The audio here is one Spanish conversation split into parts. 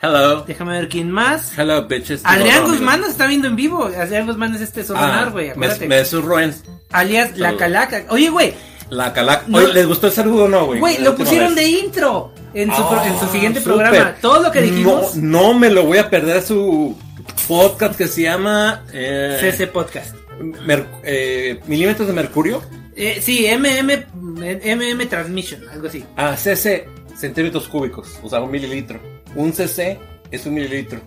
Hello. Déjame ver quién más. Hello, bitches. Adrián No, Guzmán nos está viendo en vivo. Adrián Guzmán es este sonar, Ah, güey. me, acuérdate. me zurró en Alias La. Calaca. Oye, güey. la calaca. No. Oye, ¿les gustó el saludo o no, güey? Güey, lo pusieron vez. de intro en su, pro- en su Ah, siguiente programa. Todo lo que dijimos. No, no me lo voy a perder su podcast que se llama eh, CC Podcast. Mer- eh, Milímetros de Mercurio. Eh, sí, MM, MM Transmission, algo así. Ah, CC, centímetros cúbicos. O sea, un mililitro. Un CC es un mililitro.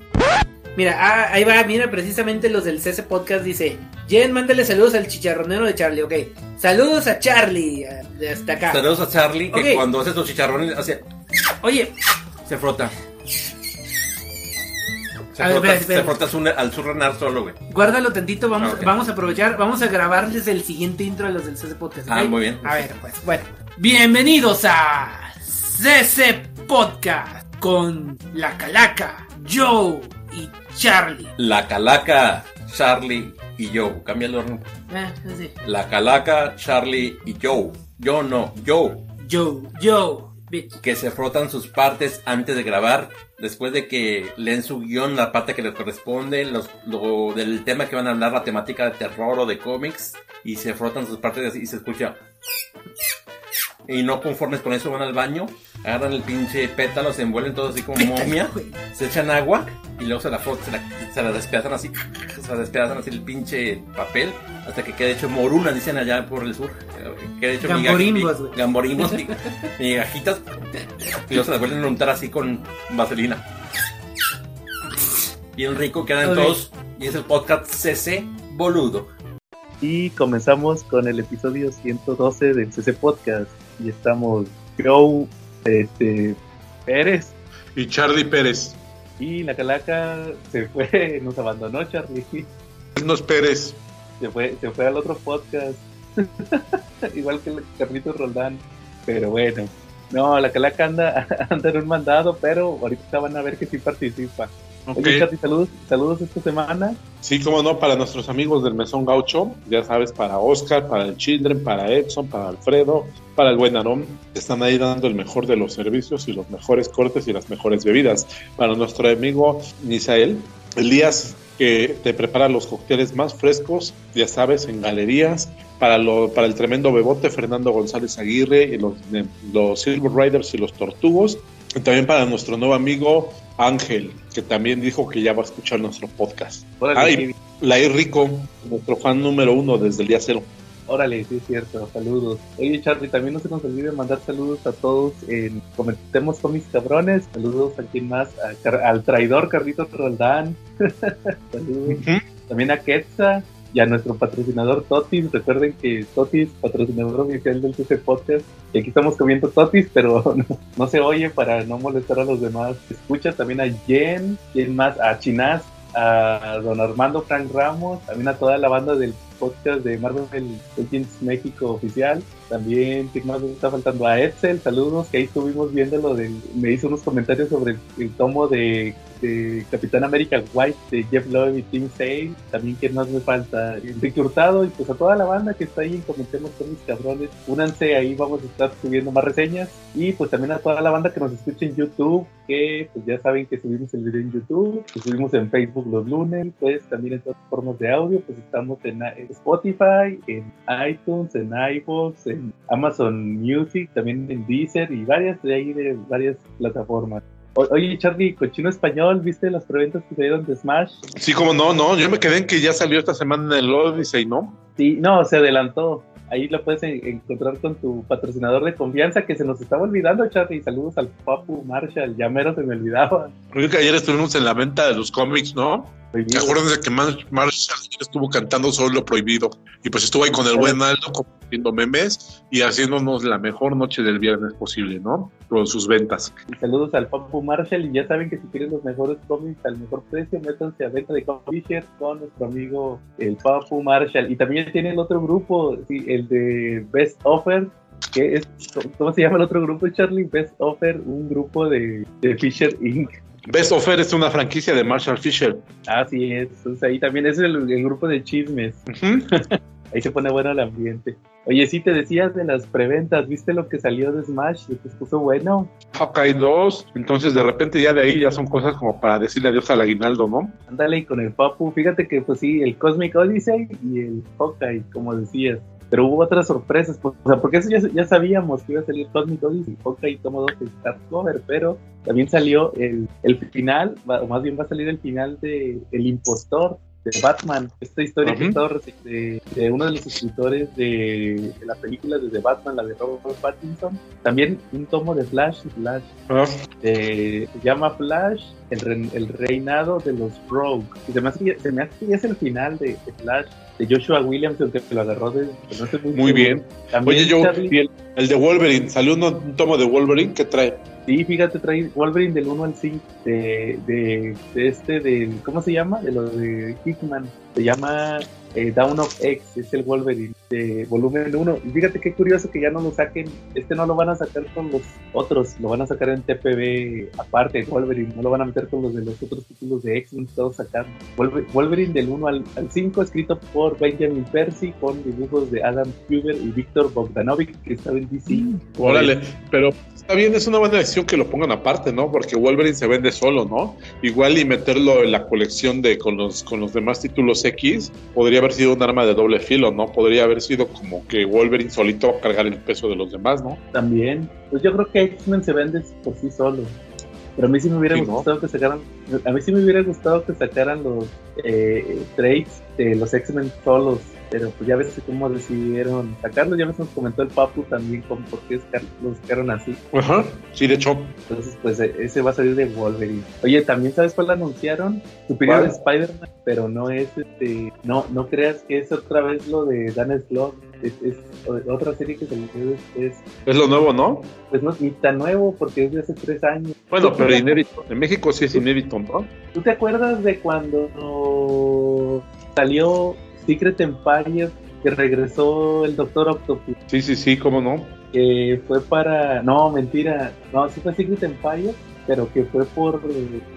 Mira, ah, ahí va, mira, precisamente los del CC Podcast dice, Jen, mándale saludos al chicharronero de Charlie, ok. Saludos a Charlie, eh, hasta acá. Saludos a Charlie, que cuando hace sus chicharrones hace, Oye, se frota. Se A ver, frota, espera, espera. se frota al surrenar solo, güey. guárdalo tantito, vamos, Ah, vamos a aprovechar, vamos a grabarles el siguiente intro de los del CC Podcast. Ah, muy bien. A ver, pues, bueno. Bienvenidos a CC Podcast con La Calaca, Joe y Charlie. La calaca, Charlie y Joe. Cambia el orden. Ah, sí. La calaca, Charlie y Joe. Yo no, Joe. Joe, Joe, bitch. Que se frotan sus partes antes de grabar. Después de que leen su guion, la parte que les corresponde, los, lo del tema que van a hablar, la temática de terror o de cómics. Y se frotan sus partes y se escucha. Y no conformes con eso van al baño, agarran el pinche pétalo, se envuelven todos así como momia, se echan agua y luego se la se la, se la despedazan así, se la despedazan así el pinche papel hasta que quede hecho moruna, dicen allá por el sur. Quede hecho miga- Gamborimbos, mi- güey. Gamborimbos, mi- migajitas y luego se las vuelven a untar así con vaselina. Bien rico, quedan todos. Y es el podcast CC Boludo. Y comenzamos con el episodio 112 del CC Podcast. Y estamos Joe este, Pérez Y Charlie Pérez. y la calaca se fue, nos abandonó Charlie. Nos Pérez. Se fue, se fue al otro podcast. Igual que el Carlitos Roldán. Pero bueno. No, la calaca anda, anda en un mandado, pero ahorita van a ver que sí participa. Oye, saludos, saludos esta semana. Sí, como no, para nuestros amigos del Mesón Gaucho, ya sabes, para Oscar, para el Children, para Edson, para Alfredo, para el buen Aarón, están ahí dando el mejor de los servicios y los mejores cortes y las mejores bebidas. Para nuestro amigo Misael, Elías, que te prepara los cócteles más frescos, ya sabes, en galerías. Para, lo, para el tremendo bebote, Fernando González Aguirre, y los, los Silver Riders y los Tortugos. Y también para nuestro nuevo amigo Ángel, que también dijo que ya va a escuchar nuestro podcast. Órale, Ay. sí, Lair Rico, nuestro fan número uno desde el día cero. órale, sí es cierto, saludos. Oye Charlie, también no se nos olvide mandar saludos a todos en Comentemos Cómics Cabrones. Saludos a quien más, a al traidor Carlitos Roldán. saludos. También a Quetza y a nuestro patrocinador Totis. Recuerden que Totis, patrocinador oficial del CC Podcast. Y aquí estamos comiendo Totis, pero no, se oye para no molestar a los demás. Escucha también a Jen, quien más, a Chinaz, a don Armando Frank Ramos, también a toda la banda del podcast de Marvel Legends México oficial. También, ¿qué más nos está faltando? A Edsel, saludos, que ahí estuvimos viendo lo del. Me hizo unos comentarios sobre el, tomo de, de Capitán América White de Jeff Loeb y Tim Sale. También, ¿quién más me falta? Enrique Hurtado y pues a toda la banda que está ahí en Comentemos con mis cabrones. Únanse, ahí vamos a estar subiendo más reseñas. Y pues también a toda la banda que nos escucha en YouTube, que pues ya saben que subimos el video en YouTube, que subimos en Facebook los lunes, pues también en todas formas de audio, pues estamos en Spotify, en iTunes, en iVoox, en Amazon Music, también en Deezer y varias de ahí de varias plataformas. O- Oye, Charlie, cochino español, ¿viste las preventas que se dieron de Smash? Sí, como no, no, yo me quedé en que ya salió esta semana en el Odyssey, ¿no? Sí, no, se adelantó. Ahí lo puedes en- encontrar con tu patrocinador de confianza que se nos estaba olvidando, Charlie. Saludos al Papu Marshall, ya mero se me olvidaba. Creo que ayer estuvimos en la venta de los cómics, ¿no? Acuérdense que Mar- Marshall estuvo cantando solo lo prohibido. Y pues estuvo ahí con el buen Aldo compartiendo memes y haciéndonos la mejor noche del viernes posible, ¿no? Con sus ventas. Y saludos al Papu Marshall. Y ya saben que si quieren los mejores cómics al mejor precio, métanse a venta de Fisher con nuestro amigo el Papu Marshall. Y también tienen otro grupo, sí, el de Best Offer. Que es, ¿Cómo se llama el otro grupo, Charlie? Best Offer, un grupo de, de Fisher Inc. Best Offer es una franquicia de Marshall Fisher. Así es. Entonces ahí también es el, el grupo de chismes. ahí se pone bueno el ambiente. Oye, sí, te decías de las preventas, ¿viste lo que salió de Smash? ¿Te puso bueno? Hawkeye 2, entonces de repente ya de ahí ya son cosas como para decirle adiós al aguinaldo, ¿no? Ándale, y con el Papu, fíjate que pues sí, el Cosmic Odyssey y el Hawkeye, como decías. Pero hubo otras sorpresas, pues, o sea, porque eso ya, ya sabíamos que iba a salir Cosmic Odyssey, Hawkeye tomo 2 Star Cover, pero también salió el, el final, o más bien va a salir el final de El Impostor, de Batman, esta historia que estaba de, de, uno de los escritores de, de, la película de The Batman, la de Robert Pattinson, también un tomo de Flash, Flash Ah, eh, se llama Flash, el, re- el reinado de los Rogue. Y se me hace, que- se me hace que es el final de, de Flash, de Joshua Williams, aunque lo agarró de... no sé Muy bien. También Oye, yo, Charlie- el, el de Wolverine, salió un, un tomo de Wolverine que trae. Sí, fíjate, trae Wolverine del 1 al 5, de, de, de este, del, ¿cómo se llama? De lo de Hickman, se llama eh, Down of X, es el Wolverine de volumen 1. Y fíjate qué curioso que ya no lo saquen, este no lo van a sacar con los otros, lo van a sacar en TPB aparte, Wolverine, no lo van a meter con los de los otros títulos de X-Men, todos. Wolver- Wolverine del 1 al, al 5, escrito por Benjamin Percy, con dibujos de Adam Huber y Víctor Bogdanovic, que estaba en DC. Órale, pero está bien, es una buena decisión que lo pongan aparte, ¿no? Porque Wolverine se vende solo, ¿no? Igual y meterlo en la colección de con los con los demás títulos X podría haber sido un arma de doble filo, ¿no? Podría haber sido como que Wolverine solito cargar el peso de los demás, ¿no? También, pues yo creo que X-Men se vende por sí solo. Pero a mí sí me hubiera Sí, ¿no? gustado que sacaran, a mí sí me hubiera gustado que sacaran los eh, trades de los X-Men solos, pero pues ya ves cómo decidieron sacarlos, ya ves nos comentó el Papu también con por qué los sacaron así. Ajá. Sí, de hecho. Entonces, pues e- ese va a salir de Wolverine. Oye, también sabes cuál anunciaron? Superior. Spider-Man, pero no es este, no, no creas que es otra vez lo de Dan Slott, es, es otra serie que salió después. Es lo nuevo, ¿no? Pues no, ni tan nuevo porque es de hace tres años. Bueno, pero inédito. En México sí es inédito, ¿no? ¿Tú te acuerdas de cuando salió Secret Empire que regresó el Doctor Octopus? Sí, sí, sí, cómo no. Que fue para... No, mentira. No, sí fue Secret Empire, pero que fue por...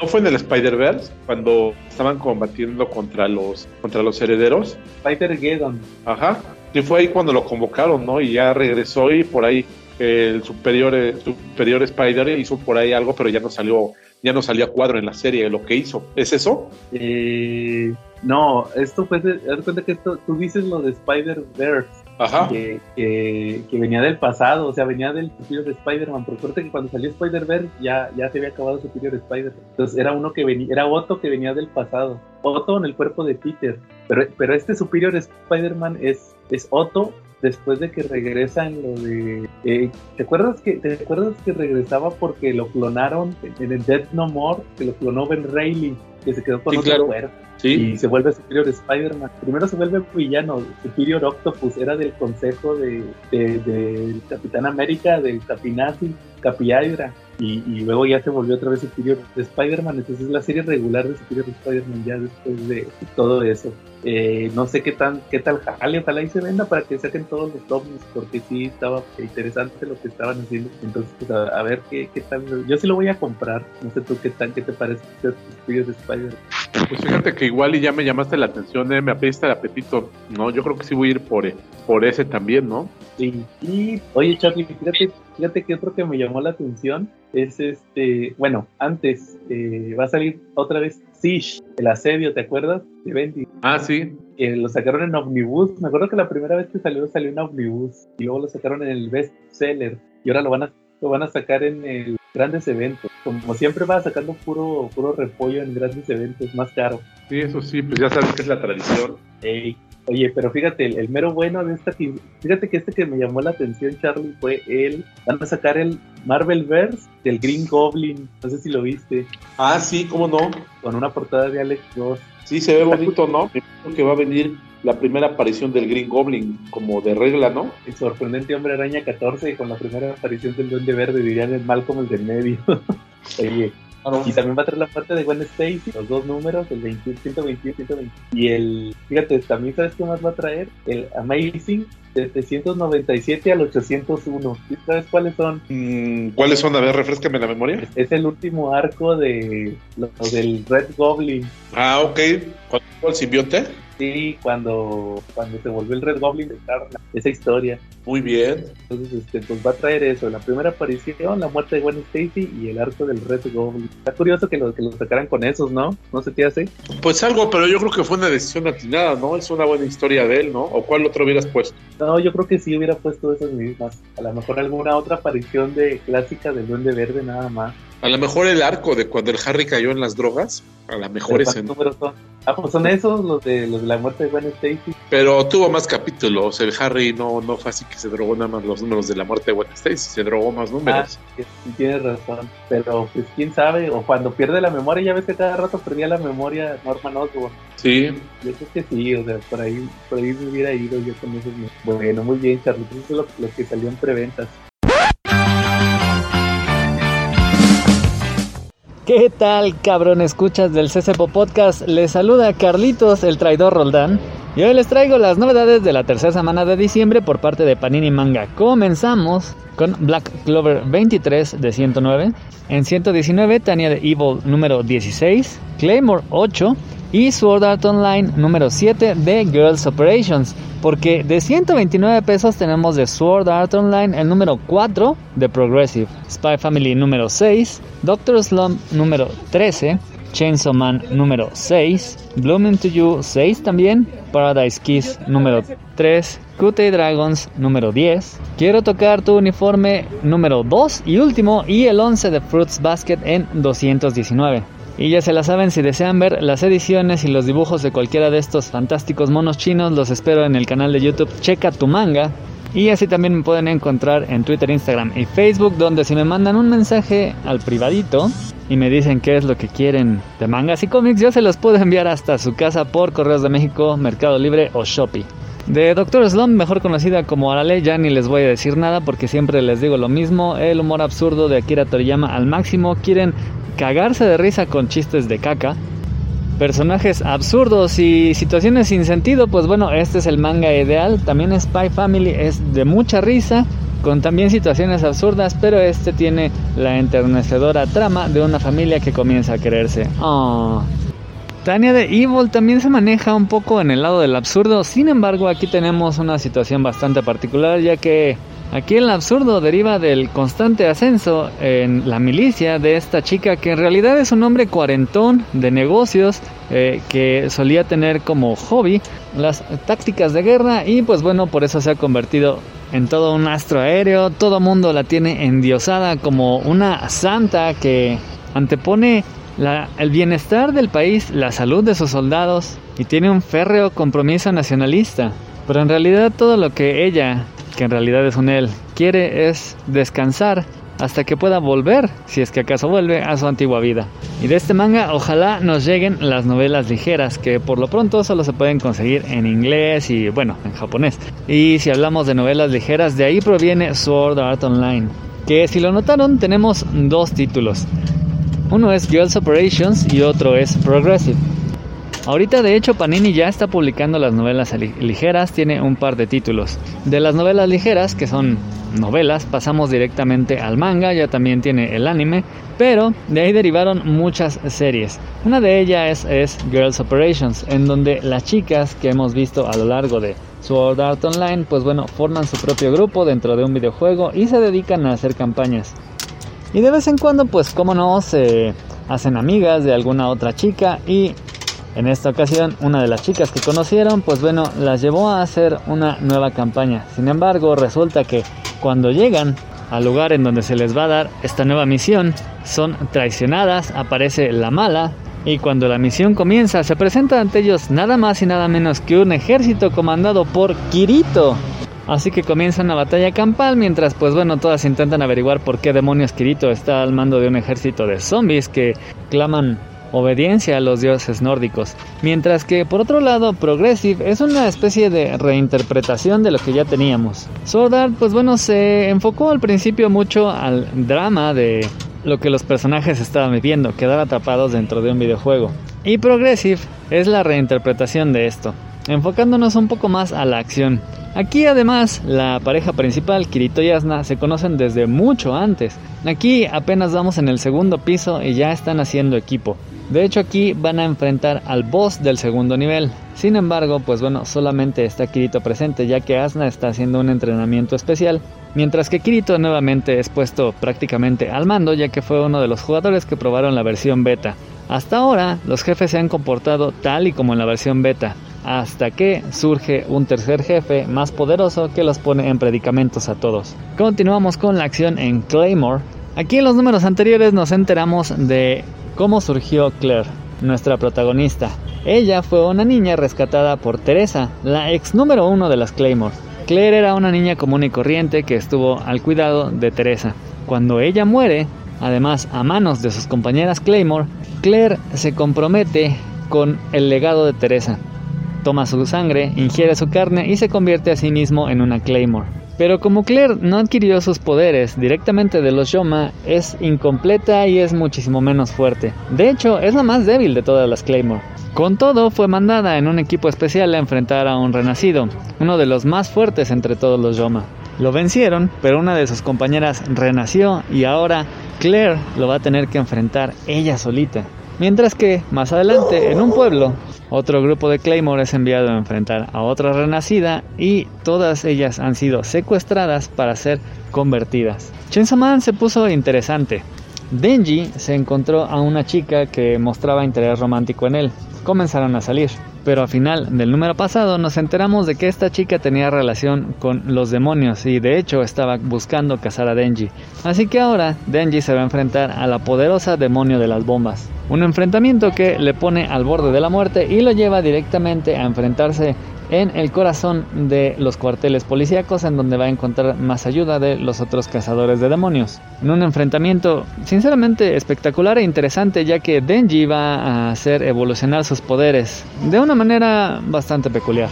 ¿No fue en el Spider-Verse cuando estaban combatiendo contra los contra los herederos? Spider-Geddon. Ajá. Sí fue ahí cuando lo convocaron, ¿no? Y ya regresó y por ahí el superior eh, superior Spider hizo por ahí algo, pero ya no salió ya no salió a cuadro en la serie lo que hizo. ¿Es eso? Eh, no, esto fue... de- haz cuenta que esto, tú dices lo de Spider-Verse. Ajá. que, que, que venía del pasado, o sea, venía del Superior Spider-Man. Pero acuérdate que cuando salió Spider-Verse ya, ya se había acabado Superior Spider-Man. Entonces era uno que venía, era Otto que venía del pasado. Otto en el cuerpo de Peter. Pero, pero este Superior Spider-Man es, es Otto después de que regresa en lo de... eh, ¿te, acuerdas que, ¿Te acuerdas que regresaba porque lo clonaron en el Death No More? Que lo clonó Ben Reilly, que se quedó con Sí, otro claro. cuerpo Sí. y se vuelve Superior Spider-Man. Primero se vuelve villano, Superior Octopus, era del consejo de, de- del Capitán América, del Capinazi, Capi Hydra, y, y luego ya se volvió otra vez Superior Spider-Man. Entonces es la serie regular de Superior Spider-Man ya después de todo eso. Eh, no sé qué tan qué tal jale, ojalá y se venda para que saquen todos los tomes, porque sí estaba interesante lo que estaban haciendo. Entonces, pues, a, a ver qué, qué tal. Yo sí lo voy a comprar. No sé tú qué tal, qué te parece ser Superior Spider-Man. Pues fíjate que igual y ya me llamaste la atención, eh, me apetece el apetito. No, yo creo que sí voy a ir por, eh, por ese también, ¿no? Sí, y oye Charlie, fíjate, fíjate que otro que me llamó la atención es este, bueno, antes eh, va a salir otra vez Siege, el asedio, ¿te acuerdas? De Ah, sí. que lo sacaron en Omnibus, me acuerdo que la primera vez que salió salió en Omnibus y luego lo sacaron en el best seller y ahora lo van a lo van a sacar en el grandes eventos. Como siempre va sacando puro puro repollo en grandes eventos más caro. Sí, eso sí, pues ya sabes que es la tradición. Ey, Oye, pero fíjate, el, el mero bueno de esta, que- fíjate que este que me llamó la atención, Charlie, fue el, van a sacar el Marvelverse del Green Goblin, no sé si lo viste, Ah, sí, cómo no. con una portada de Alex Ross. Sí, se ve bonito, ¿no? Imagino que va a venir la primera aparición del Green Goblin, como de regla, ¿no? El sorprendente Hombre Araña 14 con la primera aparición del Duende Verde, dirían el Malcolm el del medio. Oye, y también va a traer la parte de Gwen Stacy, los dos números, el 21, 121 y 120. Y el, fíjate, también sabes qué más va a traer, el Amazing de 797 al 801. ¿Sí ¿Sabes cuáles son? Mm, ¿Cuáles son? A ver, refrescame la memoria. Es el último arco de lo del Red Goblin. Ah, ok. ¿Cuál el simbionte? Sí, cuando, cuando se volvió el Red Goblin de Carla, esa historia. Muy bien. Entonces, este, pues va a traer eso, la primera aparición, la muerte de Gwen Stacy y el arco del Red Goblin. Está curioso que lo, que lo sacaran con esos, ¿no? No sé qué hace. Pues algo, pero yo creo que fue una decisión atinada, ¿no? Es una buena historia de él, ¿no? ¿O cuál otro hubieras puesto? No, yo creo que sí hubiera puesto esas mismas. A lo mejor alguna otra aparición de clásica del Duende Verde nada más. A lo mejor el arco de cuando el Harry cayó en las drogas, a lo mejor es ¿Cuántos en... son? Ah, pues son esos, los de, los de la muerte de Gwen Stacy. Pero tuvo más capítulos. El Harry no, no fue así que se drogó nada más los números de la muerte de Gwen Stacy, se drogó más números. Ah, sí, sí tienes razón. Pero pues quién sabe, o cuando pierde la memoria, ya ves que cada rato perdía la memoria Norman Osborn. Sí, Yo creo que sí, o sea, por ahí, por ahí me hubiera ido yo con esos. Bueno, muy bien, Charlie. Eso es lo, lo que salió en preventas. ¿Qué tal, cabrón? Escuchas del CCPO Podcast. Les saluda Carlitos, el traidor Roldán. Y hoy les traigo las novedades de la tercera semana de diciembre por parte de Panini Manga. Comenzamos con Black Clover 23 de 109. En 119, Tania de Evil número 16. Claymore 8. Y Sword Art Online número 7 de Girls Operations. Porque de 129 pesos tenemos de Sword Art Online el número 4 de Progressive. Spy Family número 6. Doctor Slump número 13. Chainsaw Man número 6, Blooming to You 6 también, Paradise Kiss número 3, Kutei Dragons número 10, Quiero tocar tu uniforme número 2 y último y el 11 de Fruits Basket en 219. Y ya se la saben, si desean ver las ediciones y los dibujos de cualquiera de estos fantásticos monos chinos, los espero en el canal de YouTube Checa tu manga. Y así también me pueden encontrar en Twitter, Instagram y Facebook, donde si me mandan un mensaje al privadito y me dicen qué es lo que quieren de mangas y cómics, yo se los puedo enviar hasta su casa por Correos de México, Mercado Libre o Shopee. De Doctor Slump, mejor conocida como Arale, ya ni les voy a decir nada porque siempre les digo lo mismo. El humor absurdo de Akira Toriyama al máximo. Quieren cagarse de risa con chistes de caca. Personajes absurdos y situaciones sin sentido, pues bueno, este es el manga ideal. También Spy Family es de mucha risa, con también situaciones absurdas, pero este tiene la enternecedora trama de una familia que comienza a quererse. Oh. Tania de Evil también se maneja un poco en el lado del absurdo, sin embargo aquí tenemos una situación bastante particular ya que aquí el absurdo deriva del constante ascenso en la milicia de esta chica que en realidad es un hombre cuarentón de negocios eh, que solía tener como hobby las tácticas de guerra y pues bueno por eso se ha convertido en todo un astro aéreo, todo mundo la tiene endiosada como una santa que antepone el bienestar del país, la salud de sus soldados y tiene un férreo compromiso nacionalista. Pero en realidad todo lo que ella, que en realidad es un él, quiere es descansar hasta que pueda volver, si es que acaso vuelve, a su antigua vida. Y de este manga ojalá nos lleguen las novelas ligeras, que por lo pronto solo se pueden conseguir en inglés y bueno, en japonés. Y si hablamos de novelas ligeras, de ahí proviene Sword Art Online. Que si lo notaron tenemos dos títulos. Uno es Girls Operations y otro es Progressive. Ahorita de hecho Panini ya está publicando las novelas li- ligeras, tiene un par de títulos. De las novelas ligeras, que son novelas, pasamos directamente al manga, ya también tiene el anime, pero de ahí derivaron muchas series. Una de ellas es, es Girls Operations, en donde las chicas que hemos visto a lo largo de Sword Art Online, pues bueno, forman su propio grupo dentro de un videojuego y se dedican a hacer campañas. Y de vez en cuando, pues como no, se hacen amigas de alguna otra chica y en esta ocasión una de las chicas que conocieron, pues bueno, las llevó a hacer una nueva campaña. Sin embargo, resulta que cuando llegan al lugar en donde se les va a dar esta nueva misión, son traicionadas, aparece la mala y cuando la misión comienza se presenta ante ellos nada más y nada menos que un ejército comandado por Kirito. Así que comienza una batalla campal mientras pues bueno todas intentan averiguar por qué demonios Kirito está al mando de un ejército de zombies que claman obediencia a los dioses nórdicos. Mientras que por otro lado Progressive es una especie de reinterpretación de lo que ya teníamos. Sword Art pues bueno se enfocó al principio mucho al drama de lo que los personajes estaban viviendo, quedar atrapados dentro de un videojuego. Y Progressive es la reinterpretación de esto, enfocándonos un poco más a la acción. Aquí además la pareja principal, Kirito y Asuna, se conocen desde mucho antes. Aquí apenas vamos en el segundo piso y ya están haciendo equipo. De hecho aquí van a enfrentar al boss del segundo nivel. Sin embargo, pues bueno, solamente está Kirito presente ya que Asuna está haciendo un entrenamiento especial, mientras que Kirito nuevamente es puesto prácticamente al mando ya que fue uno de los jugadores que probaron la versión beta. Hasta ahora, los jefes se han comportado tal y como en la versión beta, hasta que surge un tercer jefe más poderoso que los pone en predicamentos a todos. Continuamos con la acción en Claymore. Aquí en los números anteriores nos enteramos de cómo surgió Claire, nuestra protagonista. Ella fue una niña rescatada por Teresa, la ex número uno de las Claymore. Claire era una niña común y corriente que estuvo al cuidado de Teresa. Cuando ella muere, además a manos de sus compañeras Claymore, Claire se compromete con el legado de Teresa. Toma su sangre, ingiere su carne y se convierte a sí mismo en una Claymore. Pero como Claire no adquirió sus poderes directamente de los Yoma, es incompleta y es muchísimo menos fuerte. De hecho, es la más débil de todas las Claymore. Con todo, fue mandada en un equipo especial a enfrentar a un renacido, uno de los más fuertes entre todos los Yoma. Lo vencieron, pero una de sus compañeras renació y ahora Claire lo va a tener que enfrentar ella solita. Mientras que, más adelante, en un pueblo, otro grupo de Claymore es enviado a enfrentar a otra renacida y todas ellas han sido secuestradas para ser convertidas. Chainsaw se puso interesante. Denji se encontró a una chica que mostraba interés romántico en él. Comenzaron a salir. Pero al final del número pasado nos enteramos de que esta chica tenía relación con los demonios y de hecho estaba buscando cazar a Denji. Así que ahora Denji se va a enfrentar a la poderosa demonio de las bombas. Un enfrentamiento que le pone al borde de la muerte y lo lleva directamente a enfrentarse en el corazón de los cuarteles policíacos en donde va a encontrar más ayuda de los otros cazadores de demonios. En un enfrentamiento sinceramente espectacular e interesante ya que Denji va a hacer evolucionar sus poderes de una manera bastante peculiar.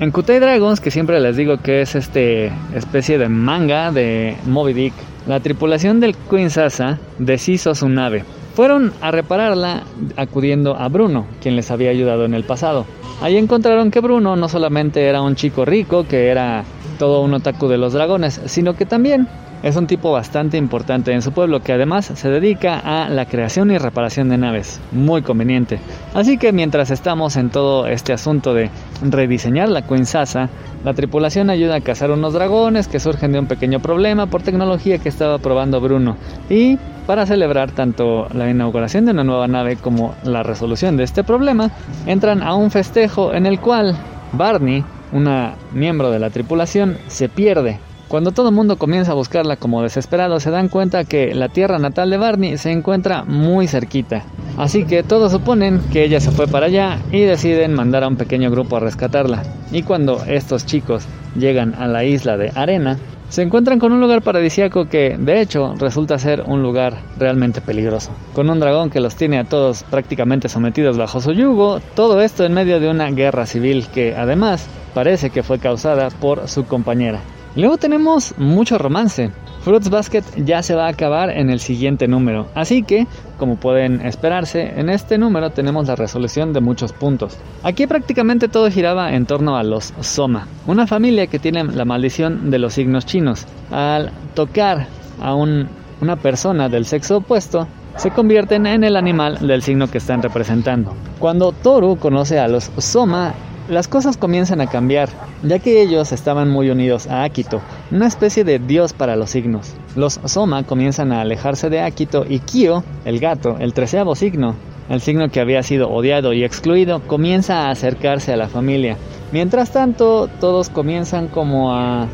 En Kutai Dragons, que siempre les digo que es este especie de manga de Moby Dick, la tripulación del Queen Sasa deshizo su nave. Fueron a repararla acudiendo a Bruno, quien les había ayudado en el pasado. Ahí encontraron que Bruno no solamente era un chico rico, que era todo un otaku de los dragones, sino que también es un tipo bastante importante en su pueblo que además se dedica a la creación y reparación de naves. Muy conveniente. Así que mientras estamos en todo este asunto de rediseñar la Queen Sasa, la tripulación ayuda a cazar unos dragones que surgen de un pequeño problema por tecnología que estaba probando Bruno. Y para celebrar tanto la inauguración de una nueva nave como la resolución de este problema, entran a un festejo en el cual Barney, una miembro de la tripulación, se pierde cuando todo el mundo comienza a buscarla como desesperado, se dan cuenta que la tierra natal de Barney se encuentra muy cerquita. Así que todos suponen que ella se fue para allá y deciden mandar a un pequeño grupo a rescatarla. Y cuando estos chicos llegan a la isla de Arena, se encuentran con un lugar paradisíaco que, de hecho, resulta ser un lugar realmente peligroso. Con un dragón que los tiene a todos prácticamente sometidos bajo su yugo, todo esto en medio de una guerra civil que, además, parece que fue causada por su compañera. Luego tenemos mucho romance. Fruits Basket ya se va a acabar en el siguiente número, así que, como pueden esperarse, en este número tenemos la resolución de muchos puntos. Aquí prácticamente todo giraba en torno a los Soma, una familia que tiene la maldición de los signos chinos. Al tocar a una persona del sexo opuesto, se convierten en el animal del signo que están representando. Cuando Toru conoce a los Soma, las cosas comienzan a cambiar, ya que ellos estaban muy unidos a Akito, una especie de dios para los signos. Los Soma comienzan a alejarse de Akito y Kyo, el gato, el treceavo signo, el signo que había sido odiado y excluido, comienza a acercarse a la familia. Mientras tanto, todos comienzan como a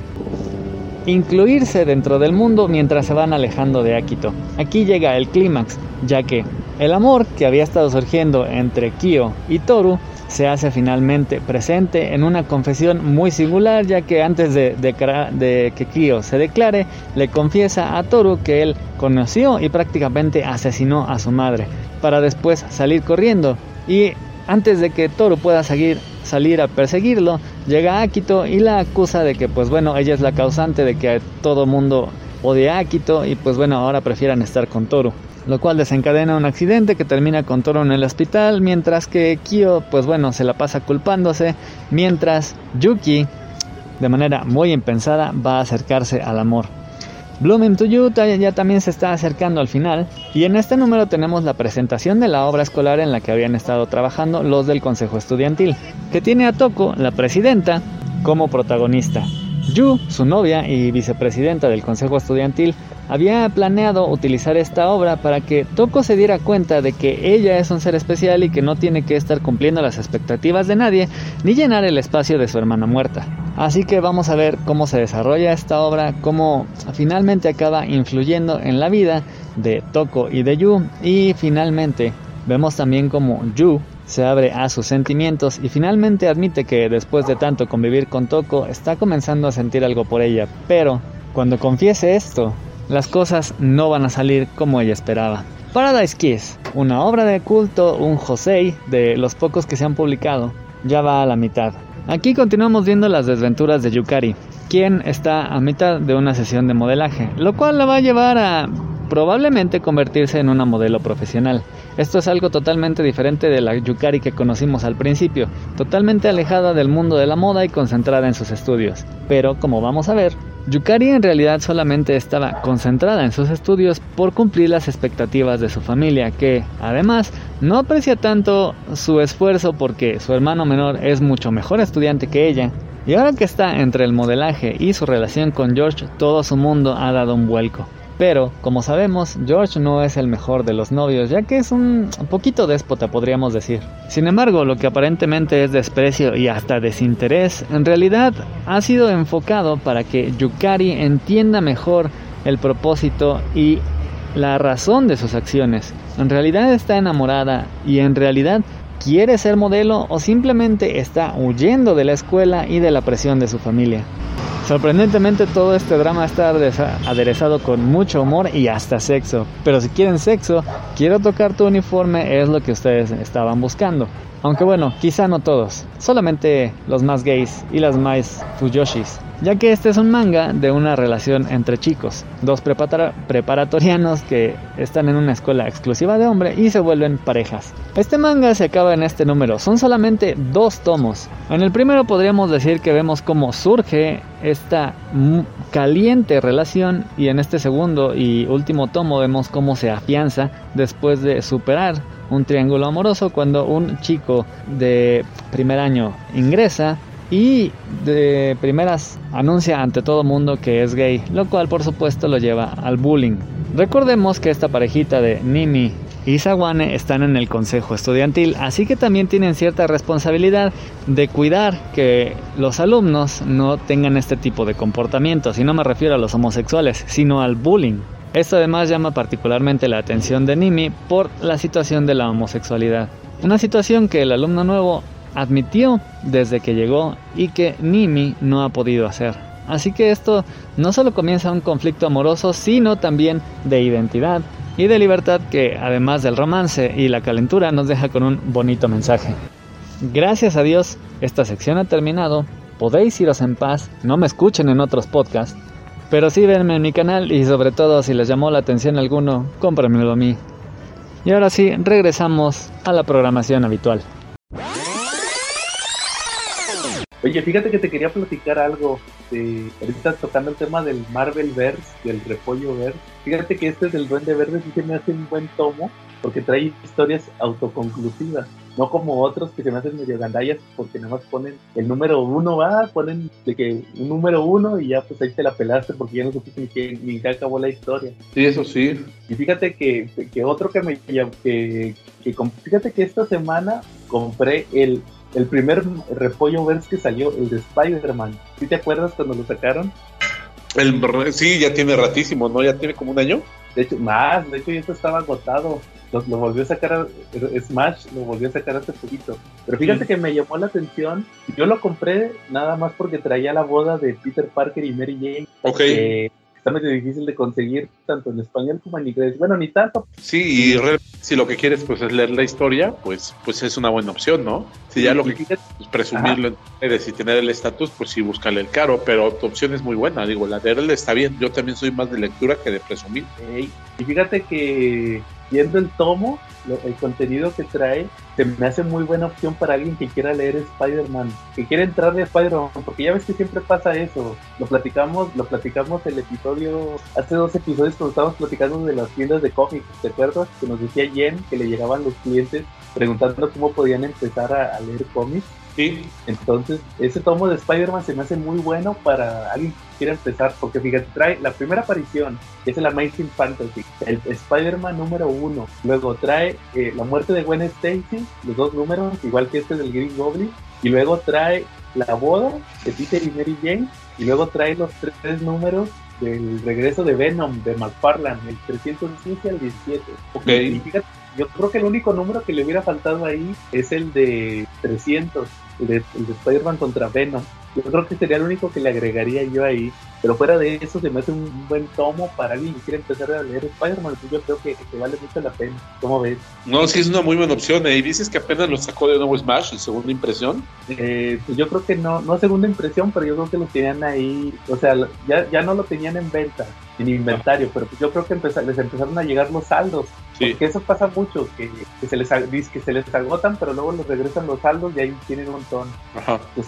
incluirse dentro del mundo mientras se van alejando de Akito. Aquí llega el clímax, ya que el amor que había estado surgiendo entre Kyo y Toru se hace finalmente presente en una confesión muy singular, ya que antes de, que Kyo se declare, le confiesa a Toru que él conoció y prácticamente asesinó a su madre, para después salir corriendo. Y antes de que Toru pueda seguir, salir a perseguirlo, llega Akito y la acusa de que, pues bueno, ella es la causante de que todo mundo odia a Akito y pues bueno, ahora prefieran estar con Toru lo cual desencadena un accidente que termina con Toro en el hospital, mientras que Kyo, pues bueno, se la pasa culpándose, mientras Yuki, de manera muy impensada, va a acercarse al amor. Blooming to You ya también se está acercando al final y en este número tenemos la presentación de la obra escolar en la que habían estado trabajando los del Consejo Estudiantil, que tiene a Toko, la presidenta, como protagonista. Yu, su novia y vicepresidenta del Consejo Estudiantil, había planeado utilizar esta obra para que Toko se diera cuenta de que ella es un ser especial y que no tiene que estar cumpliendo las expectativas de nadie ni llenar el espacio de su hermana muerta. Así que vamos a ver cómo se desarrolla esta obra, cómo finalmente acaba influyendo en la vida de Toko y de Yu y finalmente vemos también cómo Yu se abre a sus sentimientos y finalmente admite que después de tanto convivir con Toko está comenzando a sentir algo por ella, pero cuando confiese esto, las cosas no van a salir como ella esperaba. Paradise Kiss, una obra de culto, un Josei de los pocos que se han publicado, ya va a la mitad. Aquí continuamos viendo las desventuras de Yukari, quien está a mitad de una sesión de modelaje, lo cual la va a llevar a probablemente convertirse en una modelo profesional. Esto es algo totalmente diferente de la Yukari que conocimos al principio, totalmente alejada del mundo de la moda y concentrada en sus estudios. Pero como vamos a ver, Yukari en realidad solamente estaba concentrada en sus estudios por cumplir las expectativas de su familia, que además no aprecia tanto su esfuerzo porque su hermano menor es mucho mejor estudiante que ella. Y ahora que está entre el modelaje y su relación con George, todo su mundo ha dado un vuelco. Pero, como sabemos, George no es el mejor de los novios, ya que es un poquito déspota, podríamos decir. Sin embargo, lo que aparentemente es desprecio y hasta desinterés, en realidad ha sido enfocado para que Yukari entienda mejor el propósito y la razón de sus acciones. En realidad está enamorada y en realidad quiere ser modelo o simplemente está huyendo de la escuela y de la presión de su familia. Sorprendentemente todo este drama está aderezado con mucho humor y hasta sexo. Pero si quieren sexo, quiero tocar tu uniforme es lo que ustedes estaban buscando. Aunque bueno, quizá no todos, solamente los más gays y las más fuyoshis ya que este es un manga de una relación entre chicos, dos preparatorianos que están en una escuela exclusiva de hombre y se vuelven parejas. Este manga se acaba en este número, son solamente dos tomos. En el primero podríamos decir que vemos cómo surge esta caliente relación y en este segundo y último tomo vemos cómo se afianza después de superar un triángulo amoroso cuando un chico de primer año ingresa y de primeras anuncia ante todo mundo que es gay, lo cual por supuesto lo lleva al bullying. Recordemos que esta parejita de Nimi y Sawane están en el consejo estudiantil, así que también tienen cierta responsabilidad de cuidar que los alumnos no tengan este tipo de comportamientos, y no me refiero a los homosexuales, sino al bullying. Esto además llama particularmente la atención de Nimi por la situación de la homosexualidad. Una situación que el alumno nuevo admitió desde que llegó y que Nimi no ha podido hacer. Así que esto no solo comienza un conflicto amoroso, sino también de identidad y de libertad que además del romance y la calentura nos deja con un bonito mensaje. Gracias a Dios, esta sección ha terminado. Podéis iros en paz, no me escuchen en otros podcasts, pero sí venme en mi canal y sobre todo si les llamó la atención alguno, cómpramelo a mí. Y ahora sí, regresamos a la programación habitual. Oye, fíjate que te quería platicar algo. De, ahorita tocando el tema del Marvel Verse, del Repollo Verse. Fíjate que este del Duende Verde sí se me hace un buen tomo porque trae historias autoconclusivas. No como otros que se me hacen medio gandallas porque nada más ponen el número uno, va, ponen de que un número uno y ya pues ahí te la pelaste porque ya no supiste ni que ni que acabó la historia. Sí, eso sí. Y fíjate que, que otro que me que, que, fíjate que esta semana compré el el primer repollo verse que salió, el de Spider-Man. ¿Sí te acuerdas cuando lo sacaron? El, sí, ya tiene ratísimo, ¿no? Ya tiene como un año. De hecho, más, de hecho, ya estaba agotado. Lo, volvió a sacar, Smash lo volvió a sacar hace poquito. Pero fíjate que me llamó la atención. Yo lo compré nada más porque traía la boda de Peter Parker y Mary Jane. Ok está medio difícil de conseguir tanto en español como en inglés. Bueno, ni tanto. Sí, y si lo que quieres pues es leer la historia, pues pues es una buena opción, ¿no? Si ya lo que quieres es presumirlo en redes y tener el estatus, pues sí, búscale el caro, pero tu opción es muy buena. Digo, la de él está bien. Yo también soy más de lectura que de presumir. y fíjate que viendo el tomo, el contenido que trae, se me hace muy buena opción para alguien que quiera leer Spider-Man, que quiera entrar de Spider-Man, porque ya ves que siempre pasa eso. Lo platicamos, lo platicamos el episodio, hace dos episodios cuando estábamos platicando de las tiendas de cómics, ¿te acuerdas? Que nos decía Jen que le llegaban los clientes preguntando cómo podían empezar a leer cómics Sí. Entonces, ese tomo de Spider-Man se me hace muy bueno para alguien que quiera empezar, porque fíjate, trae la primera aparición, que es el Amazing Fantasy, el Spider-Man número uno. Luego trae eh, la muerte de Gwen Stacy, los dos números, igual que este del Green Goblin. Y luego trae la boda de Peter y Mary Jane. Y luego trae los tres, números del regreso de Venom de McFarlane, el 315 al 17. Okay. Y fíjate, yo creo que el único número que le hubiera faltado ahí es el de 300 el de, Spider-Man contra Venom. Yo creo que sería el único que le agregaría yo ahí. Pero fuera de eso, se me hace un buen tomo para alguien que quiere empezar a leer Spider-Man. Pues yo creo que, vale mucho la pena. ¿Cómo ves? No, sí, es una muy buena opción. ¿eh? Y dices que apenas lo sacó de nuevo Smash en segunda impresión. Eh, pues yo creo que no, no segunda impresión, pero yo creo que lo tenían ahí. O sea, ya, ya no lo tenían en venta en inventario, pero pues yo creo que les empezaron a llegar los saldos, porque eso pasa mucho, que, se les que se les agotan, pero luego les regresan los saldos y ahí tienen un montón. Ajá. Pues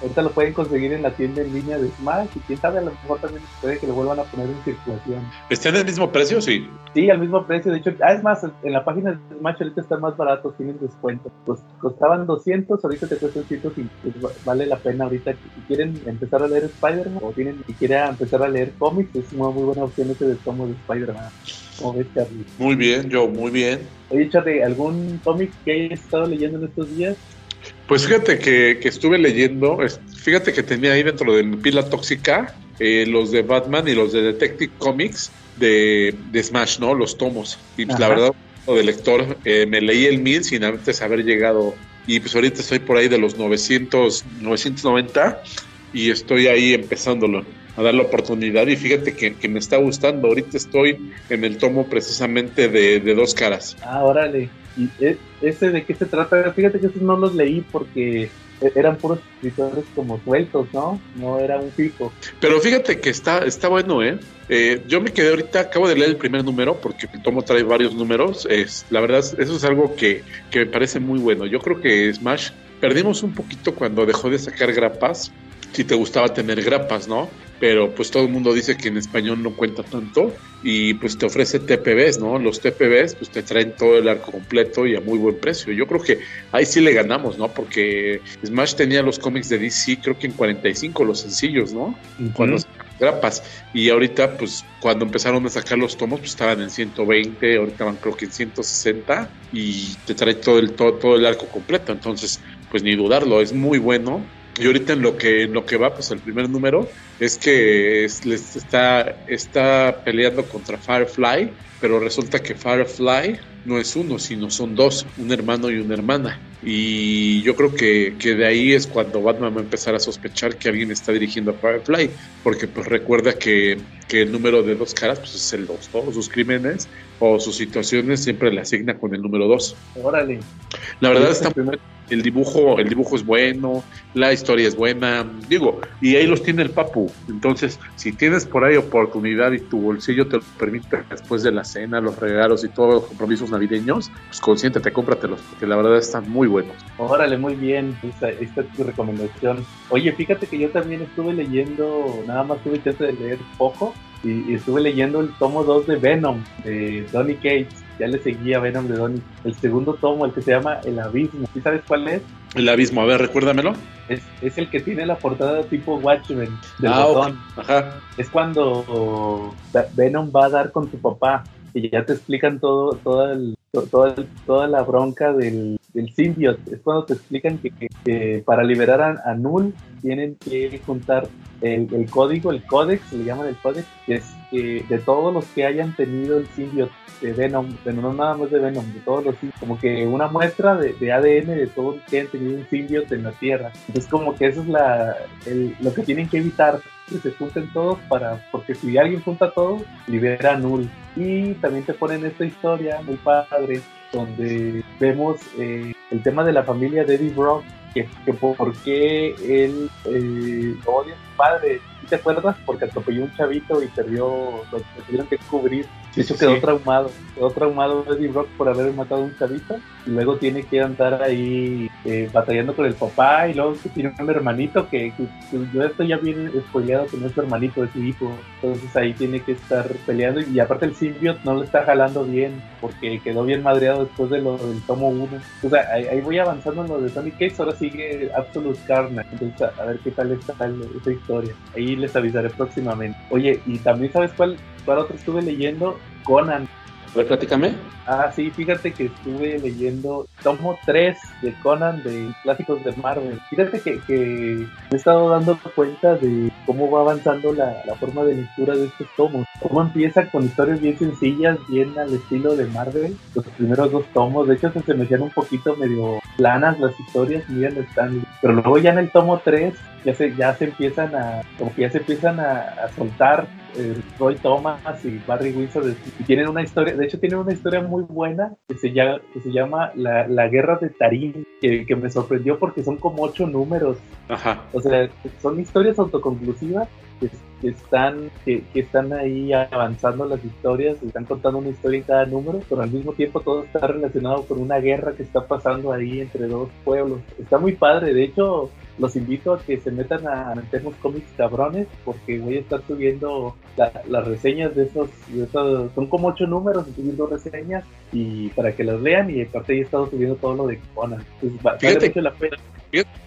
ahorita, lo pueden conseguir en la tienda en línea de Smash y quién sabe, a lo mejor también puede que lo vuelvan a poner en circulación. ¿Está en el mismo precio? Sí. Sí, al mismo precio, de hecho, ah, es más, en la página de Smash ahorita están más baratos, tienen descuento. Pues costaban 200, ahorita te cuestan 100 y pues, vale la pena ahorita si quieren empezar a leer Spider-Man o tienen, si quieren empezar a leer cómics, es muy, muy buena opción ese de tomo de Spider-Man. ¿Cómo ves, Charlie? Muy bien, yo, muy bien. Oye, Charlie, ¿algún cómic que hayas estado leyendo en estos días? Pues fíjate que, que estuve leyendo, fíjate que tenía ahí dentro de mi pila tóxica eh, los de Batman y los de Detective Comics de, de Smash, ¿no? Los tomos. Y pues la verdad, de lector, eh, me leí el 1000 sin antes haber llegado. Y pues ahorita estoy por ahí de los 900, 990 y estoy ahí empezándolo a dar la oportunidad y fíjate que, me está gustando. Ahorita estoy en el tomo precisamente de, dos caras. Ah, órale. ¿Y e, ese de qué se trata? Fíjate que esos no los leí porque eran puros escritores como sueltos, ¿no? No era un fijo. Pero fíjate que está, está bueno, ¿eh? ¿eh? Yo me quedé ahorita, acabo de leer el primer número porque el tomo trae varios números. Es, la verdad, eso es algo que, que me parece muy bueno. Yo creo que Smash perdimos un poquito cuando dejó de sacar grapas. Si te gustaba tener grapas, ¿no? pero pues todo el mundo dice que en español no cuenta tanto y pues te ofrece TPBs, ¿no? Los TPBs pues te traen todo el arco completo y a muy buen precio. Yo creo que ahí sí le ganamos, ¿no? Porque Smash tenía los cómics de DC creo que en 45 los sencillos, ¿no? Cuando grapas y ahorita pues cuando empezaron a sacar los tomos pues estaban en 120, ahorita van creo que en 160 y te trae todo el todo, todo el arco completo, entonces pues ni dudarlo, es muy bueno y ahorita en lo que en lo que va, pues el primer número es que les está, está peleando contra Firefly, pero resulta que Firefly no es uno, sino son dos, un hermano y una hermana. Y yo creo que, que, de ahí es cuando Batman va a empezar a sospechar que alguien está dirigiendo a Firefly, porque pues recuerda que, que el número de dos caras pues es el dos, todos sus crímenes o sus situaciones siempre le asigna con el número dos. Órale. La verdad está el dibujo, el dibujo es bueno, la historia es buena, digo, y ahí los tiene el papu. Entonces, si tienes por ahí oportunidad y tu bolsillo te lo permite después de la cena, los regalos y todos los compromisos navideños, pues consiéntete, cómpratelos, porque la verdad están muy buenos. Órale, muy bien, esta, esta es tu recomendación. Oye, fíjate que yo también estuve leyendo, nada más tuve chance de leer poco, y, y estuve leyendo el tomo 2 de Venom, de Donny Cates ya le seguía Venom de Donny. El segundo tomo, el que se llama El Abismo. ¿Sí sabes cuál es? El Abismo, a ver, recuérdamelo. Es, es el que tiene la portada tipo Watchmen del ah, botón. Ajá. Es cuando Venom va a dar con su papá y ya te explican todo, todo el, toda la bronca del, del symbiote. Es cuando te explican que, para liberar a, Null tienen que juntar el, código, el códex, le llaman el códex, que es que de todos los que hayan tenido el symbiote de Venom, pero no nada más de Venom, de todos los como que una muestra de, ADN de todos los que han tenido un symbiote en la Tierra. Entonces como que eso es la, lo que tienen que evitar, que se junten todos para, porque si alguien junta todos, libera Null. Y también te ponen esta historia muy padre, donde vemos eh, el tema de la familia de Eddie Brock, que, que por qué él eh, odia a su padre te acuerdas? Porque atropelló un chavito y perdió, lo, tuvieron que cubrir. De hecho, quedó traumado. Quedó traumado Eddie Brock por haber matado a un chavito. Y luego tiene que andar ahí eh, batallando con el papá. Y luego tiene un hermanito que, yo estoy ya bien spoileado que no es su hermanito, es su hijo. Entonces ahí tiene que estar peleando. Y aparte el symbiote no lo está jalando bien porque quedó bien madreado después de lo del tomo 1. O sea, ahí, voy avanzando en lo de Tony Case. Ahora sigue Absolute Carnage. Entonces, a, ver qué tal está esa historia. Ahí les avisaré próximamente. Oye, y también sabes cuál, cuál otro estuve leyendo? Conan. A ver, platícame. Ah, sí, fíjate que estuve leyendo tomo 3 de Conan de clásicos de Marvel. Fíjate que, que me he estado dando cuenta de cómo va avanzando la, la, forma de lectura de estos tomos. Cómo empieza con historias bien sencillas, bien al estilo de Marvel. Los primeros dos tomos, de hecho, se me hacían un poquito medio planas las historias, bien están. Pero luego ya en el tomo 3 ya se, ya se empiezan a, como que ya se empiezan a, a soltar eh, Roy Thomas y Barry Windsor y tienen una historia, de hecho tienen una historia muy buena que se llama, que se llama La, la Guerra de Tarim, que, que, me sorprendió porque son como ocho números. Ajá. O sea, son historias autoconclusivas que, están, que, que, están ahí avanzando las historias, están contando una historia en cada número, pero al mismo tiempo todo está relacionado con una guerra que está pasando ahí entre dos pueblos. Está muy padre, de hecho los invito a que se metan a meternos cómics cabrones porque voy a estar subiendo las reseñas de esos, son como ocho números, estoy subiendo reseñas y para que las lean y aparte he estado subiendo todo lo de Conan. Fíjate, la pena.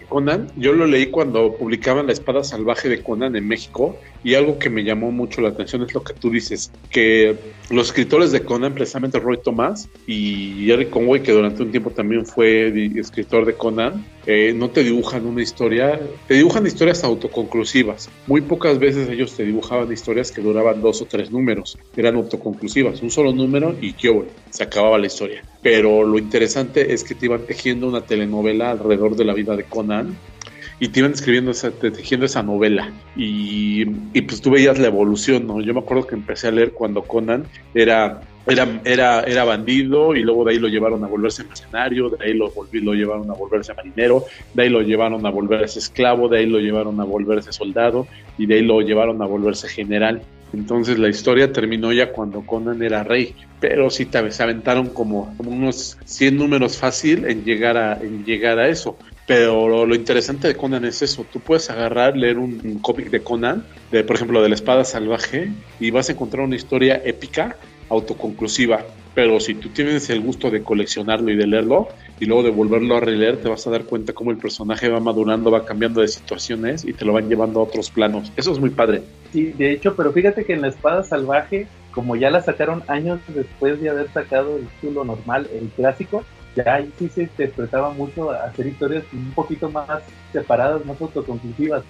Conan, yo lo leí cuando publicaban La Espada Salvaje de Conan en México y algo que me llamó mucho la atención es lo que tú dices, que los escritores de Conan, precisamente Roy Thomas y Eric Conway, que durante un tiempo también fue escritor de Conan, eh, no te dibujan una historia, te dibujan historias autoconclusivas. Muy pocas veces ellos te dibujaban historias que duraban dos o tres números, eran autoconclusivas, un solo número y yo, se acababa la historia. Pero lo interesante es que te iban tejiendo una telenovela alrededor de la vida de Conan y te iban escribiendo, esa, tejiendo esa novela. Y, y, pues tú veías la evolución, ¿no? Yo me acuerdo que empecé a leer cuando Conan era era, era, era bandido y luego de ahí lo llevaron a volverse mercenario, de ahí lo, volví, lo llevaron a volverse marinero, de ahí lo llevaron a volverse esclavo, de ahí lo llevaron a volverse soldado y de ahí lo llevaron a volverse general. Entonces la historia terminó ya cuando Conan era rey, pero sí se aventaron como, como unos 100 números fácil en llegar a, en llegar a eso. Pero lo, interesante de Conan es eso, tú puedes agarrar, leer un, cómic de Conan, de, por ejemplo, de la espada salvaje, y vas a encontrar una historia épica autoconclusiva. Pero si tú tienes el gusto de coleccionarlo y de leerlo, y luego de volverlo a releer, te vas a dar cuenta cómo el personaje va madurando, va cambiando de situaciones y te lo van llevando a otros planos. Eso es muy padre. Sí, de hecho, pero fíjate que en la espada salvaje, como ya la sacaron años después de haber sacado el título normal, el clásico, ya ahí sí se interpretaba mucho a hacer historias un poquito más separadas, más autoconclusivas.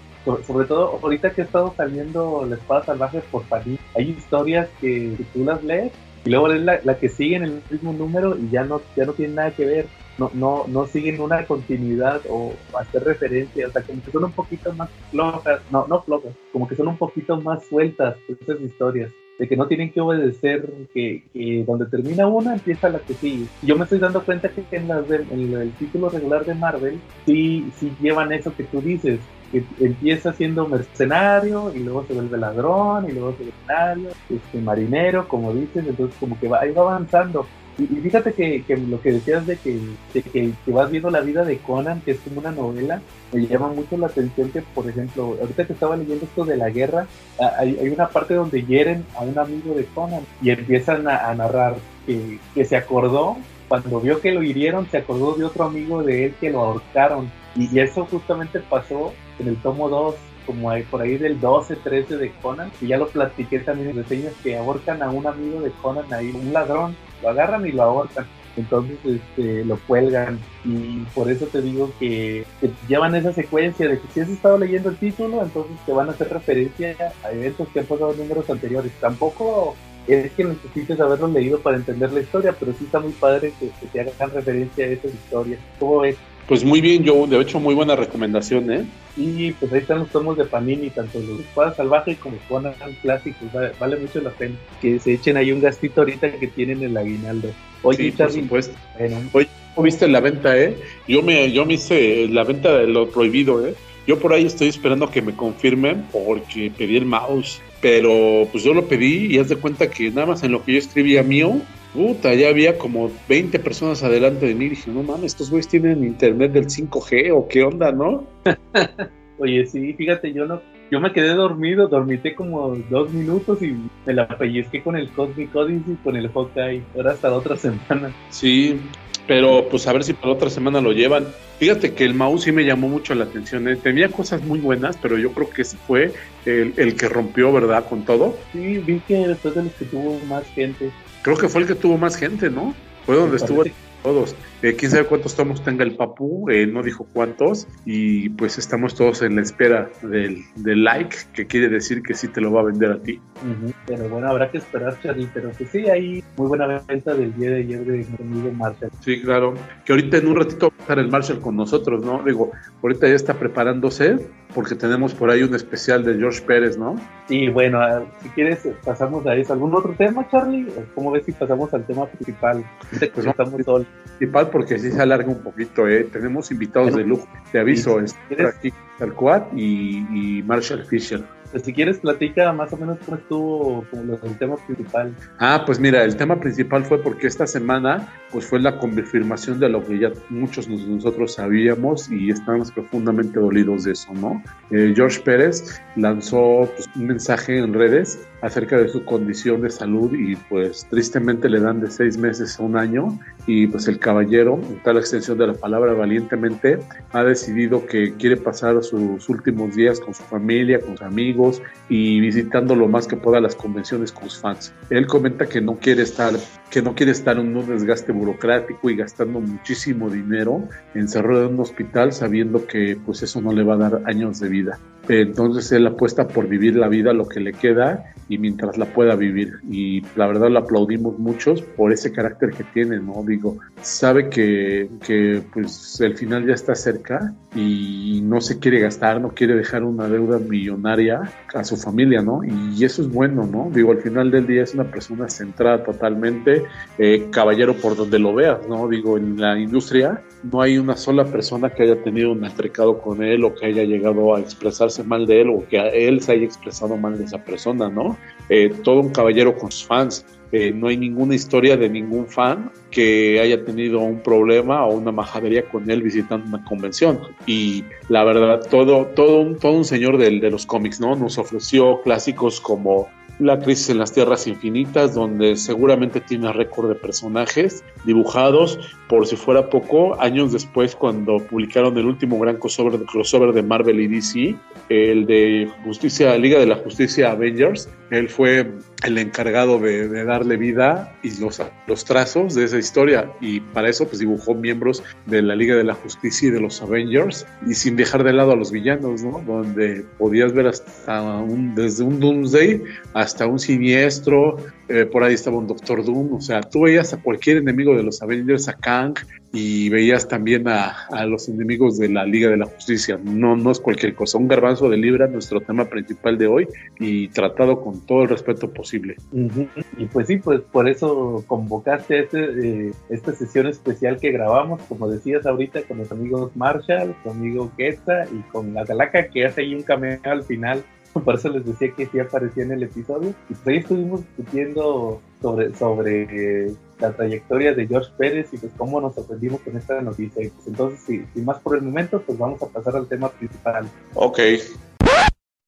Sobre, todo ahorita que ha estado saliendo la espada salvaje por París, hay historias que, tú las lees y luego lees la, la, que sigue en el mismo número y ya no, ya no tienen nada que ver. No, no, no siguen una continuidad o hacer referencia, o sea, como que son un poquito más flojas, no, no flojas, como que son un poquito más sueltas esas historias de que no tienen que obedecer, que, que, donde termina una empieza la que sigue. Yo me estoy dando cuenta que en, las en el título regular de Marvel sí, sí llevan eso que tú dices, que empieza siendo mercenario y luego se vuelve ladrón y luego se vuelve este, marinero, como dices, entonces como que va, ahí va avanzando. Y, fíjate que, que, lo que decías de, que, de que, que, vas viendo la vida de Conan, que es como una novela, me llama mucho la atención que, por ejemplo, ahorita que estaba leyendo esto de la guerra, hay, hay una parte donde hieren a un amigo de Conan y empiezan a, narrar que, que se acordó, cuando vio que lo hirieron, se acordó de otro amigo de él que lo ahorcaron. Y, eso justamente pasó en el tomo 2 como hay por ahí del 12, 13 de Conan, y ya lo platiqué también en reseñas que ahorcan a un amigo de Conan ahí, un ladrón, lo agarran y lo ahorcan. Entonces este, lo cuelgan y por eso te digo que, llevan esa secuencia de que si has estado leyendo el título, entonces te van a hacer referencia a eventos que han pasado en números anteriores. Tampoco es que necesites haberlo leído para entender la historia, pero sí está muy padre que, que te hagan referencia a esas historias. ¿Cómo es? Pues muy bien, yo de hecho muy buena recomendación, ¿eh? Y pues ahí están los tomos de Panini, tanto los Espada Salvaje como Conan clásicos, vale, mucho la pena que se echen ahí un gastito ahorita que tienen el aguinaldo. Oye, sí, por supuesto. Bueno. Oye, ¿cómo viste la venta, eh? Yo me, yo me hice la venta de lo prohibido, ¿eh? Yo por ahí estoy esperando que me confirmen porque pedí el mouse. Pero pues yo lo pedí y haz de cuenta que nada más en lo que yo escribía mío, puta, ya había como 20 personas adelante de mí. Y dije, no mames, estos güeyes tienen internet del 5G o qué onda, ¿no? Oye, sí, fíjate, yo no, yo me quedé dormido, dormité como dos minutos y me la pellizqué con el Cosmic Odyssey y con el Hawkeye. Ahora hasta la otra semana. Sí, pero pues a ver si para otra semana lo llevan. Fíjate que el mouse sí me llamó mucho la atención. ¿eh? Tenía cosas muy buenas, pero yo creo que ese fue el, el, que rompió, ¿verdad? Con todo. Sí, vi que después de los que tuvo más gente. Creo que fue el que tuvo más gente, ¿no? Fue donde estuvo todos. Eh, quién sabe cuántos tomos tenga el Papu, eh, no dijo cuántos, y pues estamos todos en la espera del, del, like, que quiere decir que sí te lo va a vender a ti. Uh -huh. Pero bueno, habrá que esperar, Charlie, pero que sí, hay muy buena venta del día de ayer de mi amigo Marshall. Sí, claro, que ahorita en un ratito va a estar el Marshall con nosotros, ¿no? Digo, ahorita ya está preparándose, porque tenemos por ahí un especial de George Pérez, ¿no? Sí, bueno, si quieres pasamos a eso. ¿Algún otro tema, Charlie? ¿Cómo ves si pasamos al tema principal? Pues estamos todos porque sí se alarga un poquito, ¿eh? Tenemos invitados de lujo, te aviso, es aquí Talcuat y, y Marshall Fisher. Pues si quieres platica más o menos cómo estuvo como el tema principal. Ah, pues mira, el tema principal fue porque esta semana pues fue la confirmación de lo que ya muchos de nosotros sabíamos y estamos profundamente dolidos de eso, ¿no? Eh, George Pérez lanzó pues, un mensaje en redes acerca de su condición de salud y pues tristemente le dan de seis meses a un año y pues el caballero, en tal extensión de la palabra valientemente, ha decidido que quiere pasar sus últimos días con su familia, con sus amigos y visitando lo más que pueda las convenciones con sus fans. Él comenta que no quiere estar, que no quiere estar en un desgaste burocrático y gastando muchísimo dinero encerrado en un hospital sabiendo que pues eso no le va a dar años de vida. Entonces él apuesta por vivir la vida lo que le queda y mientras la pueda vivir. Y la verdad lo aplaudimos muchos por ese carácter que tiene, ¿no? Digo, sabe que, que pues el final ya está cerca y no se quiere gastar, no quiere dejar una deuda millonaria a su familia, ¿no? Y eso es bueno, ¿no? Digo, al final del día es una persona centrada totalmente, eh, caballero por donde lo veas, ¿no? Digo, en la industria no hay una sola persona que haya tenido un altercado con él o que haya llegado a expresarse mal de él o que él se haya expresado mal de esa persona, ¿no? Eh, todo un caballero con sus fans. Eh, no hay ninguna historia de ningún fan que haya tenido un problema o una majadería con él visitando una convención. Y la verdad, todo, todo, un, todo un señor de los cómics, ¿no? Nos ofreció clásicos como la crisis en las tierras infinitas, donde seguramente tiene récord de personajes dibujados, por si fuera poco, años después cuando publicaron el último gran crossover crossover de Marvel y DC, el de Justicia, Liga de la Justicia Avengers, él fue el encargado de, de darle vida y los, los trazos de esa historia y para eso pues dibujó miembros de la Liga de la Justicia y de los Avengers y sin dejar de lado a los villanos, ¿no? Donde podías ver hasta un, desde un Doomsday hasta un siniestro, eh, por ahí estaba un Doctor Doom, o sea, tú veías a cualquier enemigo de los Avengers, a Kang, y veías también a, a, los enemigos de la Liga de la Justicia. No, no es cualquier cosa. Un garbanzo de libra, nuestro tema principal de hoy, y tratado con todo el respeto posible. Uh -huh. Y pues sí, pues por eso convocaste este, eh, esta sesión especial que grabamos, como decías ahorita, con los amigos Marshall, con amigo Quetza y con la Calaca, que hace ahí un cameo al final por eso les decía que sí aparecía en el episodio. Y pues ahí estuvimos discutiendo sobre, sobre la trayectoria de George Pérez y pues cómo nos sorprendimos con esta noticia. Y pues entonces, sin más por el momento, pues vamos a pasar al tema principal. Ok.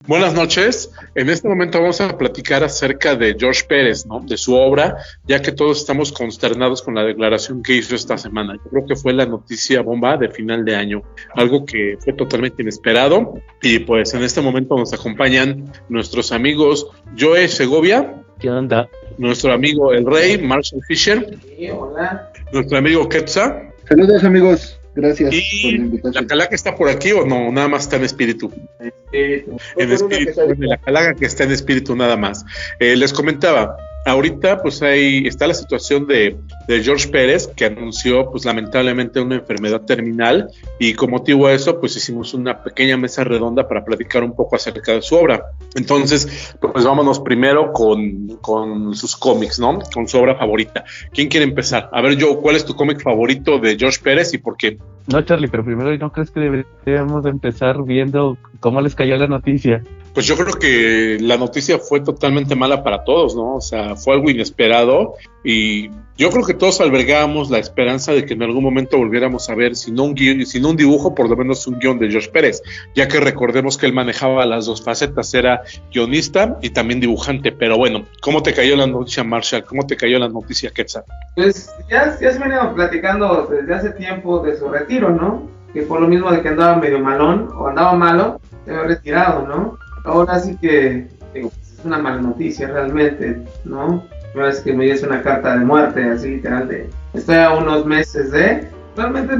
Buenas noches. En este momento vamos a platicar acerca de George Pérez, ¿no? De su obra, ya que todos estamos consternados con la declaración que hizo esta semana. Yo creo que fue la noticia bomba de final de año, algo que fue totalmente inesperado. Y pues en este momento nos acompañan nuestros amigos Joe Segovia. ¿Qué onda? Nuestro amigo El Rey, Marshall Fisher. Sí, hola. Nuestro amigo Quetza. Saludos amigos. Gracias y ¿La calaca está por aquí o no? Nada más está en espíritu. espíritu. En espíritu. La calaca que está en espíritu nada más. Eh, les comentaba, ahorita pues ahí está la situación de, de, George Pérez que anunció pues lamentablemente una enfermedad terminal y con motivo a eso pues hicimos una pequeña mesa redonda para platicar un poco acerca de su obra. Entonces pues vámonos primero con, con sus cómics, ¿no? Con su obra favorita. ¿Quién quiere empezar? A ver Joe, ¿cuál es tu cómic favorito de George Pérez y por qué? No, Charlie, pero primero, ¿no crees que deberíamos empezar viendo cómo les cayó la noticia? Pues yo creo que la noticia fue totalmente mala para todos, ¿no? O sea, fue algo inesperado y yo creo que todos albergábamos la esperanza de que en algún momento volviéramos a ver, si no un, guion, si no un dibujo, por lo menos un guion de Josh Pérez, ya que recordemos que él manejaba las dos facetas, era guionista y también dibujante. Pero bueno, ¿cómo te cayó la noticia, Marshall? ¿Cómo te cayó la noticia, Quetzal? Pues ya, ya se venía platicando desde hace tiempo de su retiro, ¿no? Que por lo mismo de que andaba medio malón o andaba malo, se había retirado, ¿no? Ahora sí que digo, pues, es una mala noticia realmente, ¿no? No es que me diese una carta de muerte, así literal, de estoy a unos meses de. Realmente,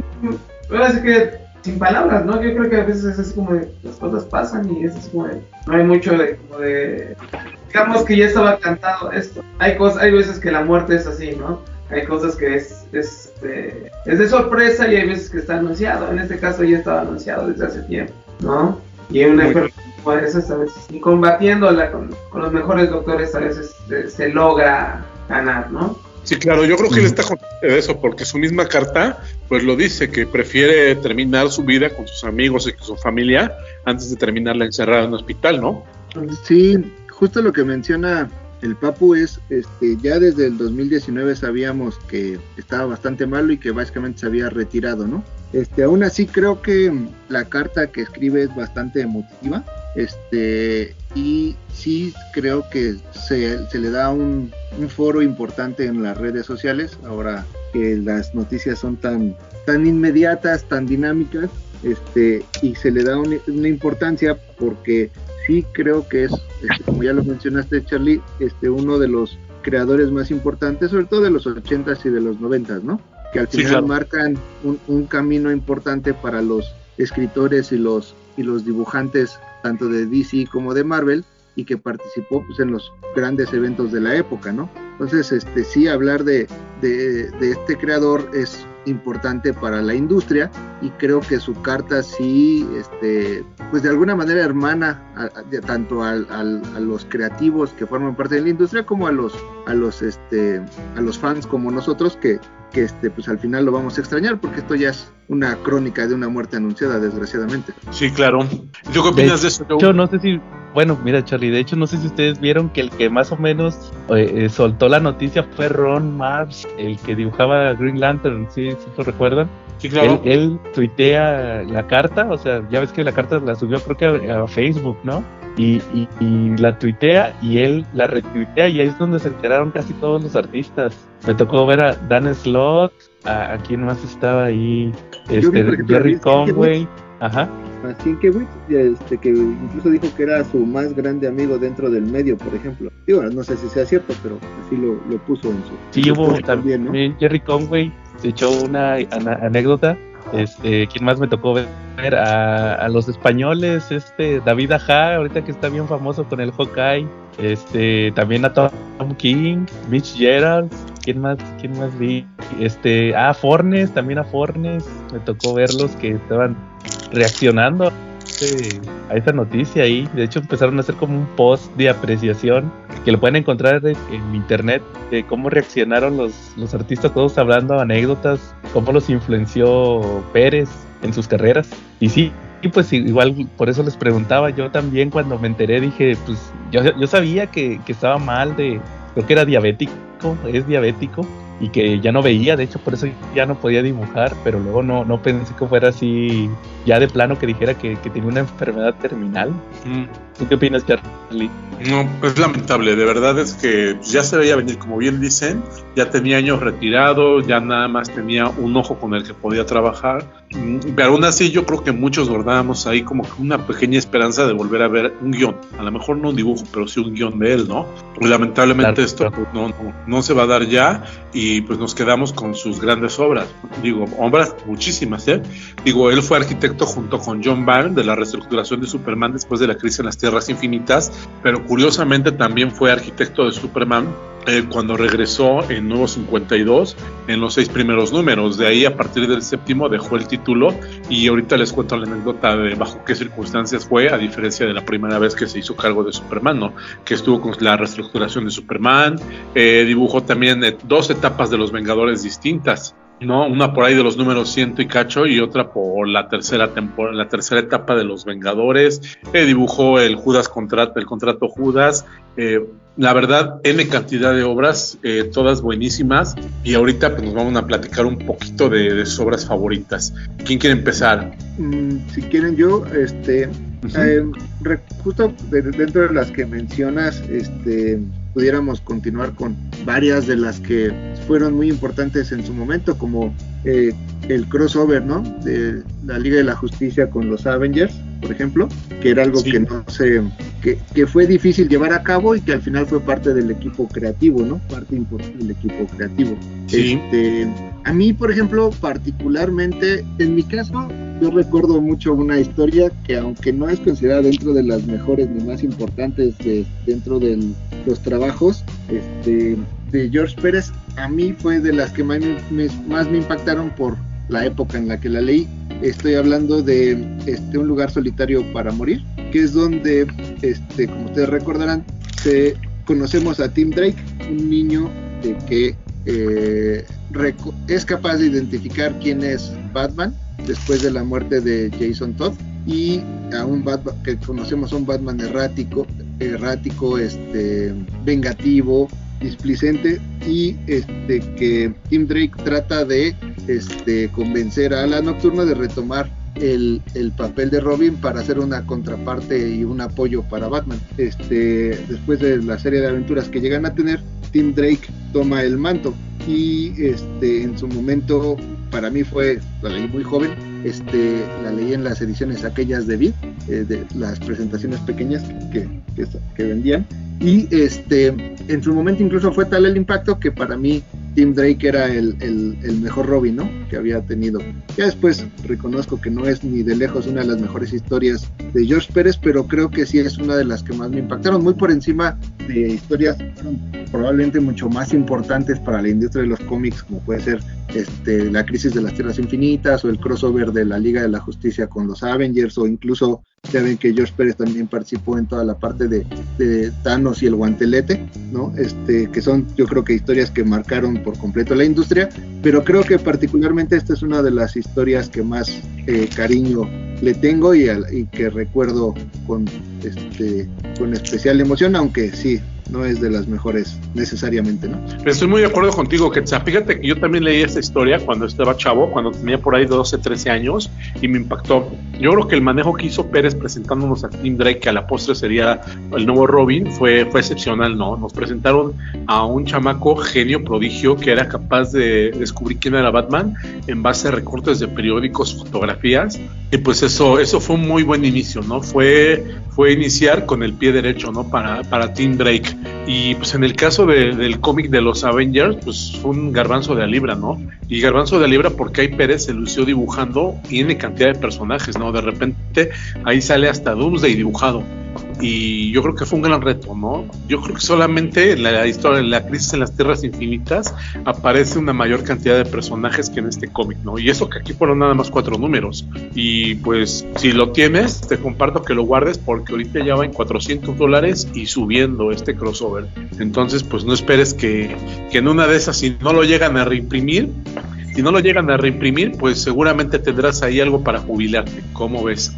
ahora sí que sin palabras, ¿no? Yo creo que a veces es como de, las cosas pasan y es como de, no hay mucho de, como de, digamos que ya estaba cantado esto. Hay cosas, hay veces que la muerte es así, ¿no? Hay cosas que es, es, de, es de sorpresa y hay veces que está anunciado. En este caso ya estaba anunciado desde hace tiempo, ¿no? Y una enfermedad a veces, y combatiéndola con, los mejores doctores a veces se, logra ganar, ¿no? Sí, claro, yo creo que él está consciente de eso, porque su misma carta, pues lo dice, que prefiere terminar su vida con sus amigos y con su familia antes de terminarla encerrada en un hospital, ¿no? Sí, justo lo que menciona el Papu es, este, ya desde el 2019 sabíamos que estaba bastante malo y que básicamente se había retirado, ¿no? Este, aún así creo que la carta que escribe es bastante emotiva, este, y sí creo que se, le da un, un, foro importante en las redes sociales, ahora que las noticias son tan, tan inmediatas, tan dinámicas, este, y se le da una importancia porque sí creo que es, este, como ya lo mencionaste Charlie, este, uno de los creadores más importantes, sobre todo de los 80s y de los 90s, ¿no? Que al final marcan un, un, camino importante para los escritores y los, y los dibujantes tanto de DC como de Marvel y que participó pues, en los grandes eventos de la época, ¿no? Entonces, este, sí, hablar de, de, de este creador es importante para la industria y creo que su carta sí, este, pues de alguna manera hermana tanto a los creativos que forman parte de la industria como a los, a los, este, a los fans como nosotros que, que este, pues al final lo vamos a extrañar porque esto ya es una crónica de una muerte anunciada, desgraciadamente. Sí, claro. ¿Tú qué opinas de, eso? Yo no sé si, bueno, mira Charlie, de hecho no sé si ustedes vieron que el que más o menos eh, soltó la noticia fue Ron Mars, el que dibujaba Green Lantern, ¿sí, ¿sí lo recuerdan? Sí, claro. Él, tuitea la carta, o sea, ya ves que la carta la subió creo que a, Facebook, ¿no? Y, y, la tuitea y él la retuitea y ahí es donde se enteraron casi todos los artistas. Me tocó ver a Dan Slott, a, a quién más estaba ahí, este, Jerry Conway, ajá. Así que, este, que incluso dijo que era su más grande amigo dentro del medio, por ejemplo. Digo, no sé si sea cierto, pero así lo, lo puso en su. Sí, hubo también, ¿no? Jerry Conway se echó una anécdota. Este, ¿quién más me tocó ver? A, a, los españoles, este, David Aja, ahorita que está bien famoso con el Hawkeye, este, también a Tom King, Mitch Gerald, ¿quién más, quién más vi? Este, a Fornes, también a Fornes, me tocó verlos que estaban reaccionando a esta noticia ahí. De hecho, empezaron a hacer como un post de apreciación que lo pueden encontrar en internet de cómo reaccionaron los, los artistas, todos hablando anécdotas, cómo los influenció Pérez en sus carreras. Y sí, y pues igual por eso les preguntaba, yo también cuando me enteré dije, pues yo, yo sabía que, que estaba mal de, creo que era diabético, es diabético, y que ya no veía, de hecho por eso ya no podía dibujar, pero luego no, no pensé que fuera así, ya de plano que dijera que, que tenía una enfermedad terminal. Mm. ¿Tú qué opinas, Charlie? No, es lamentable, de verdad es que ya se veía venir, como bien dicen, ya tenía años retirado, ya nada más tenía un ojo con el que podía trabajar, pero aún así yo creo que muchos guardábamos ahí como una pequeña esperanza de volver a ver un guion, a lo mejor no un dibujo, pero sí un guion de él, ¿no? lamentablemente esto pues, no, no, no se va a dar ya y pues nos quedamos con sus grandes obras, digo, obras muchísimas, ¿eh? Digo, él fue arquitecto junto con John Byrne de la reestructuración de Superman después de la crisis en las Tierras Infinitas, pero curiosamente también fue arquitecto de Superman eh, cuando regresó en Nuevo 52 en los seis primeros números. De ahí, a partir del séptimo, dejó el título y ahorita les cuento la anécdota de bajo qué circunstancias fue, a diferencia de la primera vez que se hizo cargo de Superman, ¿no? Que estuvo con la reestructuración de Superman, eh, dibujó también eh, dos etapas de los Vengadores distintas ¿no? Una por ahí de los números ciento y cacho y otra por la tercera temporada, la tercera etapa de los Vengadores. Eh, dibujó el Judas contrato, el contrato Judas. Eh, la verdad, N cantidad de obras, eh, todas buenísimas. Y ahorita pues, nos vamos a platicar un poquito de, de sus obras favoritas. ¿Quién quiere empezar? Mm, si quieren yo, este, eh, re- justo de- dentro de las que mencionas, este, pudiéramos continuar con varias de las que fueron muy importantes en su momento, como eh, el crossover, ¿no? De la Liga de la Justicia con los Avengers, por ejemplo, que era algo Sí. que no se, que, que fue difícil llevar a cabo y que al final fue parte del equipo creativo, ¿no? Parte importante del equipo creativo. Sí. Este, a mí, por ejemplo, particularmente, en mi caso, yo recuerdo mucho una historia que aunque no es considerada dentro de las mejores ni más importantes de- dentro de los trabajos este, de George Pérez, a mí fue de las que más me, me- más me impactaron por la época en la que la leí. Estoy hablando de este, Un lugar solitario para morir, que es donde, este, como ustedes recordarán, se, conocemos a Tim Drake, un niño de que eh, es capaz de identificar quién es Batman después de la muerte de Jason Todd y a un Batman que conocemos a un Batman errático, errático, este, vengativo, displicente y este que Tim Drake trata de este convencer a la nocturna de retomar el, el papel de Robin para hacer una contraparte y un apoyo para Batman. Este, después de la serie de aventuras que llegan a tener, Tim Drake toma el manto y este en su momento para mí fue muy joven este la leí en las ediciones aquellas de Vid eh, de las presentaciones pequeñas que, que, que vendían. Y este en su momento incluso fue tal el impacto que para mí Tim Drake era el, el, el, mejor Robin, ¿no? Que había tenido. Ya después reconozco que no es ni de lejos una de las mejores historias de George Pérez, pero creo que sí es una de las que más me impactaron, muy por encima de historias probablemente mucho más importantes para la industria de los cómics, como puede ser este, la crisis de las Tierras Infinitas o el crossover de la Liga de la Justicia con los Avengers o incluso ya ven que George Pérez también participó en toda la parte de, de, Thanos y el guantelete, ¿no? Este, que son yo creo que historias que marcaron por completo la industria, pero creo que particularmente esta es una de las historias que más eh, cariño le tengo y, y, que recuerdo con, este, con especial emoción, aunque sí, no es de las mejores necesariamente, ¿no? Estoy muy de acuerdo contigo, que fíjate que yo también leí esta historia cuando estaba chavo, cuando tenía por ahí 12, 13 años, y me impactó. Yo creo que el manejo que hizo Pérez presentándonos a Tim Drake, que a la postre sería el nuevo Robin, fue, fue excepcional, ¿no? Nos presentaron a un chamaco genio prodigio que era capaz de descubrir quién era Batman en base a recortes de periódicos, fotografías, y pues eso, eso fue un muy buen inicio, ¿no? Fue, fue iniciar con el pie derecho, ¿no? Para, para Tim Drake. Y pues en el caso de, del cómic de los Avengers, pues fue un garbanzo de libra, ¿no? Y garbanzo de libra porque ahí Pérez se lució dibujando tiene cantidad de personajes, ¿no? De repente ahí sale hasta Doomsday dibujado. Y yo creo que fue un gran reto, ¿no? Yo creo que solamente en la historia de la crisis en las tierras infinitas aparece una mayor cantidad de personajes que en este cómic, ¿no? Y eso que aquí fueron nada más cuatro números. Y pues si lo tienes, te comparto que lo guardes porque ahorita ya va en 400 dólares y subiendo este crossover. Entonces, pues no esperes que, que en una de esas, si no lo llegan a reimprimir, si no lo llegan a reimprimir, pues seguramente tendrás ahí algo para jubilarte. ¿Cómo ves?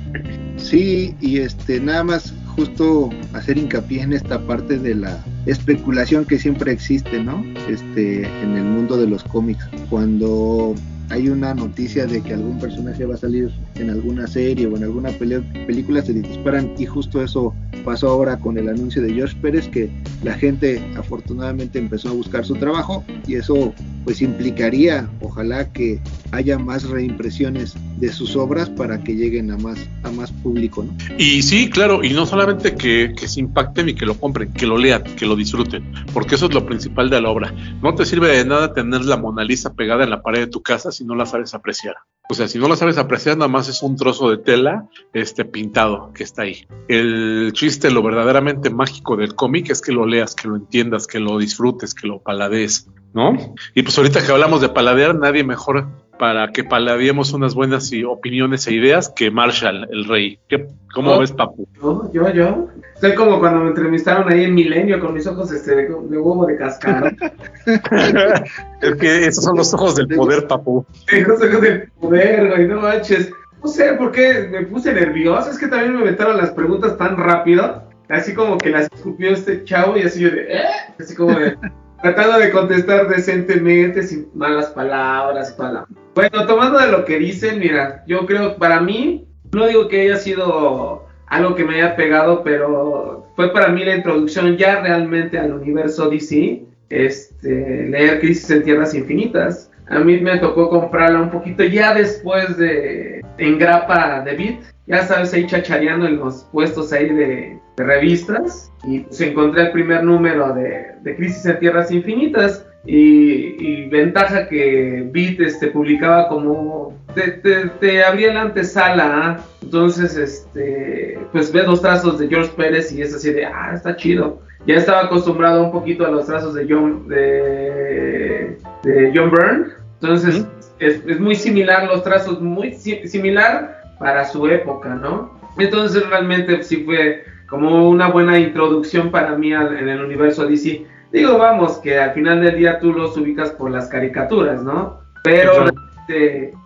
Sí, y este, nada más justo hacer hincapié en esta parte de la especulación que siempre existe, ¿no? Este, en el mundo de los cómics. Cuando hay una noticia de que algún personaje va a salir en alguna serie o en alguna película, se disparan y justo eso pasó ahora con el anuncio de George Pérez que la gente afortunadamente empezó a buscar su trabajo y eso pues implicaría ojalá que haya más reimpresiones de sus obras para que lleguen a más a más público ¿no? y sí claro y no solamente que, que se impacten y que lo compren que lo lean que lo disfruten porque eso es lo principal de la obra no te sirve de nada tener la Mona Lisa pegada en la pared de tu casa si no la sabes apreciar o sea, si no la sabes apreciar, nada más es un trozo de tela este, pintado que está ahí. El chiste, lo verdaderamente mágico del cómic es que lo leas, que lo entiendas, que lo disfrutes, que lo paladees, ¿no? Y pues ahorita que hablamos de paladear, nadie mejor para que paladeemos unas buenas opiniones e ideas que Marshall, el rey. ¿Qué, ¿Cómo Oh. ves, papu? Yo, yo, yo. Soy como cuando me entrevistaron ahí en Milenio con mis ojos este, de, de huevo de cascara. es que esos son los ojos del poder, papu. Los ojos del poder, güey, no manches. No sé por qué me puse nervioso. Es que también me metieron las preguntas tan rápido. Así como que las escupió este chavo y así yo de, ¿eh? Así como de, tratando de contestar decentemente, sin malas palabras la- Bueno, tomando de lo que dicen, mira, yo creo, para mí, no digo que haya sido algo que me haya pegado, pero fue para mí la introducción ya realmente al universo DC, este, leer Crisis en Tierras Infinitas. A mí me tocó comprarla un poquito ya después de en grapa de Beat, ya sabes, ahí chachareando en los puestos ahí de, revistas. Y pues encontré el primer número de Crisis en Tierras Infinitas y, y ventaja que Beat este, publicaba como te, te, te abría la antesala, ¿ah? entonces este pues ves los trazos de George Pérez y es así de ah está chido. Ya estaba acostumbrado un poquito a los trazos de John de, de John Byrne, entonces es, es muy similar los trazos, muy si- similar para su época, ¿no? Entonces realmente sí fue como una buena introducción para mí al- en el universo DC. Digo, vamos, que al final del día tú los ubicas por las caricaturas, ¿no? Pero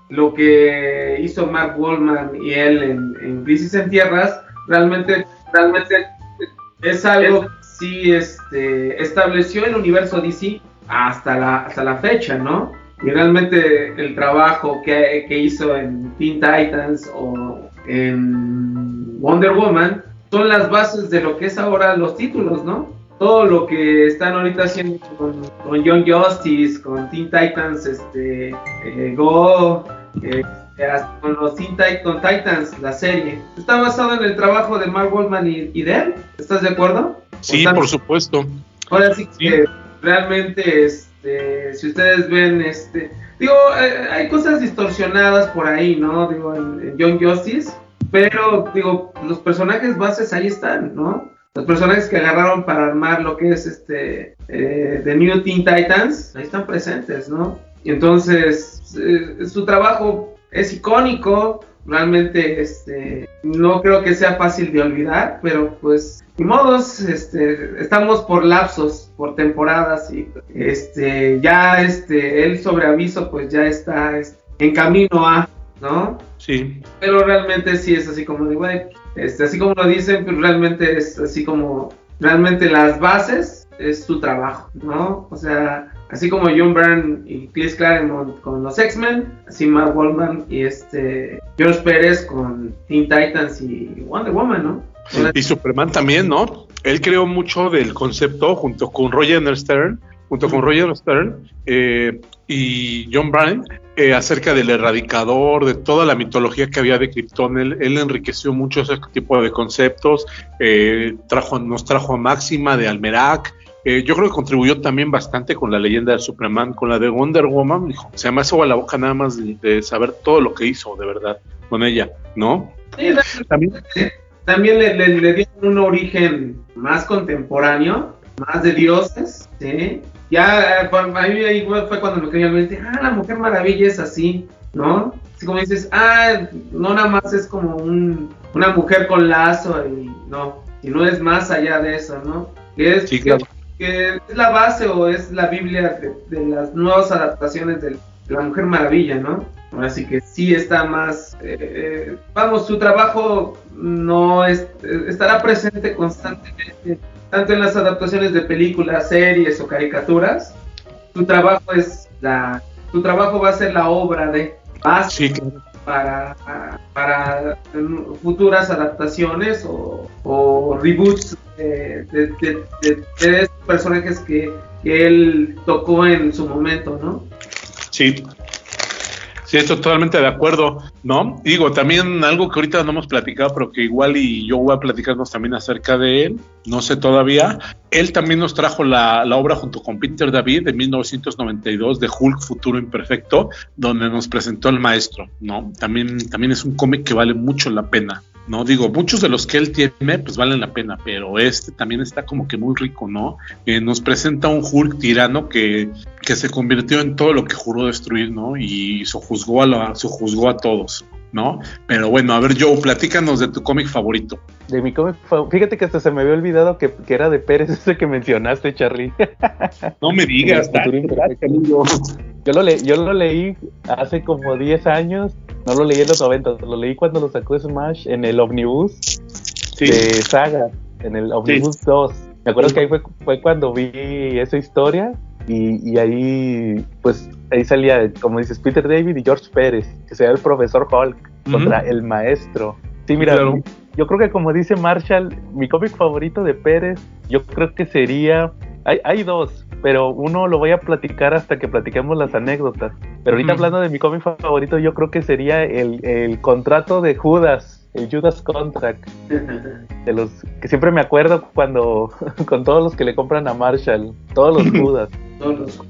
lo que hizo Mark Wallman y él en, en Crisis en Tierras, realmente, realmente es algo que sí este, estableció el universo DC hasta la, hasta la fecha, ¿no? Y realmente el trabajo que, que hizo en Teen Titans o en Wonder Woman son las bases de lo que es ahora los títulos, ¿no? Todo lo que están ahorita haciendo con, con Young Justice, con Teen Titans, este, eh, Go, eh, con los Teen Tit- con Titans, la serie, está basado en el trabajo de Mark Wallman y, y de él. ¿Estás de acuerdo? Sí, Están- por supuesto. Ahora sí Sí. que realmente, este, si ustedes ven, este, digo, eh, hay cosas distorsionadas por ahí, ¿no? Digo, en, en Young Justice, pero digo, los personajes bases ahí están, ¿no? Los personajes que agarraron para armar lo que es este eh, The New Teen Titans, ahí están presentes, ¿no? Y entonces, eh, su trabajo es icónico, realmente este, no creo que sea fácil de olvidar, pero pues, ni modos, este, estamos por lapsos, por temporadas y este, ya este, el sobre aviso pues ya está este, en camino a, ¿no? Sí. Pero realmente sí es así como de, güey, este, así como lo dicen, pues realmente es así como, realmente las bases es su trabajo, ¿no? O sea, así como John Byrne y Chris Claremont con los X-Men, así Mark Wallman y este George Pérez con Teen Titans y Wonder Woman, ¿no? Y Superman también, ¿no? Él creó mucho del concepto junto con Roger Stern, junto con Roger Stern eh, y John Byrne, eh, acerca del erradicador, de toda la mitología que había de Krypton. Él, él enriqueció mucho ese tipo de conceptos, eh, trajo, nos trajo a Máxima de Almerac. Eh, yo creo que contribuyó también bastante con la leyenda de Superman, con la de Wonder Woman. Hijo, se me hace agua la boca nada más de, de saber todo lo que hizo, de verdad, con ella, ¿no? Sí, También, también le, le- le dieron un origen más contemporáneo, más de dioses, ¿sí? Ya, eh, mí ahí fue cuando me en mente, ah, la Mujer Maravilla es así, ¿no? Así como dices, ah, no nada más es como un, una mujer con lazo y no, y no es más allá de eso, ¿no? Que es, Sí, que- claro. que es la base o es la Biblia de, de las nuevas adaptaciones de la Mujer Maravilla, ¿no? Así que sí está más, eh, eh, vamos, su trabajo no es, estará presente constantemente, tanto en las adaptaciones de películas, series o caricaturas. Tu trabajo es la, tu trabajo va a ser la obra de base sí, claro. para, para futuras adaptaciones o, o reboots de, de, de- de- personajes que, que él tocó en su momento, ¿no? Sí. Sí, estoy totalmente de acuerdo, ¿no? Digo, también algo que ahorita no hemos platicado, pero que igual y yo voy a platicarnos también acerca de él, no sé todavía. Él también nos trajo la, la obra junto con Peter David de 1992 de Hulk Futuro Imperfecto, donde nos presentó al maestro, ¿no? También, también es un cómic que vale mucho la pena, No digo, muchos de los que él tiene, pues valen la pena, pero este también está como que muy rico, ¿no? Eh, nos presenta un Hulk tirano que, que se convirtió en todo lo que juró destruir, ¿no? Y sojuzgó a, la, sojuzgó a todos. ¿no? Pero bueno, a ver, Joe, platícanos de tu cómic favorito. De mi cómic favorito. Fíjate que hasta se me había olvidado que, que era de Pérez, ese que mencionaste, Charlie. No me digas, yo lo, le, yo lo leí hace como 10 años, no lo leí en los 90, lo leí cuando lo sacó Smash en el Omnibus Sí. de Saga, en el Omnibus 2. Me acuerdo que ahí fue, fue cuando vi esa historia y, y ahí, pues, ahí salía, como dices, Peter David y George Pérez, que sería el profesor Hulk contra el maestro. Sí, mira, Claro. yo creo que como dice Marshall, mi cómic favorito de Pérez, yo creo que sería, hay, hay dos, pero uno lo voy a platicar hasta que platiquemos las anécdotas. Pero ahorita hablando de mi cómic favorito, yo creo que sería el, el contrato de Judas, el Judas Contract, de los que siempre me acuerdo cuando, con todos los que le compran a Marshall, todos los Judas.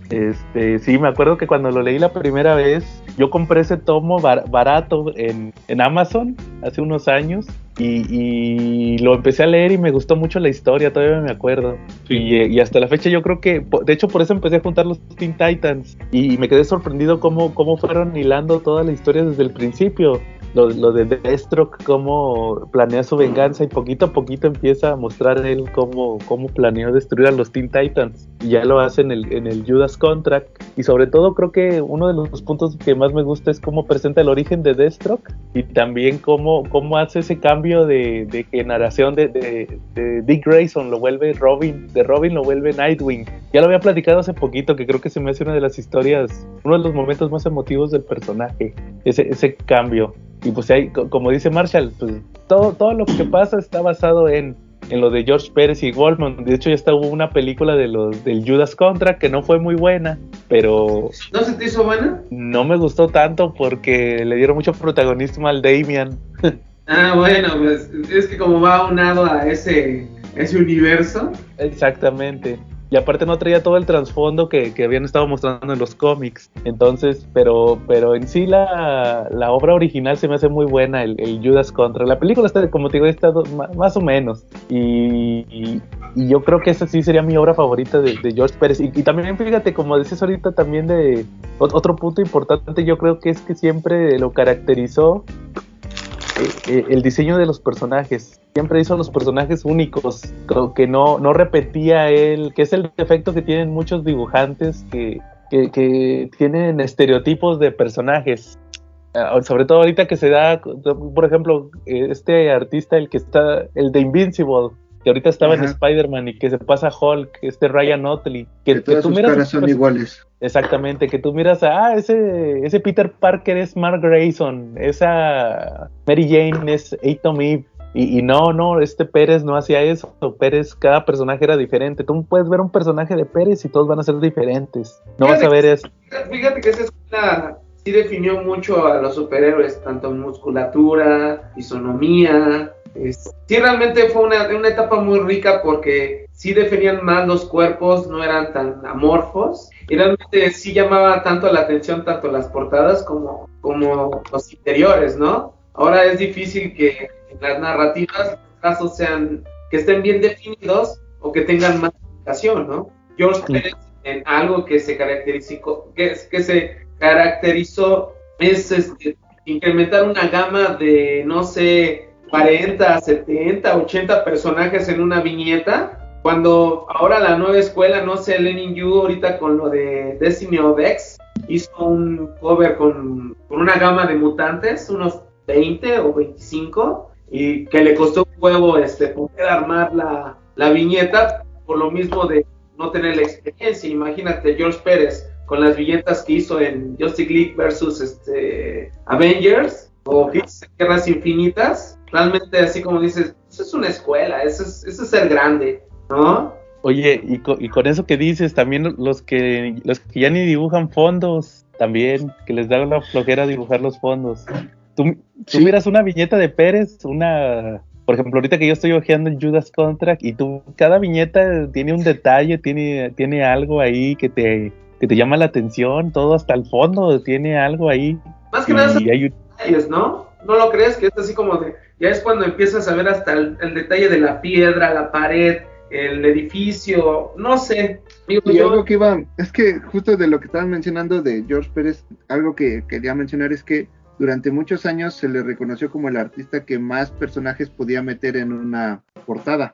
Este, sí, me acuerdo que cuando lo leí la primera vez, yo compré ese tomo bar- barato en, en Amazon hace unos años y, y lo empecé a leer y me gustó mucho la historia, todavía me acuerdo. Y, eh, y hasta la fecha yo creo que, de hecho por eso empecé a juntar los Teen Titans y me quedé sorprendido cómo, cómo fueron hilando toda la historia desde el principio. Lo, de Deathstroke, cómo planea su venganza y poquito a poquito empieza a mostrar él cómo, cómo planeó destruir a los Teen Titans. Y ya lo hace en el, en el Judas Contract. Y sobre todo creo que uno de los puntos que más me gusta es cómo presenta el origen de Deathstroke y también cómo, cómo hace ese cambio de, de generación de, de, de Dick Grayson, lo vuelve Robin, de Robin lo vuelve Nightwing. Ya lo había platicado hace poquito, que creo que se me hace una de las historias, uno de los momentos más emotivos del personaje, ese, ese cambio. Y pues co- como dice Marshall, pues todo, todo lo que pasa está basado en, en lo de George Pérez y Goldman. De hecho, ya está hubo una película de los del Judas Contra que no fue muy buena, pero ¿No se te hizo buena? no me gustó tanto porque le dieron mucho protagonismo al Damian. Ah, bueno, pues es que como va unado a ese, ese universo. Exactamente. Y aparte no traía todo el trasfondo que, que habían estado mostrando en los cómics. Entonces, pero, pero en sí la, la obra original se me hace muy buena, el, el Judas Contra. La película está, como te digo, está más o menos. Y, y- yo creo que esa sí sería mi obra favorita de, de George Pérez. Y, también fíjate, como dices ahorita, también de ot- otro punto importante, yo creo que es que siempre lo caracterizó eh, eh, el diseño de los personajes. Siempre hizo los personajes únicos, co- que no, no repetía él, que es el defecto que tienen muchos dibujantes que, que, que tienen estereotipos de personajes. Ah, sobre todo ahorita que se da, por ejemplo, eh, este artista, el que está, el de Invincible, que ahorita estaba en. Spider-Man y que se pasa Hulk, este Ryan Otley, que, Que que todas tú sus miras caras son iguales. Exactamente, que tú miras a, ah, ese, ese Peter Parker es Mark Grayson, esa Mary Jane es Atom Eve, y, y no, no, este Pérez no hacía eso, Pérez, cada personaje era diferente, tú puedes ver un personaje de Pérez y todos van a ser diferentes, no vas a ver eso. Fíjate que esa escuela sí definió mucho a los superhéroes, tanto musculatura, fisonomía. es- sí, realmente fue una, una etapa muy rica porque sí definían más los cuerpos, no eran tan amorfos. Y realmente sí llamaba tanto la atención, tanto las portadas como, como los interiores, ¿no? Ahora es difícil que las narrativas los casos sean, que estén bien definidos o que tengan más explicación, ¿no? George Sí. Pérez en algo que se caracterizó, que, que se caracterizó es este, incrementar una gama de, no sé, 40, 70, 80 personajes en una viñeta. Cuando ahora la nueva escuela, no sé, Lenin Yu ahorita con lo de Destiny of X, hizo un cover con, con una gama de mutantes, unos 20 o 25, y que le costó un huevo este, poder armar la, la viñeta por lo mismo de no tener la experiencia. Imagínate, George Pérez con las viñetas que hizo en Justice League versus este, Avengers o Hits Guerras Infinitas. Realmente, así como dices, eso es una escuela, eso es, eso es ser grande, ¿no? Oye, y, co- y con eso que dices, también los que, los que ya ni dibujan fondos, también, que les da la flojera dibujar los fondos. Tú, tú Sí. miras una viñeta de Pérez, una, por ejemplo, ahorita que yo estoy hojeando el Judas Contract, y tú, cada viñeta tiene un detalle, tiene, tiene algo ahí que te, que te llama la atención, todo hasta el fondo tiene algo ahí. Más que nada son Y hay un- detalles, ¿no? ¿No lo crees? Que es así como de, ya es cuando empiezas a ver hasta el, el detalle de la piedra, la pared, el edificio, no sé. Digo, Y yo- algo que iba, es que justo de lo que estaban mencionando de George Pérez, algo que quería mencionar es que durante muchos años se le reconoció como el artista que más personajes podía meter en una portada.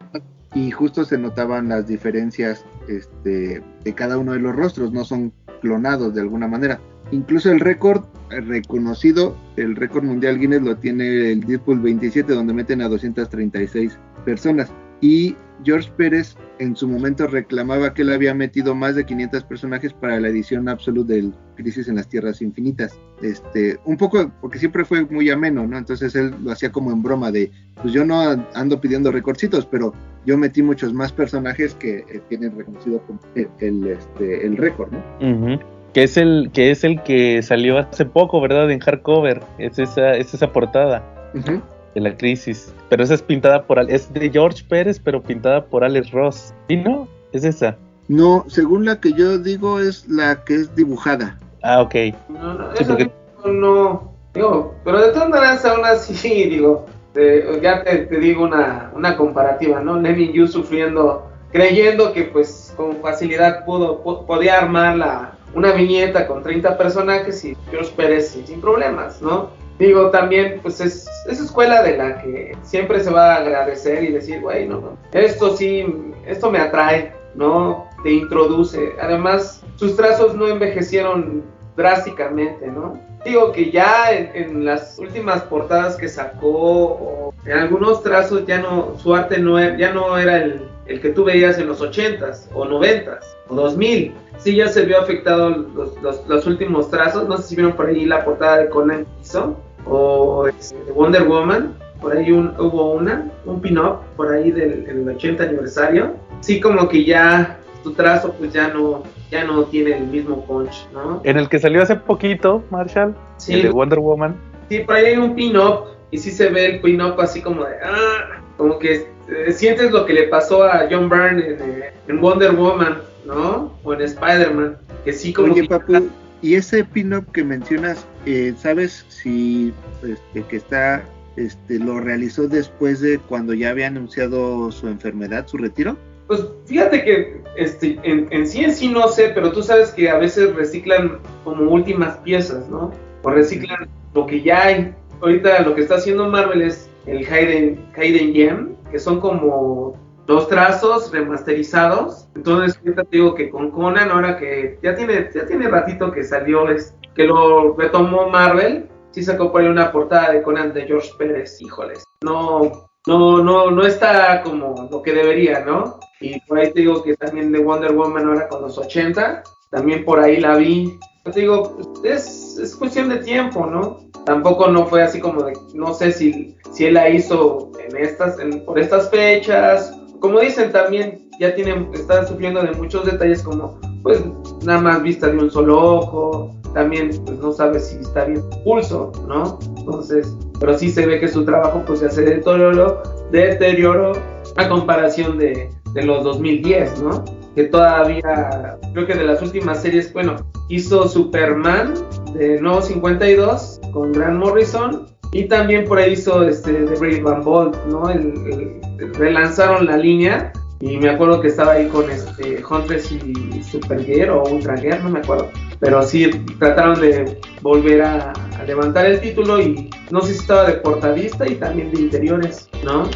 Y justo se notaban las diferencias este, de cada uno de los rostros, no son clonados de alguna manera. Incluso el récord eh, reconocido, el récord mundial Guinness lo tiene el Deadpool 27, donde meten a 236 personas. Y George Pérez en su momento reclamaba que él había metido más de 500 personajes para la edición absoluta del Crisis en las Tierras Infinitas. Este, un poco, porque siempre fue muy ameno, ¿no? Entonces él lo hacía como en broma de, pues yo no ando pidiendo recordcitos, pero yo metí muchos más personajes que eh, tienen reconocido como el, el, este, el récord, ¿no? Que es el que es el que salió hace poco, ¿verdad? En hardcover. Es esa, es esa portada Ujú. De la crisis. Pero esa es pintada por Al- es de George Pérez, pero pintada por Alex Ross. ¿Y no? Es esa. No, según la que yo digo es la que es dibujada. Ah, ok. No, no, Sí, eso porque- no, digo, pero de todas maneras aún así, digo, de- ya te, te digo una, una comparativa, ¿no? Lemmy Yu sufriendo, creyendo que pues con facilidad pudo, po- podía armar la, una viñeta con 30 personajes y George Pérez sin, sin problemas, ¿no? Digo, también, pues es, es escuela de la que siempre se va a agradecer y decir, güey, no, no, esto sí, esto me atrae, ¿no? Te introduce. Además, sus trazos no envejecieron drásticamente, ¿no? Digo que ya en, en las últimas portadas que sacó, o en algunos trazos ya no, su arte no era, ya no era el, el que tú veías en los 80s o 90s o 2000. Sí ya se vio afectado los, los, los últimos trazos, no sé si vieron por ahí la portada de Conan hizo, o este, de Wonder Woman, por ahí un- hubo una, un pin-up por ahí del el 80 aniversario. Sí como que ya tu trazo pues ya no, ya no tiene el mismo punch, ¿no? En el que salió hace poquito, Marshall, Sí, el de Wonder Woman. Sí, por ahí hay un pin-up y sí se ve el pin-up así como de, ah, como que eh, sientes lo que le pasó a John Byrne en, eh, en Wonder Woman, ¿no? O en Spider-Man, que sí como Oye, que... Papu, y ese pin-up que mencionas, eh, ¿sabes si este, que está, este, lo realizó después de cuando ya había anunciado su enfermedad, su retiro? Pues fíjate que este, en, en sí en sí no sé, pero tú sabes que a veces reciclan como últimas piezas, ¿no? O reciclan lo que ya hay. Ahorita lo que está haciendo Marvel es el Hayden, Hayden Gem, que son como dos trazos remasterizados. Entonces ahorita te digo que con Conan, ahora que ya tiene, ya tiene ratito que salió, es, que lo retomó Marvel, sí sacó por ahí una portada de Conan de George Pérez, híjoles. No, no, no, no está como lo que debería, ¿no? Y por ahí te digo que también de Wonder Woman ahora con los 80, también por ahí la vi. Yo te digo, es, es cuestión de tiempo, ¿no? Tampoco no fue así como de, no sé si, si él la hizo en estas, por estas fechas. Como dicen también, ya tienen, están sufriendo de muchos detalles como, pues, nada más vista de un solo ojo, también, pues, no sabes si está bien pulso, ¿no? Entonces, pero sí se ve que su trabajo, pues, se deterioró, deterioró a comparación de, de los 2010, ¿no? Que todavía, creo que de las últimas series, bueno, hizo Superman de Nuevo 52 con Grant Morrison y también por ahí hizo este The Brave Bolt, ¿no? El- relanzaron la línea y me acuerdo que estaba ahí con este Huntress y Supergear o Ultra Gear, no me acuerdo. Pero sí trataron de volver a, levantar el título y no sé si estaba de portadista y también de interiores, ¿no?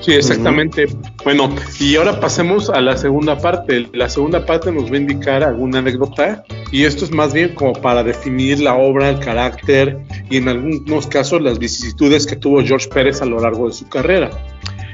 Sí, exactamente. Bueno, y ahora pasemos a la segunda parte. La segunda parte nos va a indicar alguna anécdota y esto es más bien como para definir la obra, el carácter y en algunos casos las vicisitudes que tuvo George Pérez a lo largo de su carrera.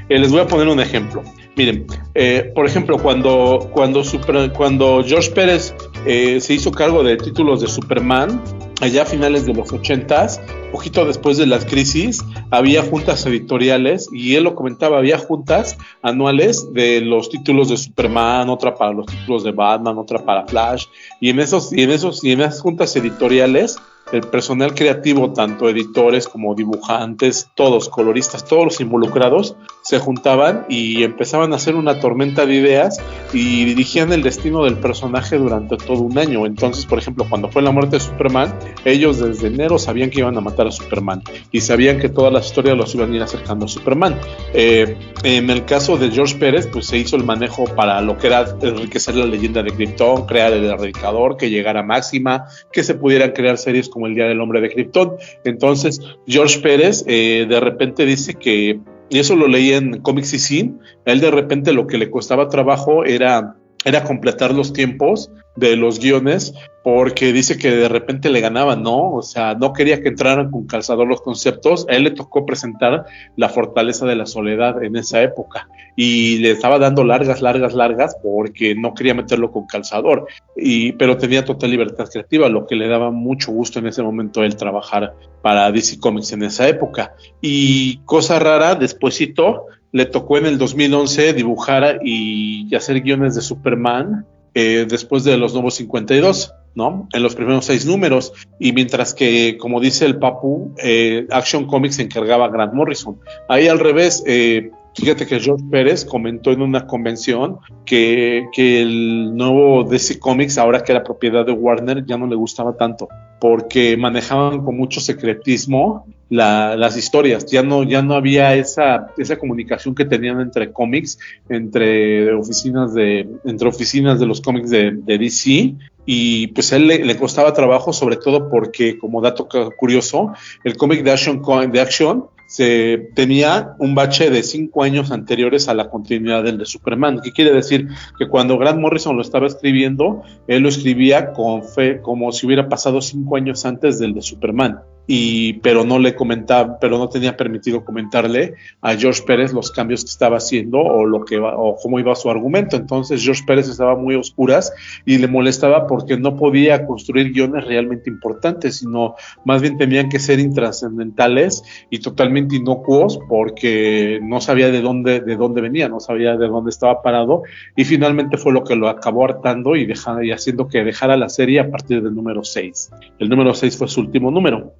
Eh, les voy a poner un ejemplo. Miren, eh, por ejemplo, cuando, cuando, Super- cuando George Pérez eh, se hizo cargo de títulos de Superman, allá a finales de los 80s, poquito después de las crisis, había juntas editoriales y él lo comentaba, había juntas anuales de los títulos de Superman, otra para los títulos de Batman, otra para Flash, y en esos, y en esos, y en esas juntas editoriales, el personal creativo, tanto editores como dibujantes, todos, coloristas, todos los involucrados, se juntaban y empezaban a hacer una tormenta de ideas y dirigían el destino del personaje durante todo un año. Entonces, por ejemplo, cuando fue la muerte de Superman, ellos desde enero sabían que iban a matar a Superman y sabían que todas las historias los iban a ir acercando a Superman. Eh, en el caso de George Pérez, pues se hizo el manejo para lo que era enriquecer la leyenda de Krypton, crear el erradicador, que llegara máxima, que se pudieran crear series El Día del Hombre de Krypton. Entonces, George Pérez eh, de repente dice que y eso lo leí en Comics y Sin, él de repente lo que le costaba trabajo era, era completar los tiempos de los guiones porque dice que de repente le ganaban, ¿no? O sea, no quería que entraran con calzador los conceptos. A él le tocó presentar la fortaleza de la soledad en esa época y le estaba dando largas, largas, largas porque no quería meterlo con calzador. Y, pero tenía total libertad creativa, lo que le daba mucho gusto en ese momento el trabajar para DC Comics en esa época. Y cosa rara, despuésito le tocó en el 2011 dibujar y hacer guiones de Superman eh, después de los nuevos 52. ¿no? En los primeros seis números. Y mientras que, como dice el Papu, eh, Action Comics se encargaba a Grant Morrison. Ahí al revés, eh, fíjate que George Pérez comentó en una convención que, que, el nuevo DC Comics, ahora que era propiedad de Warner, ya no le gustaba tanto, porque manejaban con mucho secretismo las historias, ya no, ya no había esa, esa comunicación que tenían entre cómics, entre oficinas de, entre oficinas de los cómics de, DC y pues a él le, costaba trabajo, sobre todo porque, como dato curioso, el cómic de Action, de Action se tenía un bache de cinco años anteriores a la continuidad del de Superman. ¿Qué quiere decir? Que cuando Grant Morrison lo estaba escribiendo, él lo escribía con fe, como si hubiera pasado cinco años antes del de Superman y pero no le comentaba, pero no tenía permitido comentarle a George Pérez los cambios que estaba haciendo o lo que o cómo iba su argumento. Entonces George Pérez estaba muy oscuras y le molestaba porque no podía construir guiones realmente importantes, sino más bien tenían que ser intrascendentales y totalmente inocuos porque no sabía de dónde de dónde venía, no sabía de dónde estaba parado y finalmente fue lo que lo acabó hartando y dejando y haciendo que dejara la serie a partir del número 6. El número 6 fue su último número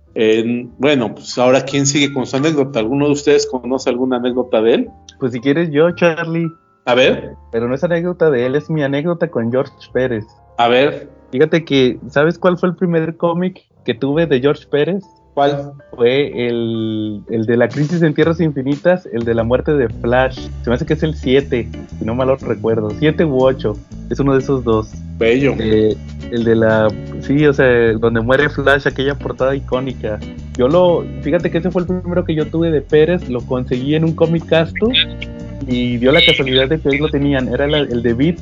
bueno, pues ahora, ¿quién sigue con su anécdota? ¿Alguno de ustedes conoce alguna anécdota de él? Pues si quieres yo, Charlie. A ver. Pero no es anécdota de él, es mi anécdota con George Pérez. A ver. Fíjate que, ¿sabes cuál fue el primer cómic que tuve de George Pérez? ¿Cuál? Fue el, el, de la crisis en Tierras Infinitas, el de la muerte de Flash. Se me hace que es el 7, si no mal lo recuerdo. 7 u 8. Es uno de esos dos. Bello. Eh, el de la. Sí, o sea, donde muere Flash, aquella portada icónica. Yo lo. Fíjate que ese fue el primero que yo tuve de Pérez. Lo conseguí en un Comic Casto. Y dio la casualidad de que ahí lo tenían. Era el de Beat.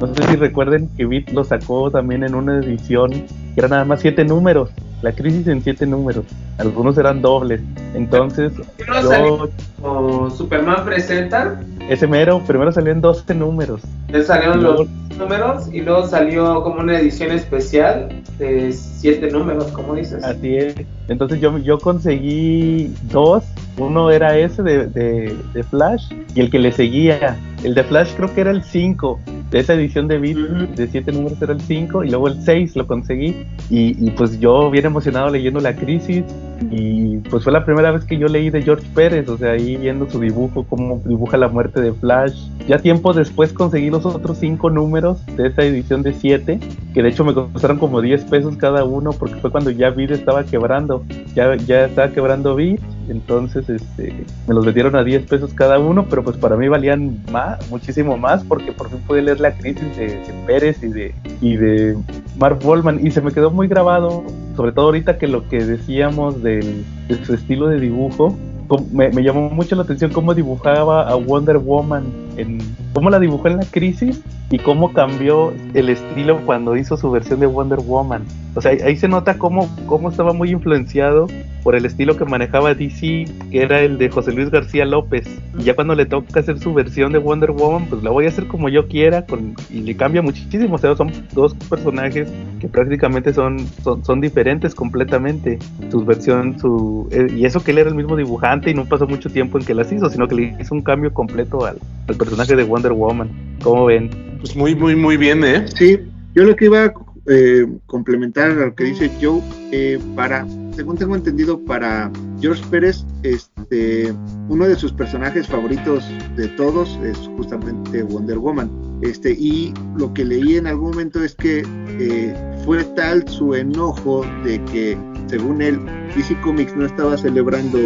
No sé si recuerden que Beat lo sacó también en una edición que era nada más siete números. La crisis en siete números. Algunos eran dobles. Entonces, yo, Superman presenta. Ese mero, primero salió en 12 números. Salieron los números y luego salió como una edición especial de siete números, como dices. Así es. Entonces yo, yo conseguí dos. Uno era ese de, de, de Flash y el que le seguía. El de Flash creo que era el 5 de esa edición de Beat de siete números era el 5 y luego el 6 lo conseguí y, y, pues yo bien emocionado leyendo La Crisis y pues fue la primera vez que yo leí de George Pérez, o sea, ahí viendo su dibujo, cómo dibuja la muerte de Flash. Ya tiempo después conseguí los otros cinco números de esa edición de 7, que de hecho me costaron como 10 pesos cada uno porque fue cuando ya Beat estaba quebrando, ya, ya estaba quebrando Beat entonces este, me los vendieron a 10 pesos cada uno, pero pues para mí valían más, muchísimo más, porque por fin pude leer la crisis de, Pérez y de, y de Mark Wallman, y se me quedó muy grabado, sobre todo ahorita que lo que decíamos del, de su estilo de dibujo, me, me, llamó mucho la atención cómo dibujaba a Wonder Woman, en, cómo la dibujó en la crisis y cómo cambió el estilo cuando hizo su versión de Wonder Woman. O sea, ahí se nota cómo, cómo estaba muy influenciado por el estilo que manejaba DC, que era el de José Luis García López. Y ya cuando le toca hacer su versión de Wonder Woman, pues la voy a hacer como yo quiera, con, y le cambia muchísimo. O sea, son dos personajes que prácticamente son, son, son diferentes completamente. Su versión, su, eh, y eso que él era el mismo dibujante y no pasó mucho tiempo en que las hizo, sino que le hizo un cambio completo al, al personaje de Wonder Woman. ¿Cómo ven? Pues muy, muy, muy bien, ¿eh? Sí, yo lo que iba a eh, complementar a lo que dice Joe, eh, para, según tengo entendido, para George Pérez, este, uno de sus personajes favoritos de todos es justamente Wonder Woman. Este, y lo que leí en algún momento es que eh, fue tal su enojo de que, según él, DC Comics no estaba celebrando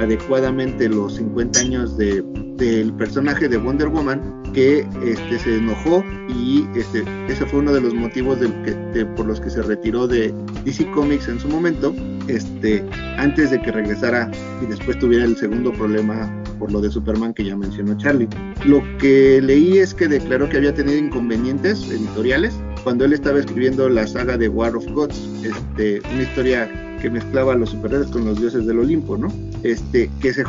adecuadamente los 50 años de, del personaje de Wonder Woman que este, se enojó y este, ese fue uno de los motivos por los que se retiró de DC Comics en su momento, este, antes de que regresara y después tuviera el segundo problema por lo de Superman que ya mencionó Charlie. Lo que leí es que declaró que había tenido inconvenientes editoriales cuando él estaba escribiendo la saga de War of Gods, este, una historia que mezclaba a los superhéroes con los dioses del Olimpo, ¿no? Este, que se,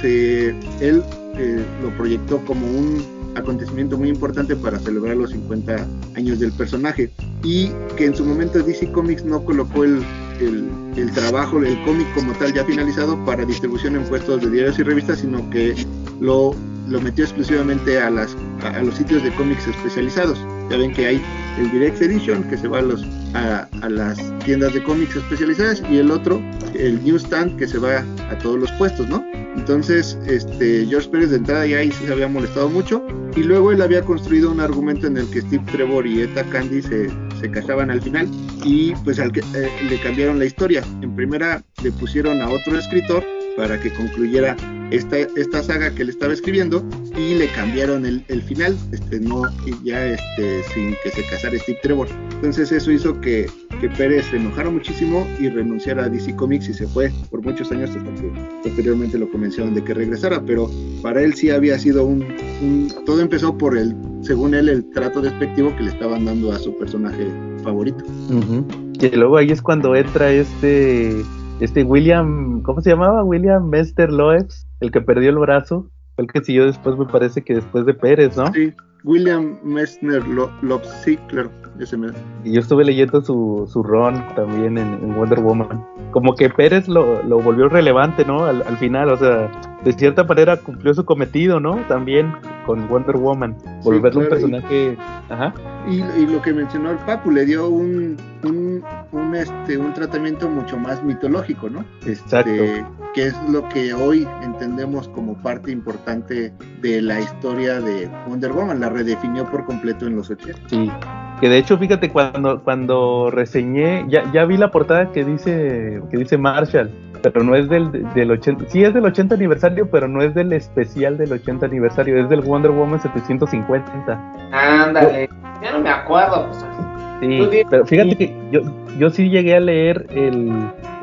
se él eh, lo proyectó como un acontecimiento muy importante para celebrar los 50 años del personaje y que en su momento DC Comics no colocó el, el, el trabajo, el cómic como tal ya finalizado para distribución en puestos de diarios y revistas, sino que lo, lo metió exclusivamente a, los sitios de cómics especializados. Ya ven que hay el Direct Edition que se va a, las tiendas de cómics especializadas y el otro, el Newsstand que se va a todos los puestos, ¿no? Entonces, este, George Pérez de entrada ya ahí se había molestado mucho y luego él había construido un argumento en el que Steve Trevor y Eta Candy se, se casaban al final y pues al que, eh, le cambiaron la historia. En primera le pusieron a otro escritor para que concluyera esta, esta saga que él estaba escribiendo y le cambiaron el, el final, este, no, ya este, sin que se casara Steve Trevor. Entonces eso hizo que, que Pérez se enojara muchísimo y renunciara a DC Comics y se fue por muchos años hasta que posteriormente lo convencieron de que regresara, pero para él sí había sido un, un todo empezó por el, según él, el trato despectivo que le estaban dando a su personaje favorito. Uh -huh. Que luego ahí es cuando entra este este William, ¿cómo se llamaba? William Mester Loebs, el que perdió el brazo, el que siguió después, me parece que después de Pérez, ¿no? Sí, William Messner Loebs, sí, claro, ese. Y yo estuve leyendo su, su run también en, en, Wonder Woman. Como que Pérez lo, lo volvió relevante, ¿no? Al, al, final, o sea, de cierta manera cumplió su cometido, ¿no? También con Wonder Woman, volverlo sí, claro, un personaje... Y, Ajá. Y, y, lo que mencionó el Papu, le dio un, un, un, este, un tratamiento mucho más mitológico, ¿no? Exacto. Este, que es lo que hoy entendemos como parte importante de la historia de Wonder Woman, la redefinió por completo en los 80. Sí, que de hecho, fíjate, cuando, cuando reseñé, ya, ya vi la portada que dice, que dice Marshall, pero no es del, del 80, sí es del 80 aniversario, pero no es del especial del 80 aniversario, es del Wonder Woman 750. Ándale, ya no me acuerdo, pues. Sí, pero fíjate que yo, yo sí llegué a leer el,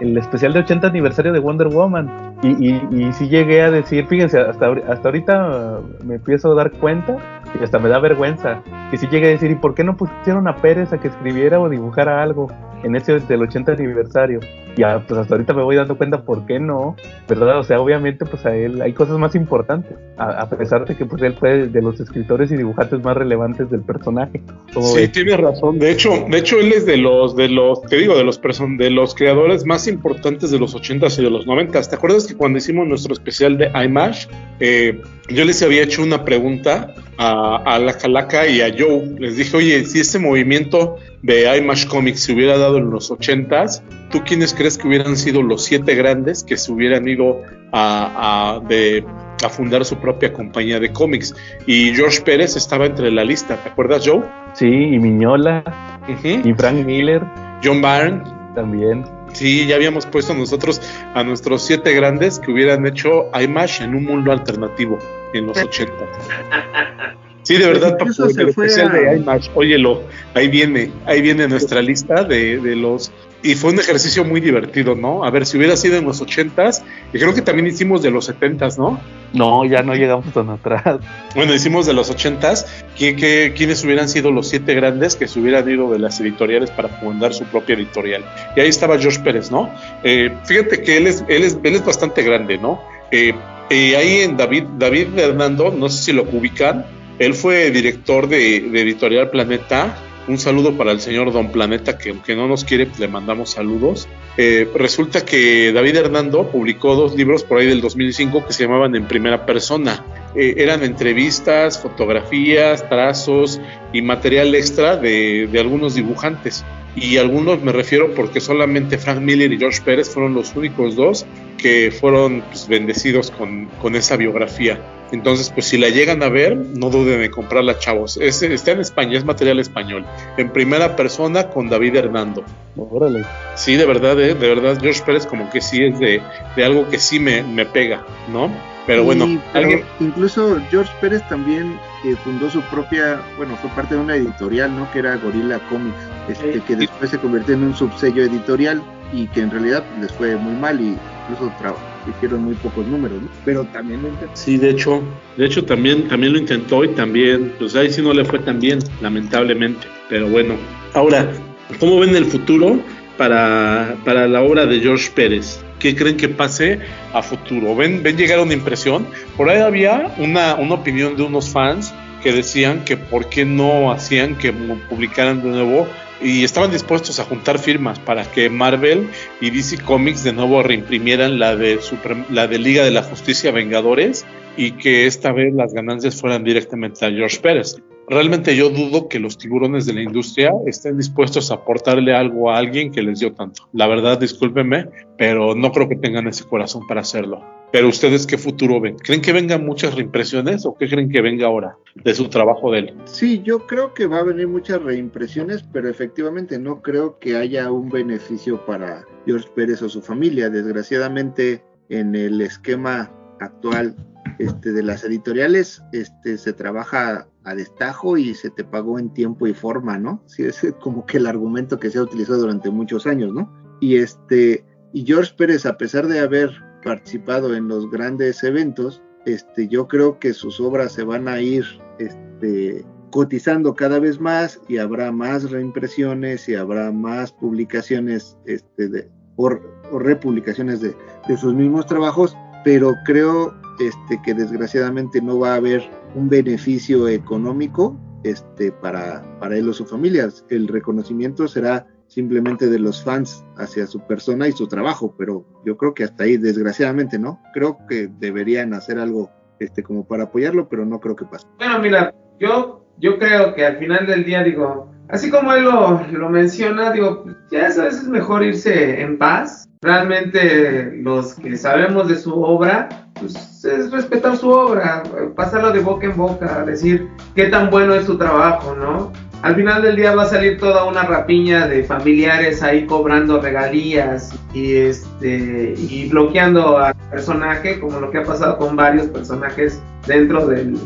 el especial de 80 aniversario de Wonder Woman y, y, y sí llegué a decir, fíjense, hasta, hasta ahorita me empiezo a dar cuenta y hasta me da vergüenza. Que sí llegué a decir, ¿y por qué no pusieron a Pérez a que escribiera o dibujara algo en ese del 80 aniversario? Y a, pues hasta ahorita me voy dando cuenta por qué no, ¿verdad? O sea, obviamente pues a él hay cosas más importantes, a, a pesar de que pues él fue de los escritores y dibujantes más relevantes del personaje. Sí, es? tienes razón. De hecho, de hecho él es de los, de los, te digo, de los person de los creadores más importantes de los 80s y de los 90s. ¿Te acuerdas que cuando hicimos nuestro especial de IMAX, eh, yo les había hecho una pregunta a, a, la Calaca y a Joe. Les dije, oye, si este movimiento de IMAX Comics se hubiera dado en los 80s, ¿tú quiénes crees que hubieran sido los siete grandes que se hubieran ido a, a, de, a fundar su propia compañía de cómics? Y George Pérez estaba entre la lista, ¿te acuerdas, Joe? Sí, y Miñola, uh -huh. y Frank Miller. John Byrne. También. Sí, ya habíamos puesto nosotros a nuestros siete grandes que hubieran hecho IMAX en un mundo alternativo en los 80. Sí, de verdad, Papu, el especial a... de IMAX, óyelo, ahí viene, ahí viene nuestra lista de, de, los... Y fue un ejercicio muy divertido, ¿no? A ver, si hubiera sido en los 80s, y creo que también hicimos de los 70s, ¿no? No, ya no llegamos tan atrás. Bueno, hicimos de los 80s, ¿quién, qué, quiénes hubieran sido los siete grandes que se hubieran ido de las editoriales para fundar su propia editorial? Y ahí estaba George Pérez, ¿no? Eh, fíjate que él es, él, es, él es bastante grande, ¿no? Eh, eh, ahí en David, David Hernando, no sé si lo ubican, él fue director de, de, Editorial Planeta. Un saludo para el señor Don Planeta, que aunque no nos quiere, le mandamos saludos. Eh, resulta que David Hernando publicó dos libros por ahí del 2005 que se llamaban En Primera Persona. Eh, eran entrevistas, fotografías, trazos y material extra de algunos dibujantes. Y algunos me refiero porque solamente Frank Miller y George Pérez fueron los únicos dos que fueron pues, bendecidos con, con, esa biografía. Entonces, pues si la llegan a ver, no duden en comprarla, chavos. Es, está en España, es material español. En primera persona con David Hernando. Órale. Sí, de verdad, ¿eh? de verdad, George Pérez como que sí es de, de algo que sí me, me pega, ¿no? Pero bueno, Y- pero alguien... incluso George Pérez también eh, fundó su propia, bueno, fue parte de una editorial, ¿no? Que era Gorilla Comics, este, Sí. que después se convirtió en un subsello editorial y que en realidad les fue muy mal y incluso hicieron muy pocos números, ¿no? Pero también lo intentó. Sí, de hecho, de hecho también, también lo intentó y también, pues ahí sí no le fue tan bien, lamentablemente. Pero bueno, ahora, ¿cómo ven el futuro para, para la obra de George Pérez? ¿Qué creen que pase a futuro? ¿Ven, ven llegar una impresión? Por ahí había una, una opinión de unos fans que decían que por qué no hacían que publicaran de nuevo y estaban dispuestos a juntar firmas para que Marvel y DC Comics de nuevo reimprimieran la de, Super- la de Liga de la Justicia Vengadores y que esta vez las ganancias fueran directamente a George Pérez. Realmente yo dudo que los tiburones de la industria estén dispuestos a aportarle algo a alguien que les dio tanto. La verdad, discúlpenme, pero no creo que tengan ese corazón para hacerlo. Pero ustedes, ¿qué futuro ven? ¿Creen que vengan muchas reimpresiones o qué creen que venga ahora de su trabajo de él? Sí, yo creo que va a venir muchas reimpresiones, pero efectivamente no creo que haya un beneficio para George Pérez o su familia. Desgraciadamente, en el esquema actual este, de las editoriales, este, se trabaja a destajo y se te pagó en tiempo y forma, ¿no? Sí, es como que el argumento que se ha utilizado durante muchos años, ¿no? Y este, y George Pérez, a pesar de haber participado en los grandes eventos, este, yo creo que sus obras se van a ir este, cotizando cada vez más y habrá más reimpresiones y habrá más publicaciones este, de, o, o republicaciones de, de sus mismos trabajos, pero creo este, que desgraciadamente no va a haber un beneficio económico este, para, para él o su familia. El reconocimiento será simplemente de los fans hacia su persona y su trabajo, pero yo creo que hasta ahí, desgraciadamente, ¿no? Creo que deberían hacer algo este, como para apoyarlo, pero no creo que pase. Bueno, mira, yo, yo creo que al final del día, digo, así como él lo, lo menciona, digo, ya es a veces mejor irse en paz. Realmente los que sabemos de su obra, pues es respetar su obra, pasarlo de boca en boca, decir qué tan bueno es su trabajo, ¿no? Al final del día va a salir toda una rapiña de familiares ahí cobrando regalías y este y bloqueando al personaje, como lo que ha pasado con varios personajes dentro del-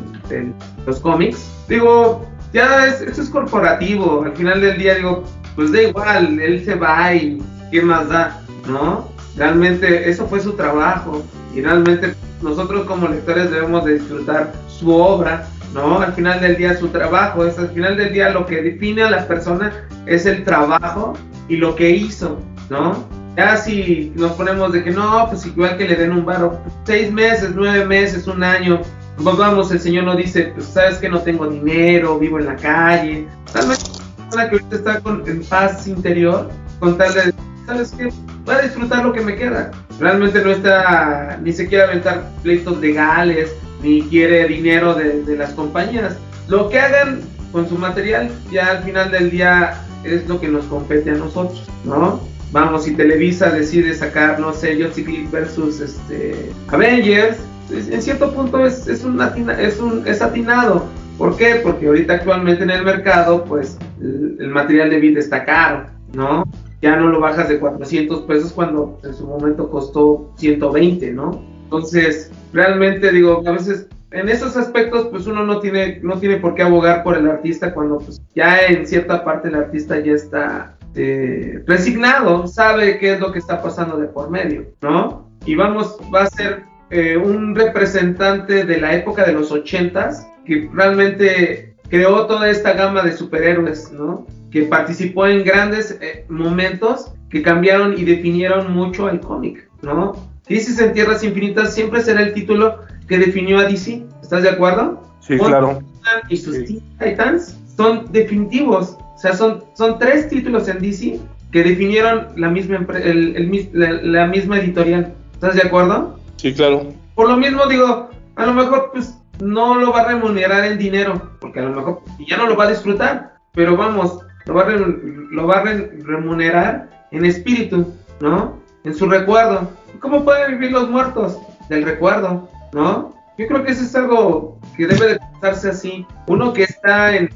los cómics. Digo, ya es, esto es corporativo. Al final del día digo, pues da igual, él se va y qué más da, ¿no? Realmente eso fue su trabajo y realmente nosotros como lectores debemos de disfrutar su obra, ¿no? Al final del día su trabajo, es al final del día lo que define a las personas es el trabajo y lo que hizo, ¿no? Ya si nos ponemos de que no, pues igual que le den un varo, seis meses, nueve meses, un año, pues vamos, el Señor nos dice, pues sabes que no tengo dinero, vivo en la calle, tal vez una persona que ahorita está con, en paz interior, con tal de, sabes que voy a disfrutar lo que me queda. Realmente no está, ni se quiere aventar pleitos legales, ni quiere dinero de, las compañías. Lo que hagan con su material, ya al final del día es lo que nos compete a nosotros, ¿no? Vamos, si Televisa decide sacar, no sé, Justice League versus este, Avengers, es- en cierto punto es, un atina- es, atinado. ¿Por qué? Porque ahorita actualmente en el mercado, pues el, el material de vida está caro, ¿no? Ya no lo bajas de 400 pesos cuando en su momento costó 120, ¿no? Entonces, realmente digo, a veces en esos aspectos, pues uno no tiene, no tiene por qué abogar por el artista cuando pues, ya en cierta parte el artista ya está eh, resignado, sabe qué es lo que está pasando de por medio, ¿no? Y vamos, va a ser eh, un representante de la época de los ochentas que realmente creó toda esta gama de superhéroes, ¿no? Que participó en grandes eh, momentos que cambiaron y definieron mucho el cómic, ¿no? Crisis en Tierras Infinitas siempre será el título que definió a DC, ¿estás de acuerdo? Sí, Con- claro. y sus Teen Titans son definitivos. O sea, son, son tres títulos en DC que definieron la misma, el- el la, la misma editorial. ¿Estás de acuerdo? Sí, claro. Por lo mismo digo, a lo mejor pues no lo va a remunerar en dinero, porque a lo mejor ya no lo va a disfrutar. Pero vamos, lo va a, lo va a remunerar en espíritu, ¿no? En su recuerdo. ¿Cómo pueden vivir los muertos? Del recuerdo, ¿no? Yo creo que eso es algo que debe de pensarse así. Uno que está en,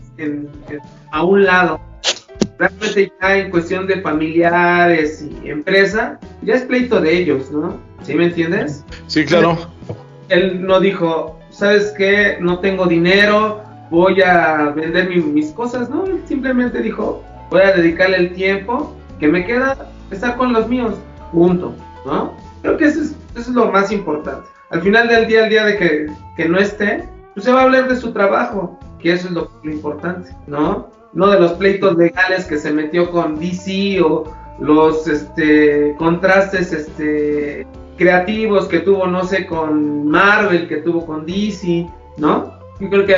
a un lado, realmente ya en cuestión de familiares y empresa, ya es pleito de ellos, ¿no? ¿Sí me entiendes? Sí, claro. Él no dijo, ¿sabes qué? No tengo dinero, voy a vender mis cosas, ¿no? Él simplemente dijo, voy a dedicarle el tiempo que me queda estar con los míos, punto, ¿no? Creo que eso es, lo más importante. Al final del día, el día de que, que no esté, pues se va a hablar de su trabajo, que eso es lo, importante, ¿no? No de los pleitos legales que se metió con DC o los este, contrastes este, creativos que tuvo, no sé, con Marvel, que tuvo con DC, ¿no? Yo creo que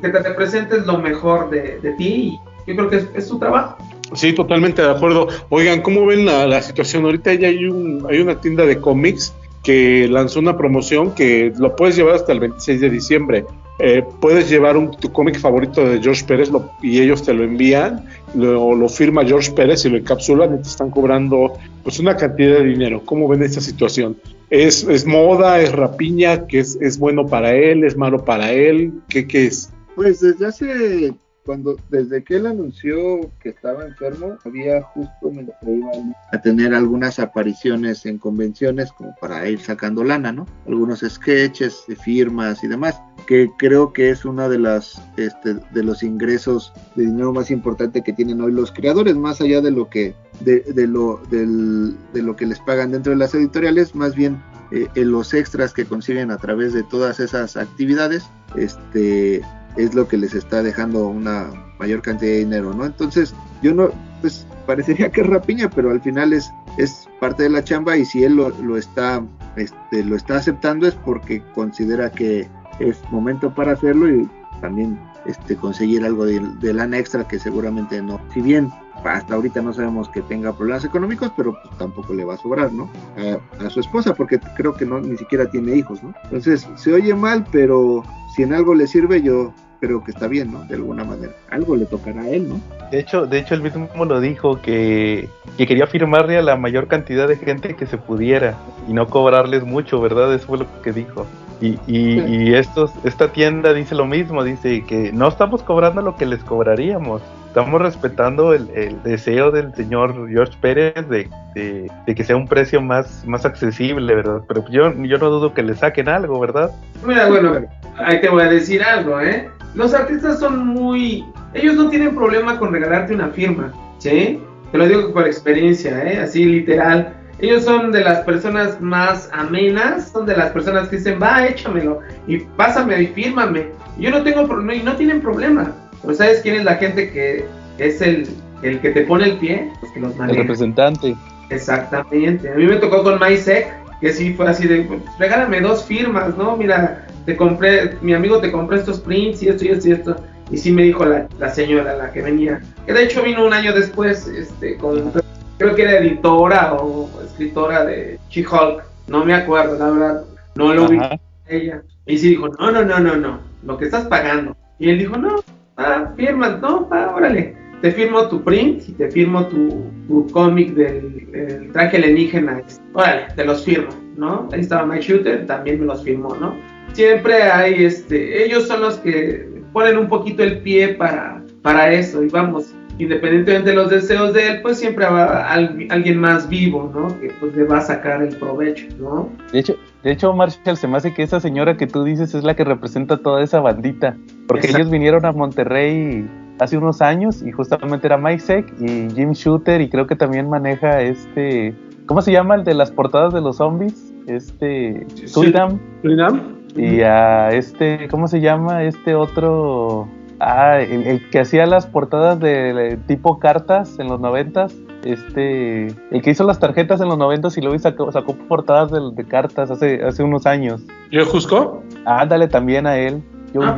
que te representes lo mejor de, ti y yo creo que es, es su trabajo. Sí, totalmente de acuerdo. Oigan, ¿cómo ven la, situación? Ahorita ya hay, un, hay una tienda de cómics que lanzó una promoción que lo puedes llevar hasta el 26 de diciembre. Eh, puedes llevar un, tu cómic favorito de George Pérez y ellos te lo envían, lo, lo firma George Pérez y lo encapsulan y te están cobrando pues una cantidad de dinero. ¿Cómo ven esta situación? ¿Es, es moda, es rapiña, que es, es bueno para él, es malo para él? ¿Qué, qué es? Pues desde hace cuando desde que él anunció que estaba enfermo, había justo me iba a tener algunas apariciones en convenciones como para ir sacando lana, ¿no? Algunos sketches de firmas y demás, que creo que es uno de las este, de los ingresos de dinero más importante que tienen hoy los creadores, más allá de lo que de, lo de lo que les pagan dentro de las editoriales, más bien eh, en los extras que consiguen a través de todas esas actividades, este es lo que les está dejando una mayor cantidad de dinero, ¿no? Entonces, yo no, pues parecería que es rapiña, pero al final es, es parte de la chamba y si él lo, lo está, este, lo está aceptando es porque considera que es momento para hacerlo y también este, conseguir algo de, de lana extra que seguramente no. Si bien hasta ahorita no sabemos que tenga problemas económicos, pero pues, tampoco le va a sobrar, ¿no? A, a, su esposa, porque creo que no ni siquiera tiene hijos, ¿no? Entonces, se oye mal, pero si en algo le sirve, yo creo que está bien, ¿no? De alguna manera. Algo le tocará a él, ¿no? De hecho, de hecho él mismo lo dijo, que, que quería firmarle a la mayor cantidad de gente que se pudiera y no cobrarles mucho, ¿verdad? Eso fue lo que dijo. Y, y, y estos, esta tienda dice lo mismo, dice que no estamos cobrando lo que les cobraríamos, estamos respetando el, el deseo del señor George Pérez de, de, de, que sea un precio más, más accesible, ¿verdad? Pero yo, yo no dudo que le saquen algo, ¿verdad? Mira, bueno, ahí te voy a decir algo, ¿eh? Los artistas son muy... Ellos no tienen problema con regalarte una firma, ¿sí? Te lo digo por experiencia, ¿eh? Así literal. Ellos son de las personas más amenas, son de las personas que dicen, va, échamelo, y pásame y fírmame. Yo no tengo problema, y no tienen problema. Pero ¿sabes quién es la gente que es el, el que te pone el pie? Pues que los El representante. Exactamente. A mí me tocó con MySec, que sí fue así de, pues, regálame dos firmas, ¿no? Mira, te compré, mi amigo te compré estos prints y esto y esto y esto. Y sí me dijo la, la señora, la que venía, que de hecho vino un año después, este, con, creo que era editora o escritora de She-Hulk, no me acuerdo, la verdad, no lo vi ella. Y sí dijo, no, no, no, no, no, lo que estás pagando. Y él dijo, no, ah, firma, no, ah, órale, te firmo tu print y te firmo tu, tu cómic del traje alienígena, órale, te los firmo, ¿no? Ahí estaba My Shooter, también me los firmó, ¿no? Siempre hay, este, ellos son los que ponen un poquito el pie para, para eso y vamos, independientemente de los deseos de él, pues siempre va alguien más vivo, ¿no? Que pues le va a sacar el provecho, ¿no? De hecho, de hecho, Marshall, se me hace que esa señora que tú dices es la que representa toda esa bandita, porque ellos vinieron a Monterrey hace unos años y justamente era Mike Seck y Jim Shooter y creo que también maneja este, ¿cómo se llama el de las portadas de los zombies? Este, Surinam. Surinam. Y a este, ¿cómo se llama? Este otro. Ah, el, que hacía las portadas de, tipo cartas en los noventas. Este, el que hizo las tarjetas en los noventas y luego sacó, sacó portadas de, cartas hace, hace unos años. ¿Yo Jusco? Ándale también a él. Yo ah.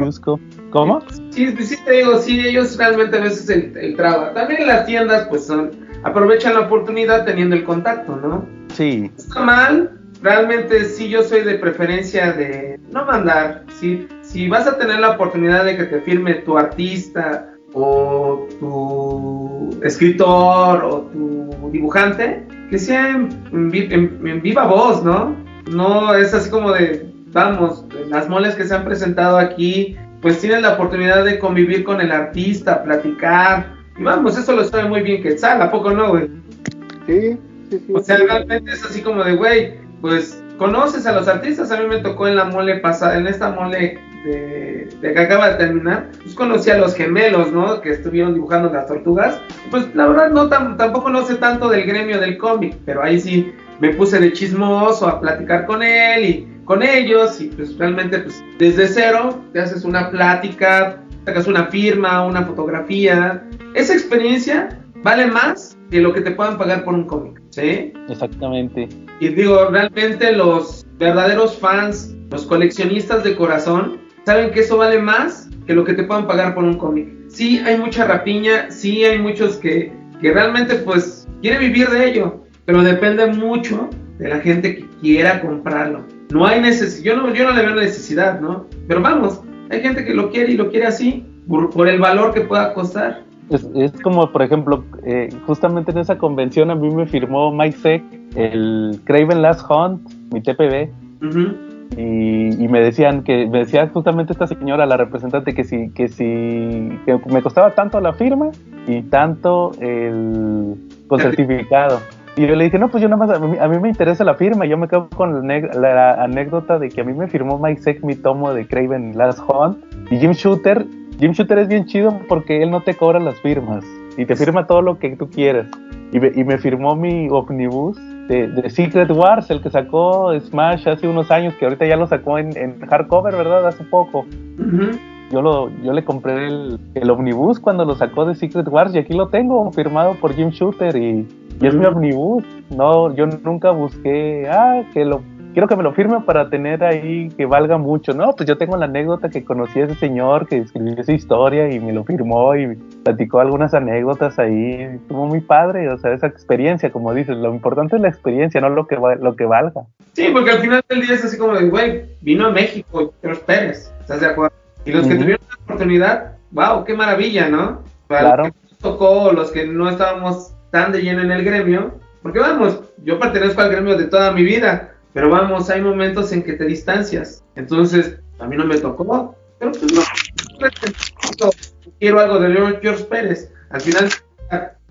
¿Cómo? Sí, sí te digo, sí, ellos realmente a veces el, el traba. También las tiendas, pues son, aprovechan la oportunidad teniendo el contacto, ¿no? Sí. Está mal, realmente sí yo soy de preferencia de no mandar. Si, si vas a tener la oportunidad de que te firme tu artista o tu escritor o tu dibujante, que sea en, en viva voz, ¿no? No es así como de, vamos, las moles que se han presentado aquí, pues tienen la oportunidad de convivir con el artista, platicar. Y vamos, eso lo sabe muy bien Quetzal, ¿a poco no, güey? Sí, sí, sí. O sea, realmente es así como de, güey, pues conoces a los artistas. A mí me tocó en la mole pasada, en esta mole de, que acaba de terminar, pues conocí a los gemelos, ¿no? Que estuvieron dibujando las tortugas. Pues la verdad no tampoco no sé tanto del gremio del cómic, pero ahí sí me puse de chismoso a platicar con él y con ellos y pues realmente pues desde cero te haces una plática, sacas una firma, una fotografía. Esa experiencia vale más que lo que te puedan pagar por un cómic, ¿sí? Exactamente. Y digo, realmente los verdaderos fans, los coleccionistas de corazón, saben que eso vale más que lo que te puedan pagar por un cómic. Sí, hay mucha rapiña, sí hay muchos que, que realmente pues quieren vivir de ello, pero depende mucho de la gente que quiera comprarlo. No hay necesidad, yo no, yo no le veo necesidad, ¿no? Pero vamos, hay gente que lo quiere y lo quiere así, por, por el valor que pueda costar. Es, es como, por ejemplo, eh, justamente en esa convención a mí me firmó Mike Seck el Craven Last Hunt, mi TPB. Uh -huh. Y, y, me decían que me decía justamente esta señora la representante que si que si que me costaba tanto la firma y tanto el con certificado y yo le dije, no, pues yo nada más, a mí, a mí me interesa la firma. Yo me quedo con la, la, anécdota de que a mí me firmó Mike Seck mi tomo de Craven Last Hunt. Y Jim Shooter, Jim Shooter es bien chido porque él no te cobra las firmas. Y te firma todo lo que tú quieras. Y me, y me firmó mi omnibus de, de, Secret Wars, el que sacó Smash hace unos años, que ahorita ya lo sacó en, en hardcover, ¿verdad? Hace poco. Uh -huh. Yo, lo, yo le compré el, el omnibus cuando lo sacó de Secret Wars y aquí lo tengo firmado por Jim Shooter y y es mi omnibus. No, yo nunca busqué, ah, que lo quiero que me lo firme para tener ahí que valga mucho. No, pues yo tengo la anécdota que conocí a ese señor que escribió esa historia y me lo firmó y platicó algunas anécdotas ahí. Estuvo muy padre, o sea, esa experiencia, como dices, lo importante es la experiencia, no lo que, lo que valga. Sí, porque al final del día es así como de, güey, vino a México, Carlos Pérez, ¿estás de acuerdo? Y los uh -huh. que tuvieron la oportunidad, wow, qué maravilla, ¿no? Para claro. los que nos tocó, los que no estábamos tan de lleno en el gremio, porque vamos, yo pertenezco al gremio de toda mi vida, pero vamos, hay momentos en que te distancias, entonces a mí no me tocó, pero pues no, quiero algo de George Pérez, al final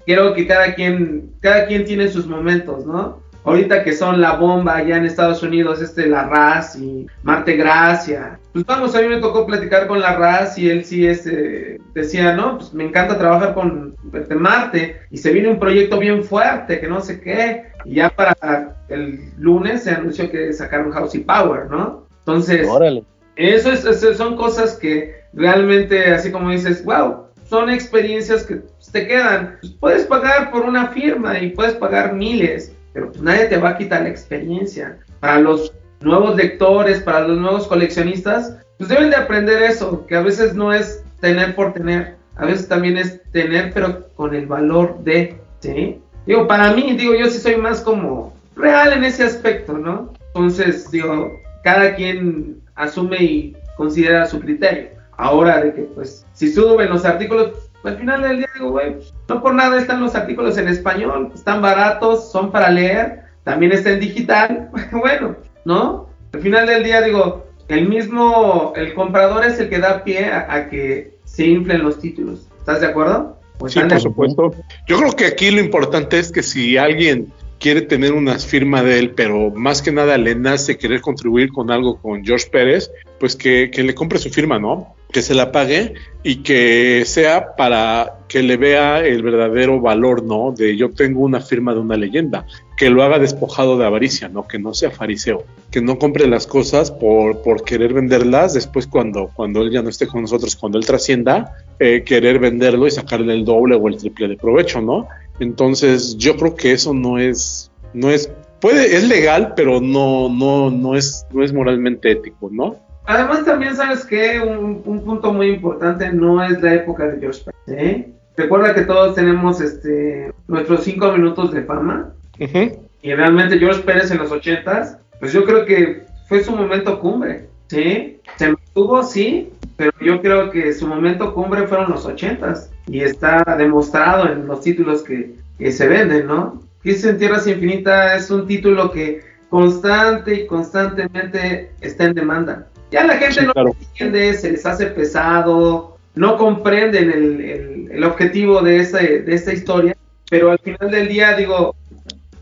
quiero que cada quien, cada quien tiene sus momentos, ¿no? Ahorita que son la bomba allá en Estados Unidos, este La Raz y Marte Gracia. Pues vamos, a mí me tocó platicar con La Raz y él sí este, decía, no, pues me encanta trabajar con Marte y se viene un proyecto bien fuerte, que no sé qué. Y ya para el lunes se anunció que sacaron House y Power, ¿no? Entonces, Órale. eso es, eso son cosas que realmente, así como dices, wow, son experiencias que te quedan. Pues puedes pagar por una firma y puedes pagar miles pero pues nadie te va a quitar la experiencia. Para los nuevos lectores, para los nuevos coleccionistas, pues deben de aprender eso, que a veces no es tener por tener, a veces también es tener, pero con el valor de, ¿sí? Digo, para mí, digo, yo sí soy más como real en ese aspecto, ¿no? Entonces, digo, cada quien asume y considera su criterio. Ahora de que, pues, si suben los artículos, al final del día digo, güey, no por nada están los artículos en español, están baratos, son para leer, también está en digital, bueno, ¿no? Al final del día digo, el mismo, el comprador es el que da pie a, a que se inflen los títulos, ¿estás de acuerdo? Pues sí, por supuesto. Yo creo que aquí lo importante es que si alguien quiere tener una firma de él, pero más que nada le nace querer contribuir con algo con George Pérez, pues que, que le compre su firma, ¿no? Que se la pague y que sea para que le vea el verdadero valor, ¿no? De yo tengo una firma de una leyenda, que lo haga despojado de avaricia, ¿no? Que no sea fariseo, que no compre las cosas por, por querer venderlas después cuando, cuando él ya no esté con nosotros, cuando él trascienda, eh, querer venderlo y sacarle el doble o el triple de provecho, ¿no? Entonces yo creo que eso no es, no es, puede, es legal, pero no, no, no es, no es moralmente ético, ¿no? Además también sabes que un, un, punto muy importante no es la época de George Pérez. ¿eh? Recuerda que todos tenemos este nuestros cinco minutos de fama Uh -huh. y realmente George Pérez en los ochentas, pues yo creo que fue su momento cumbre, ¿sí? Se mantuvo, sí, pero yo creo que su momento cumbre fueron los 80s y está demostrado en los títulos que, que se venden, ¿no? Crisis en Tierras Infinita es un título que constante y constantemente está en demanda. Ya la gente Sí, no claro. entiende, se les hace pesado, no comprenden el, el- el objetivo de, ese- de esta historia, pero al final del día, digo,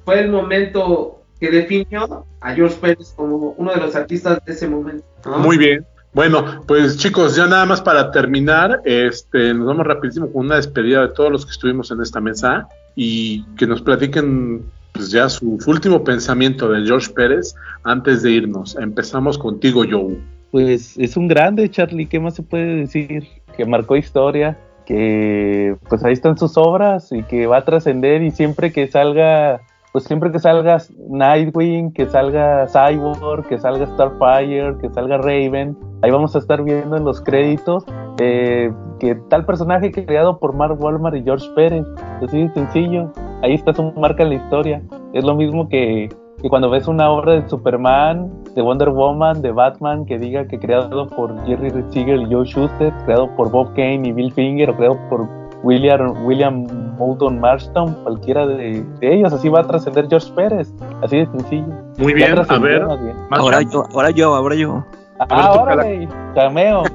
fue el momento que definió a George Pérez como uno de los artistas de ese momento. ¿no? Muy bien. Bueno, pues chicos, ya nada más para terminar, este, nos vamos rapidísimo con una despedida de todos los que estuvimos en esta mesa y que nos platiquen pues ya su, su último pensamiento de George Pérez antes de irnos. Empezamos contigo, Joe. Pues es un grande, Charlie, ¿qué más se puede decir? Que marcó historia, que pues ahí están sus obras y que va a trascender y siempre que salga, pues siempre que salga Nightwing, que salga Cyborg, que salga Starfire, que salga Raven, ahí vamos a estar viendo en los créditos eh, que tal personaje creado por Mark Walmart y George Pérez, así de sencillo, ahí está su marca en la historia, es lo mismo que que cuando ves una obra de Superman, de Wonder Woman, de Batman, que diga que creado por Jerry Siegel y Joe Schuster, creado por Bob Kane y Bill Finger, o creado por William, William Moulton Marston, cualquiera de, de ellos, así va a trascender George Pérez, así de sencillo. Muy bien, a ver. más bien. Macha. Ahora yo, ahora yo, ahora yo. Ah, órale, cameo.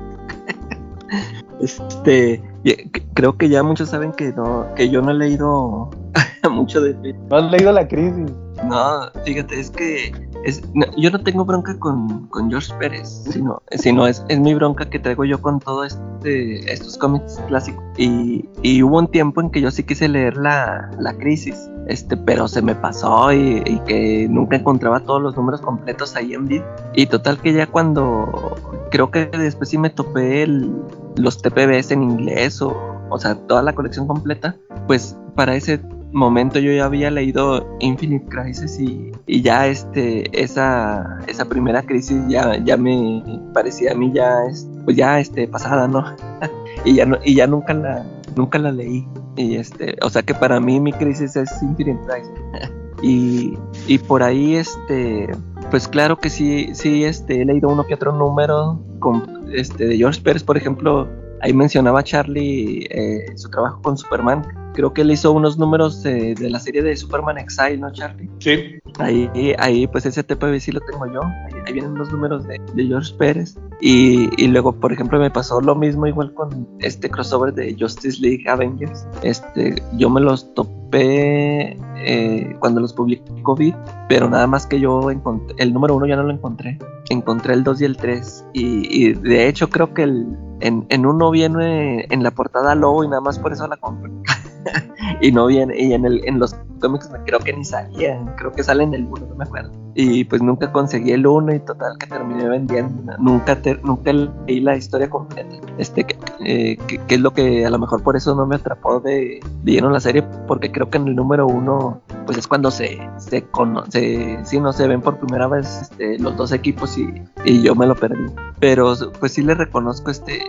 Este, y- creo que ya muchos saben que no, que yo no he leído mucho de ¿No has leído La Crisis? No, fíjate, es que es, no, yo no tengo bronca con, con George Pérez, sino, sino es, es mi bronca que traigo yo con todo este, estos cómics clásicos. Y, y hubo un tiempo en que yo sí quise leer la, la crisis, este, pero se me pasó y, y que nunca encontraba todos los números completos ahí en vid. Y total que ya cuando creo que después sí me topé el, los TPBs en inglés o, o sea, toda la colección completa, pues para ese momento yo ya había leído Infinite Crisis y, ya este esa esa primera crisis ya ya me parecía a mí ya es pues ya este pasada no y ya no y ya nunca la nunca la leí. Y este o sea que para mí mi crisis es Infinite Crisis. Y, y por ahí este pues claro que sí sí este he leído uno que otro número con este de George Pérez por ejemplo ahí mencionaba Charlie eh, su trabajo con Superman creo que él hizo unos números de, de la serie de Superman Exile, ¿no, Charlie? Sí, Ahí, ahí pues ese TPB sí lo tengo yo. Ahí, ahí vienen los números de, de George Pérez. Y, y luego, por ejemplo, me pasó lo mismo igual con este crossover de Justice League Avengers. Este, yo me los topé eh, cuando los publicó Vid, pero nada más que yo encontré, el número uno ya no lo encontré. Encontré el 2 y el 3. Y, y de hecho creo que el, en, en uno viene en la portada Lobo y nada más por eso la compré. y no viene, y en, el, en los cómics creo que ni salían, creo que salen el 1, no me acuerdo. Y pues nunca conseguí el 1 y total que terminé vendiendo. Nunca, te- nunca leí la historia completa. Este, que, eh, que- que es lo que a lo mejor por eso no me atrapó de, de lleno la serie, porque creo que en el número 1 pues es cuando se, se conoce, sí, no se ven por primera vez este, los dos equipos y, y yo me lo perdí. Pero pues sí le reconozco este,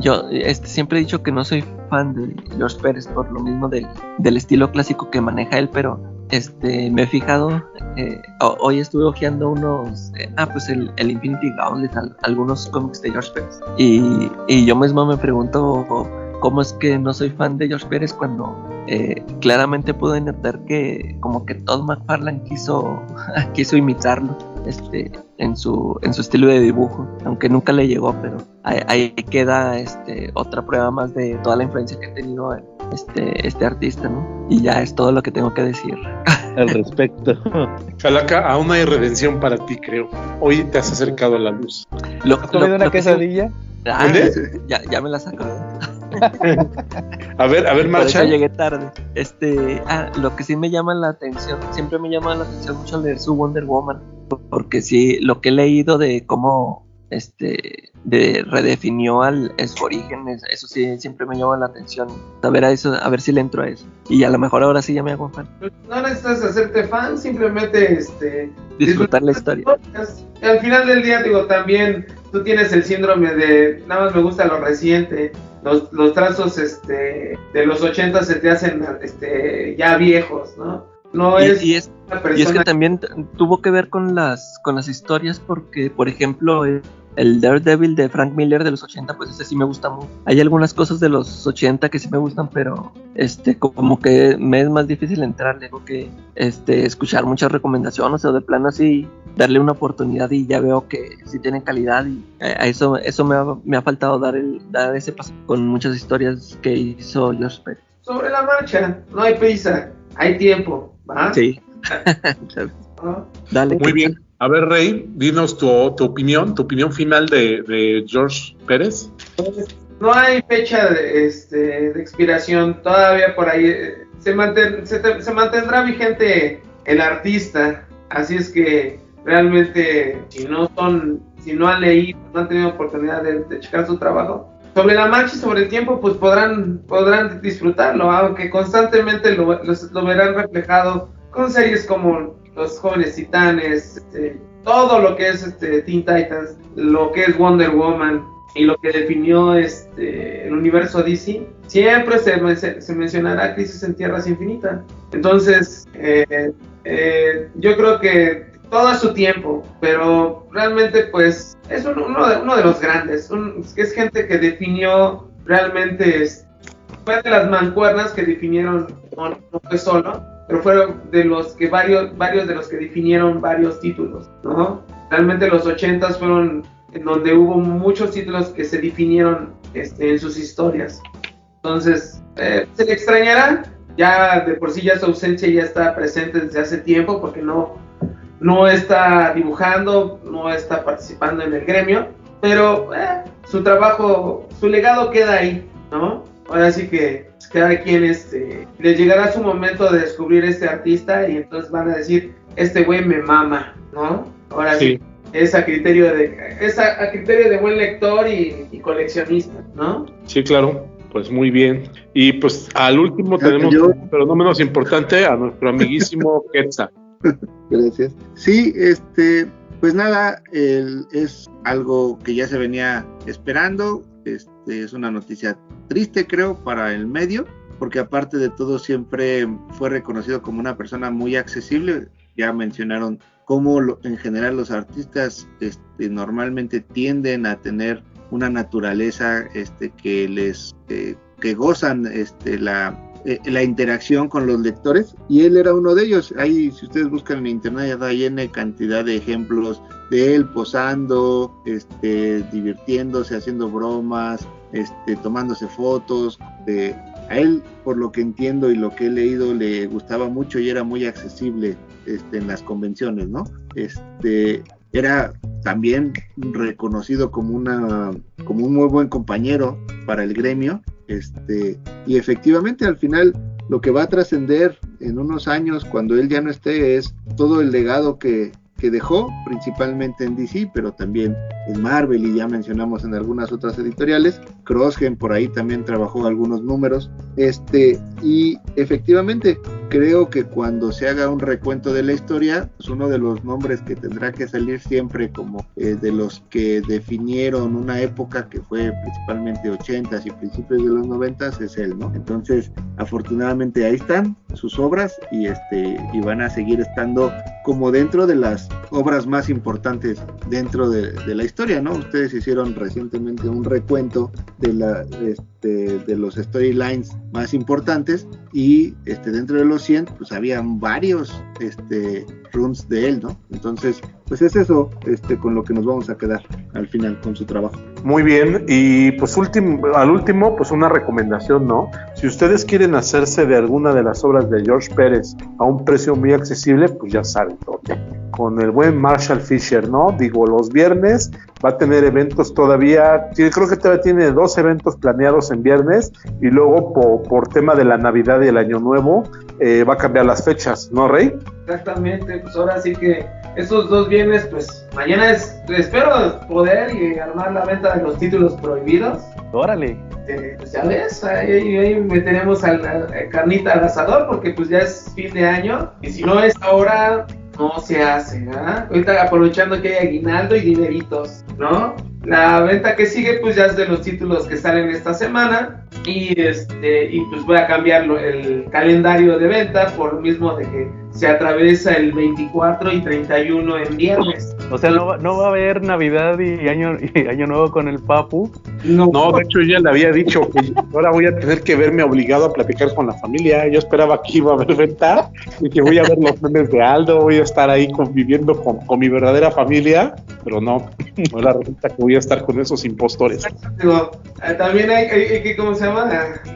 yo este, siempre he dicho que no soy fan de George Pérez por lo mismo del, estilo clásico que maneja él, pero este me he fijado, eh, ho- hoy estuve hojeando unos, eh, ah, pues el, el Infinity Gauntlet, al- algunos cómics de George Pérez, y, y yo mismo me pregunto cómo es que no soy fan de George Pérez cuando eh, claramente pude notar que como que Todd McFarlane quiso, quiso imitarlo este, en, su, en su estilo de dibujo, aunque nunca le llegó, pero ahí, ahí queda este, otra prueba más de toda la influencia que ha tenido este, este artista, ¿no? Y ya es todo lo que tengo que decir. Al respecto. Calaca, aún hay redención para ti, creo. Hoy te has acercado a la luz. Lo, ¿Has comido una quesadilla? Ah, ¿Dónde? ya, ya me la saco. A ver, a ver, Por eso marcha. llegué tarde. Este, ah, lo que sí me llama la atención, siempre me llama la atención mucho leer su Wonder Woman, porque sí, lo que he leído de cómo, este, de redefinió al su origen, es- eso sí, siempre me llama la atención. A ver a eso, a ver si le entro a eso. Y a lo mejor ahora sí ya me hago fan. No necesitas hacerte fan, simplemente este, Disfrutar la historia. Al final del día, digo, también tú tienes el síndrome de nada más me gusta lo reciente. Los, los trazos este, de los 80 se te hacen este, ya viejos, ¿no? No Y, es y es Y es que también tuvo que ver con las con las historias porque, por ejemplo, eh, el Daredevil de Frank Miller de los 80, pues ese sí me gusta mucho. Hay algunas cosas de los 80 que sí me gustan, pero este como que me es más difícil entrar, tengo que este escuchar muchas recomendaciones o de plano así darle una oportunidad y ya veo que sí tienen calidad y a eso eso me ha, me ha faltado dar el dar ese paso con muchas historias que hizo George Pérez. Sobre la marcha, no hay prisa, hay tiempo, ¿va? Sí. ¿No? Dale. Muy bien. A ver, Rey, dinos tu, tu opinión, tu opinión final de, de George Pérez. No hay fecha de, este, de expiración, todavía por ahí eh, se, manten- se, te- se mantendrá vigente el artista, así es que realmente si no son, si no han leído, no han tenido oportunidad de, de checar su trabajo, sobre la marcha y sobre el tiempo, pues podrán, podrán disfrutarlo, aunque constantemente lo, los- lo verán reflejado con series como Los Jóvenes Titanes, este, todo lo que es este, Teen Titans, lo que es Wonder Woman y lo que definió este, el universo DC, siempre se, men- se mencionará Crisis en Tierras Infinitas. Entonces, eh, eh, yo creo que todo a su tiempo, pero realmente pues es un- uno, de, uno de los grandes, un- es gente que definió realmente, es- fue de las mancuernas que definieron, no, no fue solo, pero fueron de los que varios, varios de los que definieron varios títulos, ¿no? Realmente los ochentas fueron en donde hubo muchos títulos que se definieron este, en sus historias. Entonces, eh, se le extrañará, ya de por sí ya su ausencia ya está presente desde hace tiempo porque no, no está dibujando, no está participando en el gremio, pero eh, su trabajo, su legado queda ahí, ¿no? Ahora sí que pues, cada quien este, le llegará su momento de descubrir este artista y entonces van a decir, este güey me mama, ¿no? Ahora sí, Sí. es a criterio de, es a, a criterio de buen lector y, y coleccionista, ¿no? Sí, claro. Pues muy bien. Y pues al último tenemos, pero no menos importante, a nuestro amiguísimo Quetzal. Gracias. Sí, este, pues nada, es algo que ya se venía esperando. Este, es una noticia triste, creo, para el medio, porque aparte de todo siempre fue reconocido como una persona muy accesible. Ya mencionaron cómo en general los artistas este, normalmente tienden a tener una naturaleza este, que les eh, que gozan este, la, eh, la interacción con los lectores y él era uno de ellos. Ahí, si ustedes buscan en internet, hay N cantidad de ejemplos de él posando, este, divirtiéndose, haciendo bromas, este, tomándose fotos. De, a él, por lo que entiendo y lo que he leído, le gustaba mucho y era muy accesible este, en las convenciones, ¿no? Este, era también reconocido como una como un muy buen compañero para el gremio este y efectivamente al final lo que va a trascender en unos años cuando él ya no esté es todo el legado que, que dejó principalmente en DC pero también en Marvel y ya mencionamos en algunas otras editoriales Crossgen por ahí también trabajó algunos números este y efectivamente creo que cuando se haga un recuento de la historia, pues uno de los nombres que tendrá que salir siempre como eh, de los que definieron una época que fue principalmente 80s y principios de los 90s es él, ¿no? Entonces, afortunadamente ahí están sus obras y este y van a seguir estando como dentro de las obras más importantes dentro de, de la historia, ¿no? Ustedes hicieron recientemente un recuento de la este, de los storylines más importantes y este dentro de los 100 pues había varios este runs de él, ¿no? Entonces, pues es eso este con lo que nos vamos a quedar al final con su trabajo. Muy bien, y pues último, al último, pues una recomendación, ¿no? Si ustedes quieren hacerse de alguna de las obras de George Pérez a un precio muy accesible, pues ya saben dónde. Con el buen Marshall Fisher, ¿no? Digo, los viernes va a tener eventos todavía, creo que todavía tiene dos eventos planeados en viernes y luego po- por, tema de la Navidad y el Año Nuevo eh, va a cambiar las fechas, ¿no, Rey? Exactamente, pues ahora sí que esos dos bienes, pues mañana es, espero poder y armar la venta de los títulos prohibidos. Órale. Eh, pues ya ves, ahí, ahí- meteremos al, al- al carnita al asador porque pues ya es fin de año y si no es ahora no se hace, ¿verdad? Ahorita aprovechando que hay aguinaldo y dineritos, ¿no? La venta que sigue pues ya es de los títulos que salen esta semana y este y pues voy a cambiar el calendario de venta por lo mismo de que se atraviesa el 24 y 31 en viernes. O sea, no, va- no va a haber Navidad y año, y año Nuevo con el Papu. No, No, de hecho ella le había dicho que ahora voy a tener que verme obligado a platicar con la familia. Yo esperaba que iba a haber venta y que voy a ver los memes de Aldo, voy a estar ahí conviviendo con, con mi verdadera familia, pero no, ahora resulta que voy a estar con esos impostores. eh, también hay, hay- hay que, ¿cómo se llama?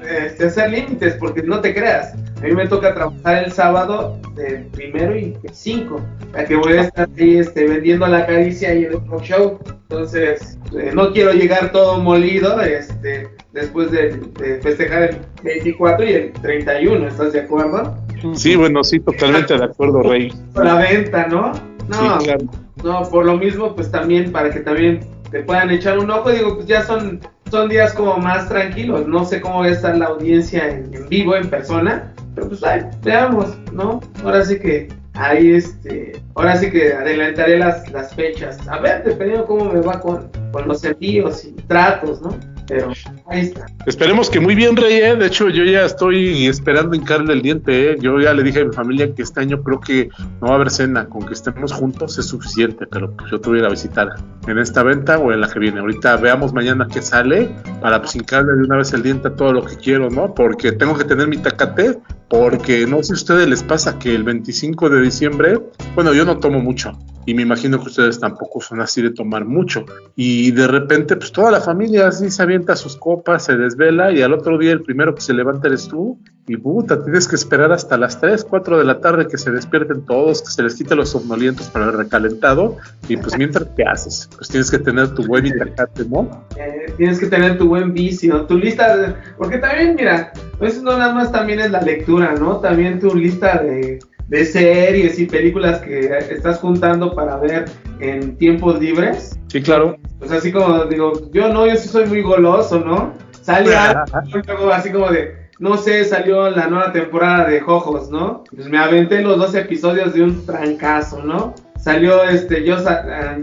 Este, hacer límites, porque no te creas. A mí me toca trabajar el sábado de primero y el 5, ya que voy a estar ahí este, vendiendo la caricia y el rock show. Entonces, eh, no quiero llegar todo molido este, después de, de festejar el 24 y el 31, ¿estás de acuerdo? Sí, bueno, sí, totalmente de acuerdo, Rey. La venta, ¿no? No, Sí, claro. No, por lo mismo, pues también, para que también te puedan echar un ojo, digo, pues ya son, son días como más tranquilos, no sé cómo va a estar la audiencia en, vivo, en persona, pero pues ay, veamos, ¿no? Ahora sí que ahí, este, ahora sí que adelantaré las, las fechas, a ver, dependiendo cómo me va con, con los envíos y tratos, ¿no? Pero ahí está. Esperemos que muy bien, Rey. ¿eh? De hecho, yo ya estoy esperando hincarle el diente. ¿eh? Yo ya le dije a mi familia que este año creo que no va a haber cena. Con que estemos juntos es suficiente. Pero pues, yo te voy a ir a visitar en esta venta o en la que viene. Ahorita veamos mañana qué sale para pues, hincarle de una vez el diente a todo lo que quiero, ¿no? Porque tengo que tener mi tacate. Porque no sé si a ustedes les pasa que el 25 de diciembre, bueno, yo no tomo mucho. Y me imagino que ustedes tampoco son así de tomar mucho. Y de repente, pues toda la familia así se avienta sus copas, se desvela y al otro día el primero que se levanta eres tú. Y puta, tienes que esperar hasta las 3, 4 de la tarde que se despierten todos, que se les quite los somnolientos para el recalentado. Y pues mientras, ¿qué haces? Pues tienes que tener tu buen itacate, ¿no? Eh, tienes que tener tu buen vicio, tu lista, de- porque también, mira, eso no nada más también es la lectura, ¿no? También tu lista de, de series y películas que estás juntando para ver en tiempos libres. Sí, claro. Pues así como digo, yo no, yo sí soy muy goloso, ¿no? Sale algo, así como de, no sé, salió la nueva temporada de Jojos, ¿no? Pues me aventé los dos episodios de un trancazo, ¿no? Salió este Just,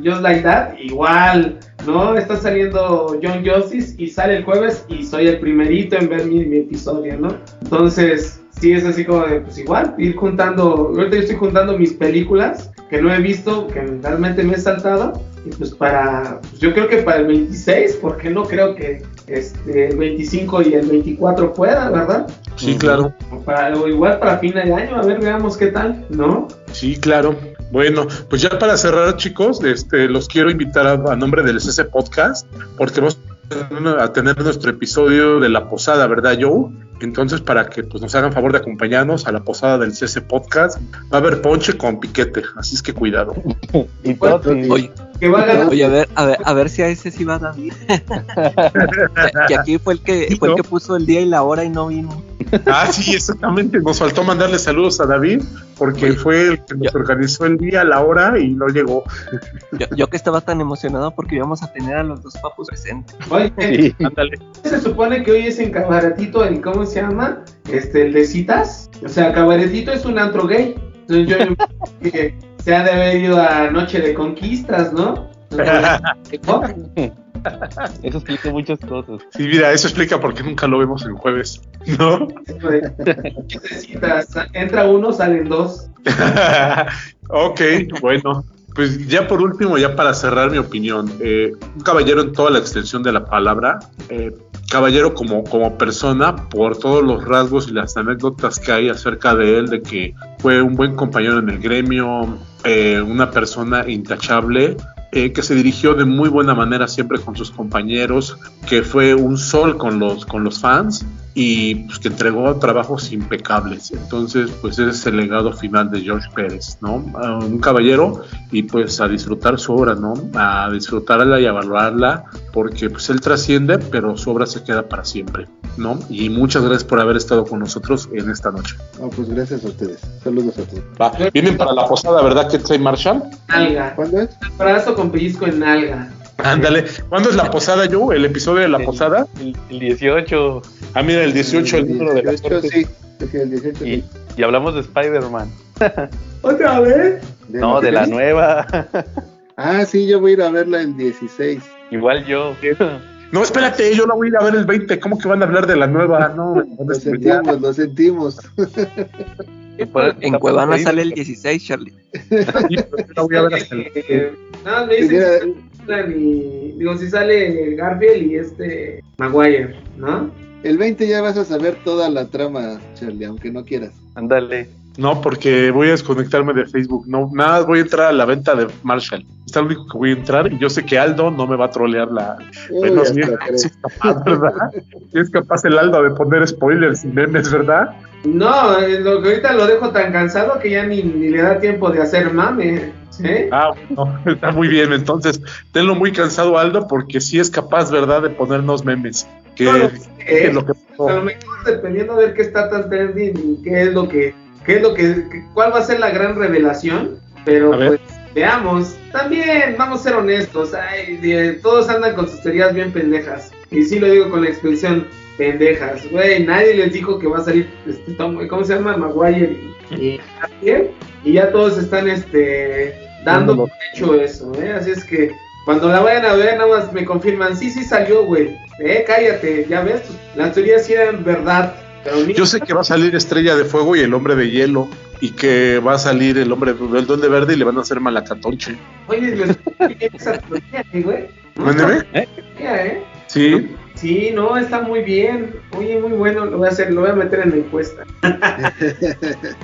Just Like That, igual, ¿no? Está saliendo John Justice y sale el jueves y soy el primerito en ver mi, mi episodio, ¿no? Entonces, sí es así como de, pues igual, ir juntando, ahorita yo estoy juntando mis películas que no he visto, que realmente me he saltado, y pues para, pues yo creo que para el 26, porque no creo que este, el 25 y el 24 pueda, ¿verdad? Sí, claro. O, para, o igual para fin de año, a ver, veamos qué tal, ¿no? Sí, claro. Bueno, pues ya para cerrar, chicos, este, los quiero invitar a, a nombre del CC Podcast, porque vamos a tener nuestro episodio de la posada, ¿verdad, Joe? Entonces, para que pues, nos hagan favor de acompañarnos a la posada del CC Podcast, va a haber ponche con piquete, así es que cuidado. Y Toti. Oye, Que va a ganar. oye, a ver, a ver, a ver si a ese sí va David. que, que aquí fue el que fue el que puso el día y la hora y no vino. Ah, sí, exactamente. Nos faltó mandarle saludos a David, porque fue el que nos organizó el día, la hora y no llegó. Yo, yo que estaba tan emocionado porque íbamos a tener a los dos papus presentes. Oye, Sí. Ándale. se supone que hoy es en cabaretito, el, ¿cómo se llama? Este, el de citas. O sea, cabaretito es un antro gay. Entonces yo imagino que se ha de haber ido a Noche de Conquistas, ¿no? ¿No? Eso explica muchas cosas. Sí, mira, eso explica por qué nunca lo vemos el jueves, ¿no? Entra uno, salen dos. ok, bueno. Pues ya por último, ya para cerrar mi opinión, eh, un caballero en toda la extensión de la palabra, eh, caballero como, como persona, por todos los rasgos y las anécdotas que hay acerca de él, de que fue un buen compañero en el gremio, eh, una persona intachable, eh, que se dirigió de muy buena manera siempre con sus compañeros, que fue un sol con los, con los fans y pues, que entregó trabajos impecables. Entonces, pues ese es el legado final de George Pérez, ¿no? Un caballero y pues a disfrutar su obra, ¿no? A disfrutarla y a valorarla porque pues él trasciende, pero su obra se queda para siempre, ¿no? Y muchas gracias por haber estado con nosotros en esta noche. No, pues gracias a ustedes. Saludos a todos. Va, vienen para la posada, ¿verdad, Ketsai Marshall? Nalga. ¿Cuándo es? Brazo con pellizco en nalga. Ándale. ¿Cuándo es la posada, yo? ¿El episodio de la El- posada? El, el 18. Ah, mira, el 18, el número de la 18, suerte. sí. Sí, el 18 Y, sí. y hablamos de Spider-Man. ¿Otra vez? ¿De No, de la nueva. Ah, sí, yo voy a ir a verla el 16. Igual yo. No, espérate, yo la voy a ir a ver el 20. ¿Cómo que van a hablar de la nueva? No, Lo sentimos, lo sentimos. En Cuevana sale el 16, Charlie. Sí, pero yo la voy a ver hasta el- Eh, Nada, salen y- digo, si sale Garfield y este Maguire, ¿no? El 20 ya vas a saber toda la trama, Charlie, aunque no quieras. Ándale. No, porque voy a desconectarme de Facebook. No, nada, voy a entrar a la venta de Marshall. Está lo único que voy a entrar y yo sé que Aldo no me va a trolear la. Uy, sí, sí es capaz, ¿verdad? Es capaz el Aldo de poner spoilers y memes, ¿verdad? No, eh, lo que ahorita lo dejo tan cansado que ya ni, ni le da tiempo de hacer mame, ¿sí? Ah, bueno, está muy bien. Entonces, tenlo muy cansado, Aldo, porque sí es capaz, ¿verdad?, de ponernos memes. Que, No, que eh, lo que A lo mejor dependiendo a ver qué está tan trending y qué es lo que, qué es lo que, que- cuál va a ser la gran revelación, pero A ver. pues veamos. También vamos a ser honestos, ay, de- todos andan con sus teorías bien pendejas y sí lo digo con la expresión pendejas, güey, nadie les dijo que va a salir, este, Tom- ¿cómo se llama? Maguire y, y y ya todos están, este, dando por hecho eso, ¿eh? Así es que cuando la vayan a ver, nada más me confirman, sí, sí salió, güey. Eh, cállate, ya ves, las teorías sí eran verdad. Pero ni- Yo sé que va a salir Estrella de Fuego y el Hombre de Hielo. Y que va a salir el hombre del Duende Verde y le van a hacer malacatonche. Oye, bien esa teoría, eh, güey. Mándeme. ¿eh? Sí. Sí, no, está muy bien. Oye, muy bueno, lo voy a hacer, lo voy a meter en la encuesta.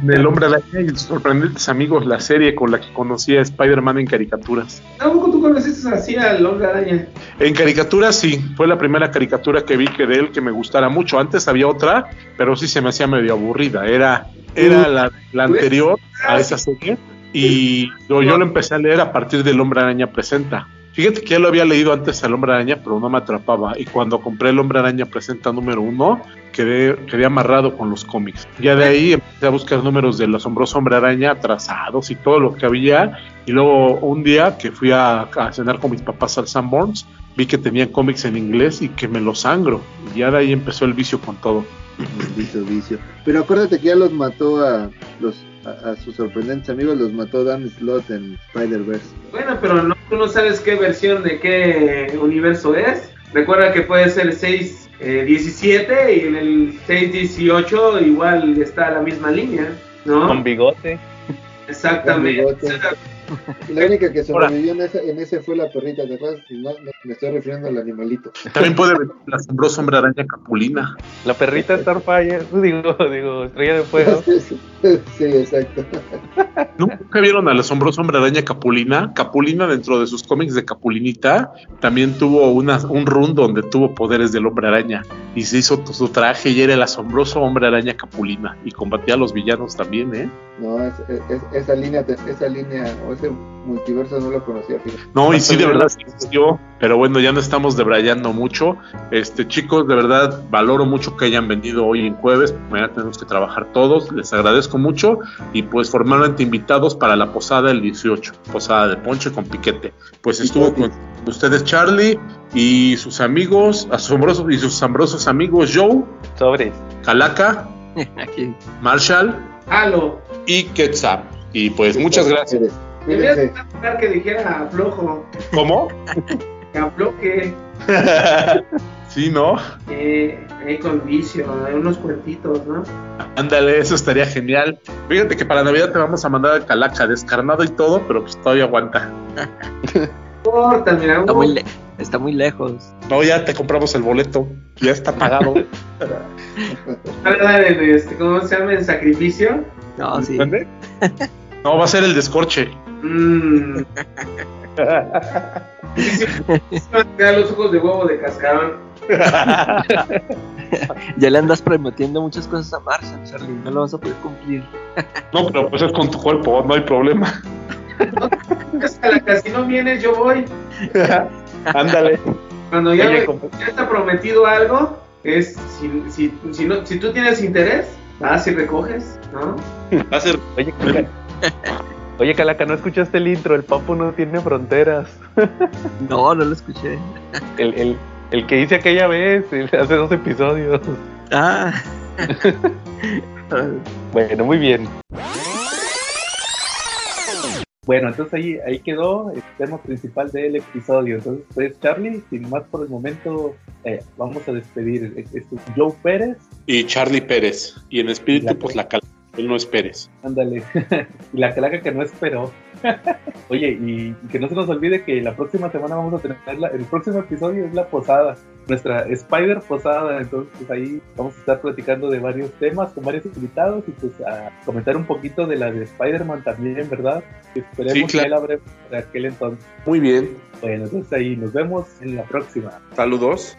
En El Hombre Araña y sus sorprendentes amigos, la serie con la que conocí a Spider-Man en caricaturas. ¿Tampoco tú conociste así al hombre araña? En caricaturas sí, fue la primera caricatura que vi que de él que me gustara mucho. Antes había otra, pero sí se me hacía medio aburrida. Era, era la, la anterior a esa serie y yo, yo lo empecé a leer a partir del Hombre Araña Presenta. Fíjate que ya lo había leído antes al Hombre Araña, pero no me atrapaba. Y cuando compré el Hombre Araña Presenta número uno, quedé, quedé amarrado con los cómics. Ya de ahí empecé a buscar números del asombroso Hombre Araña atrasados y todo lo que había. Y luego un día que fui a, a cenar con mis papás al Sanborns, vi que tenían cómics en inglés y que me los sangro. Y ya de ahí empezó el vicio con todo. Maldito vicio. Pero acuérdate que ya los mató a los a, a sus sorprendentes amigos, los mató Dan Slott en Spider-Verse. Bueno, pero no, tú no sabes qué versión de qué universo es. Recuerda que puede ser 6, eh, 17 y en el 6, 18 igual está la misma línea, ¿no? Con bigote. Exactamente. Con bigote. La única que sobrevivió en ese, en ese fue la perrita de y no, no, me estoy refiriendo al animalito. También puede venir el asombroso Hombre Araña Capulina. La perrita Starfire. Digo, digo, estrella de fuego. sí, exacto. ¿Nunca vieron al asombroso hombre araña Capulina? Capulina dentro de sus cómics de Capulinita también tuvo una, un run donde tuvo poderes del hombre araña y se hizo su traje y era el asombroso hombre araña Capulina y combatía a los villanos también, ¿eh? No, es, es- esa línea, esa línea o ese multiverso no lo conocía, fíjate. No, y sí, de verdad sí existió, pero bueno, ya no estamos debrayando mucho. Este, chicos, de verdad, valoro mucho que hayan venido hoy en jueves, mañana tenemos que trabajar todos, les agradezco mucho y pues formalmente invitados para la posada el 18, posada de ponche con piquete. Pues estuvo con ustedes Charlie y sus amigos, asombrosos y sus asombrosos amigos Joe, Sobres. Calaca, Aquí. Marshall Halo. y Quetzal. Y pues muchas gracias. Deberías dejar que dijera flojo, ¿Cómo? que afloje, Sí, ¿no? eh, ahí con vicio, eh, unos cuentitos, ¿no? Ándale, eso estaría genial. Fíjate que para Navidad te vamos a mandar al Calaca, descarnado y todo, pero pues todavía aguanta. Corta, mira, Está hubo- muy, le- está muy lejos. No, ya te compramos el boleto, ya está pagado. a este, ¿cómo se llama? En sacrificio. No, sí. ¿Dónde? No, va a ser el descorche. Mmm. A los ojos de huevo de cascarón. Ya le andas prometiendo muchas cosas a Marshall, Charlie. No lo vas a poder cumplir. No, pero pues es con tu cuerpo, no hay problema. Es que a la que si no vienes, yo voy. Ándale. Cuando ya, Oye, me- compa- ya está prometido algo, es si, si, si, no, si tú tienes interés, vas y recoges, ¿no? Va a ser. Oye. Oye, Calaca, ¿no escuchaste el intro? El papu no tiene fronteras. No, no lo escuché. El, el, el que hice aquella vez, hace dos episodios. Ah. Bueno, muy bien. Bueno, entonces ahí, ahí quedó el tema principal del episodio. Entonces, pues Charlie, sin más por el momento, eh, vamos a despedir. Este es Joe Pérez. Y Charlie Pérez. Y en espíritu, La- pues la cal. Él no esperes. Ándale. y la calaca que no esperó. Oye, y, que no se nos olvide que la próxima semana vamos a tener la- el próximo episodio es la posada, nuestra Spider posada. Entonces, pues ahí vamos a estar platicando de varios temas con varios invitados y pues a comentar un poquito de la de Spider-Man también, ¿verdad? Esperemos Sí, claro. que la habremos para aquel entonces. Muy bien. Bueno, entonces ahí nos vemos en la próxima. Saludos.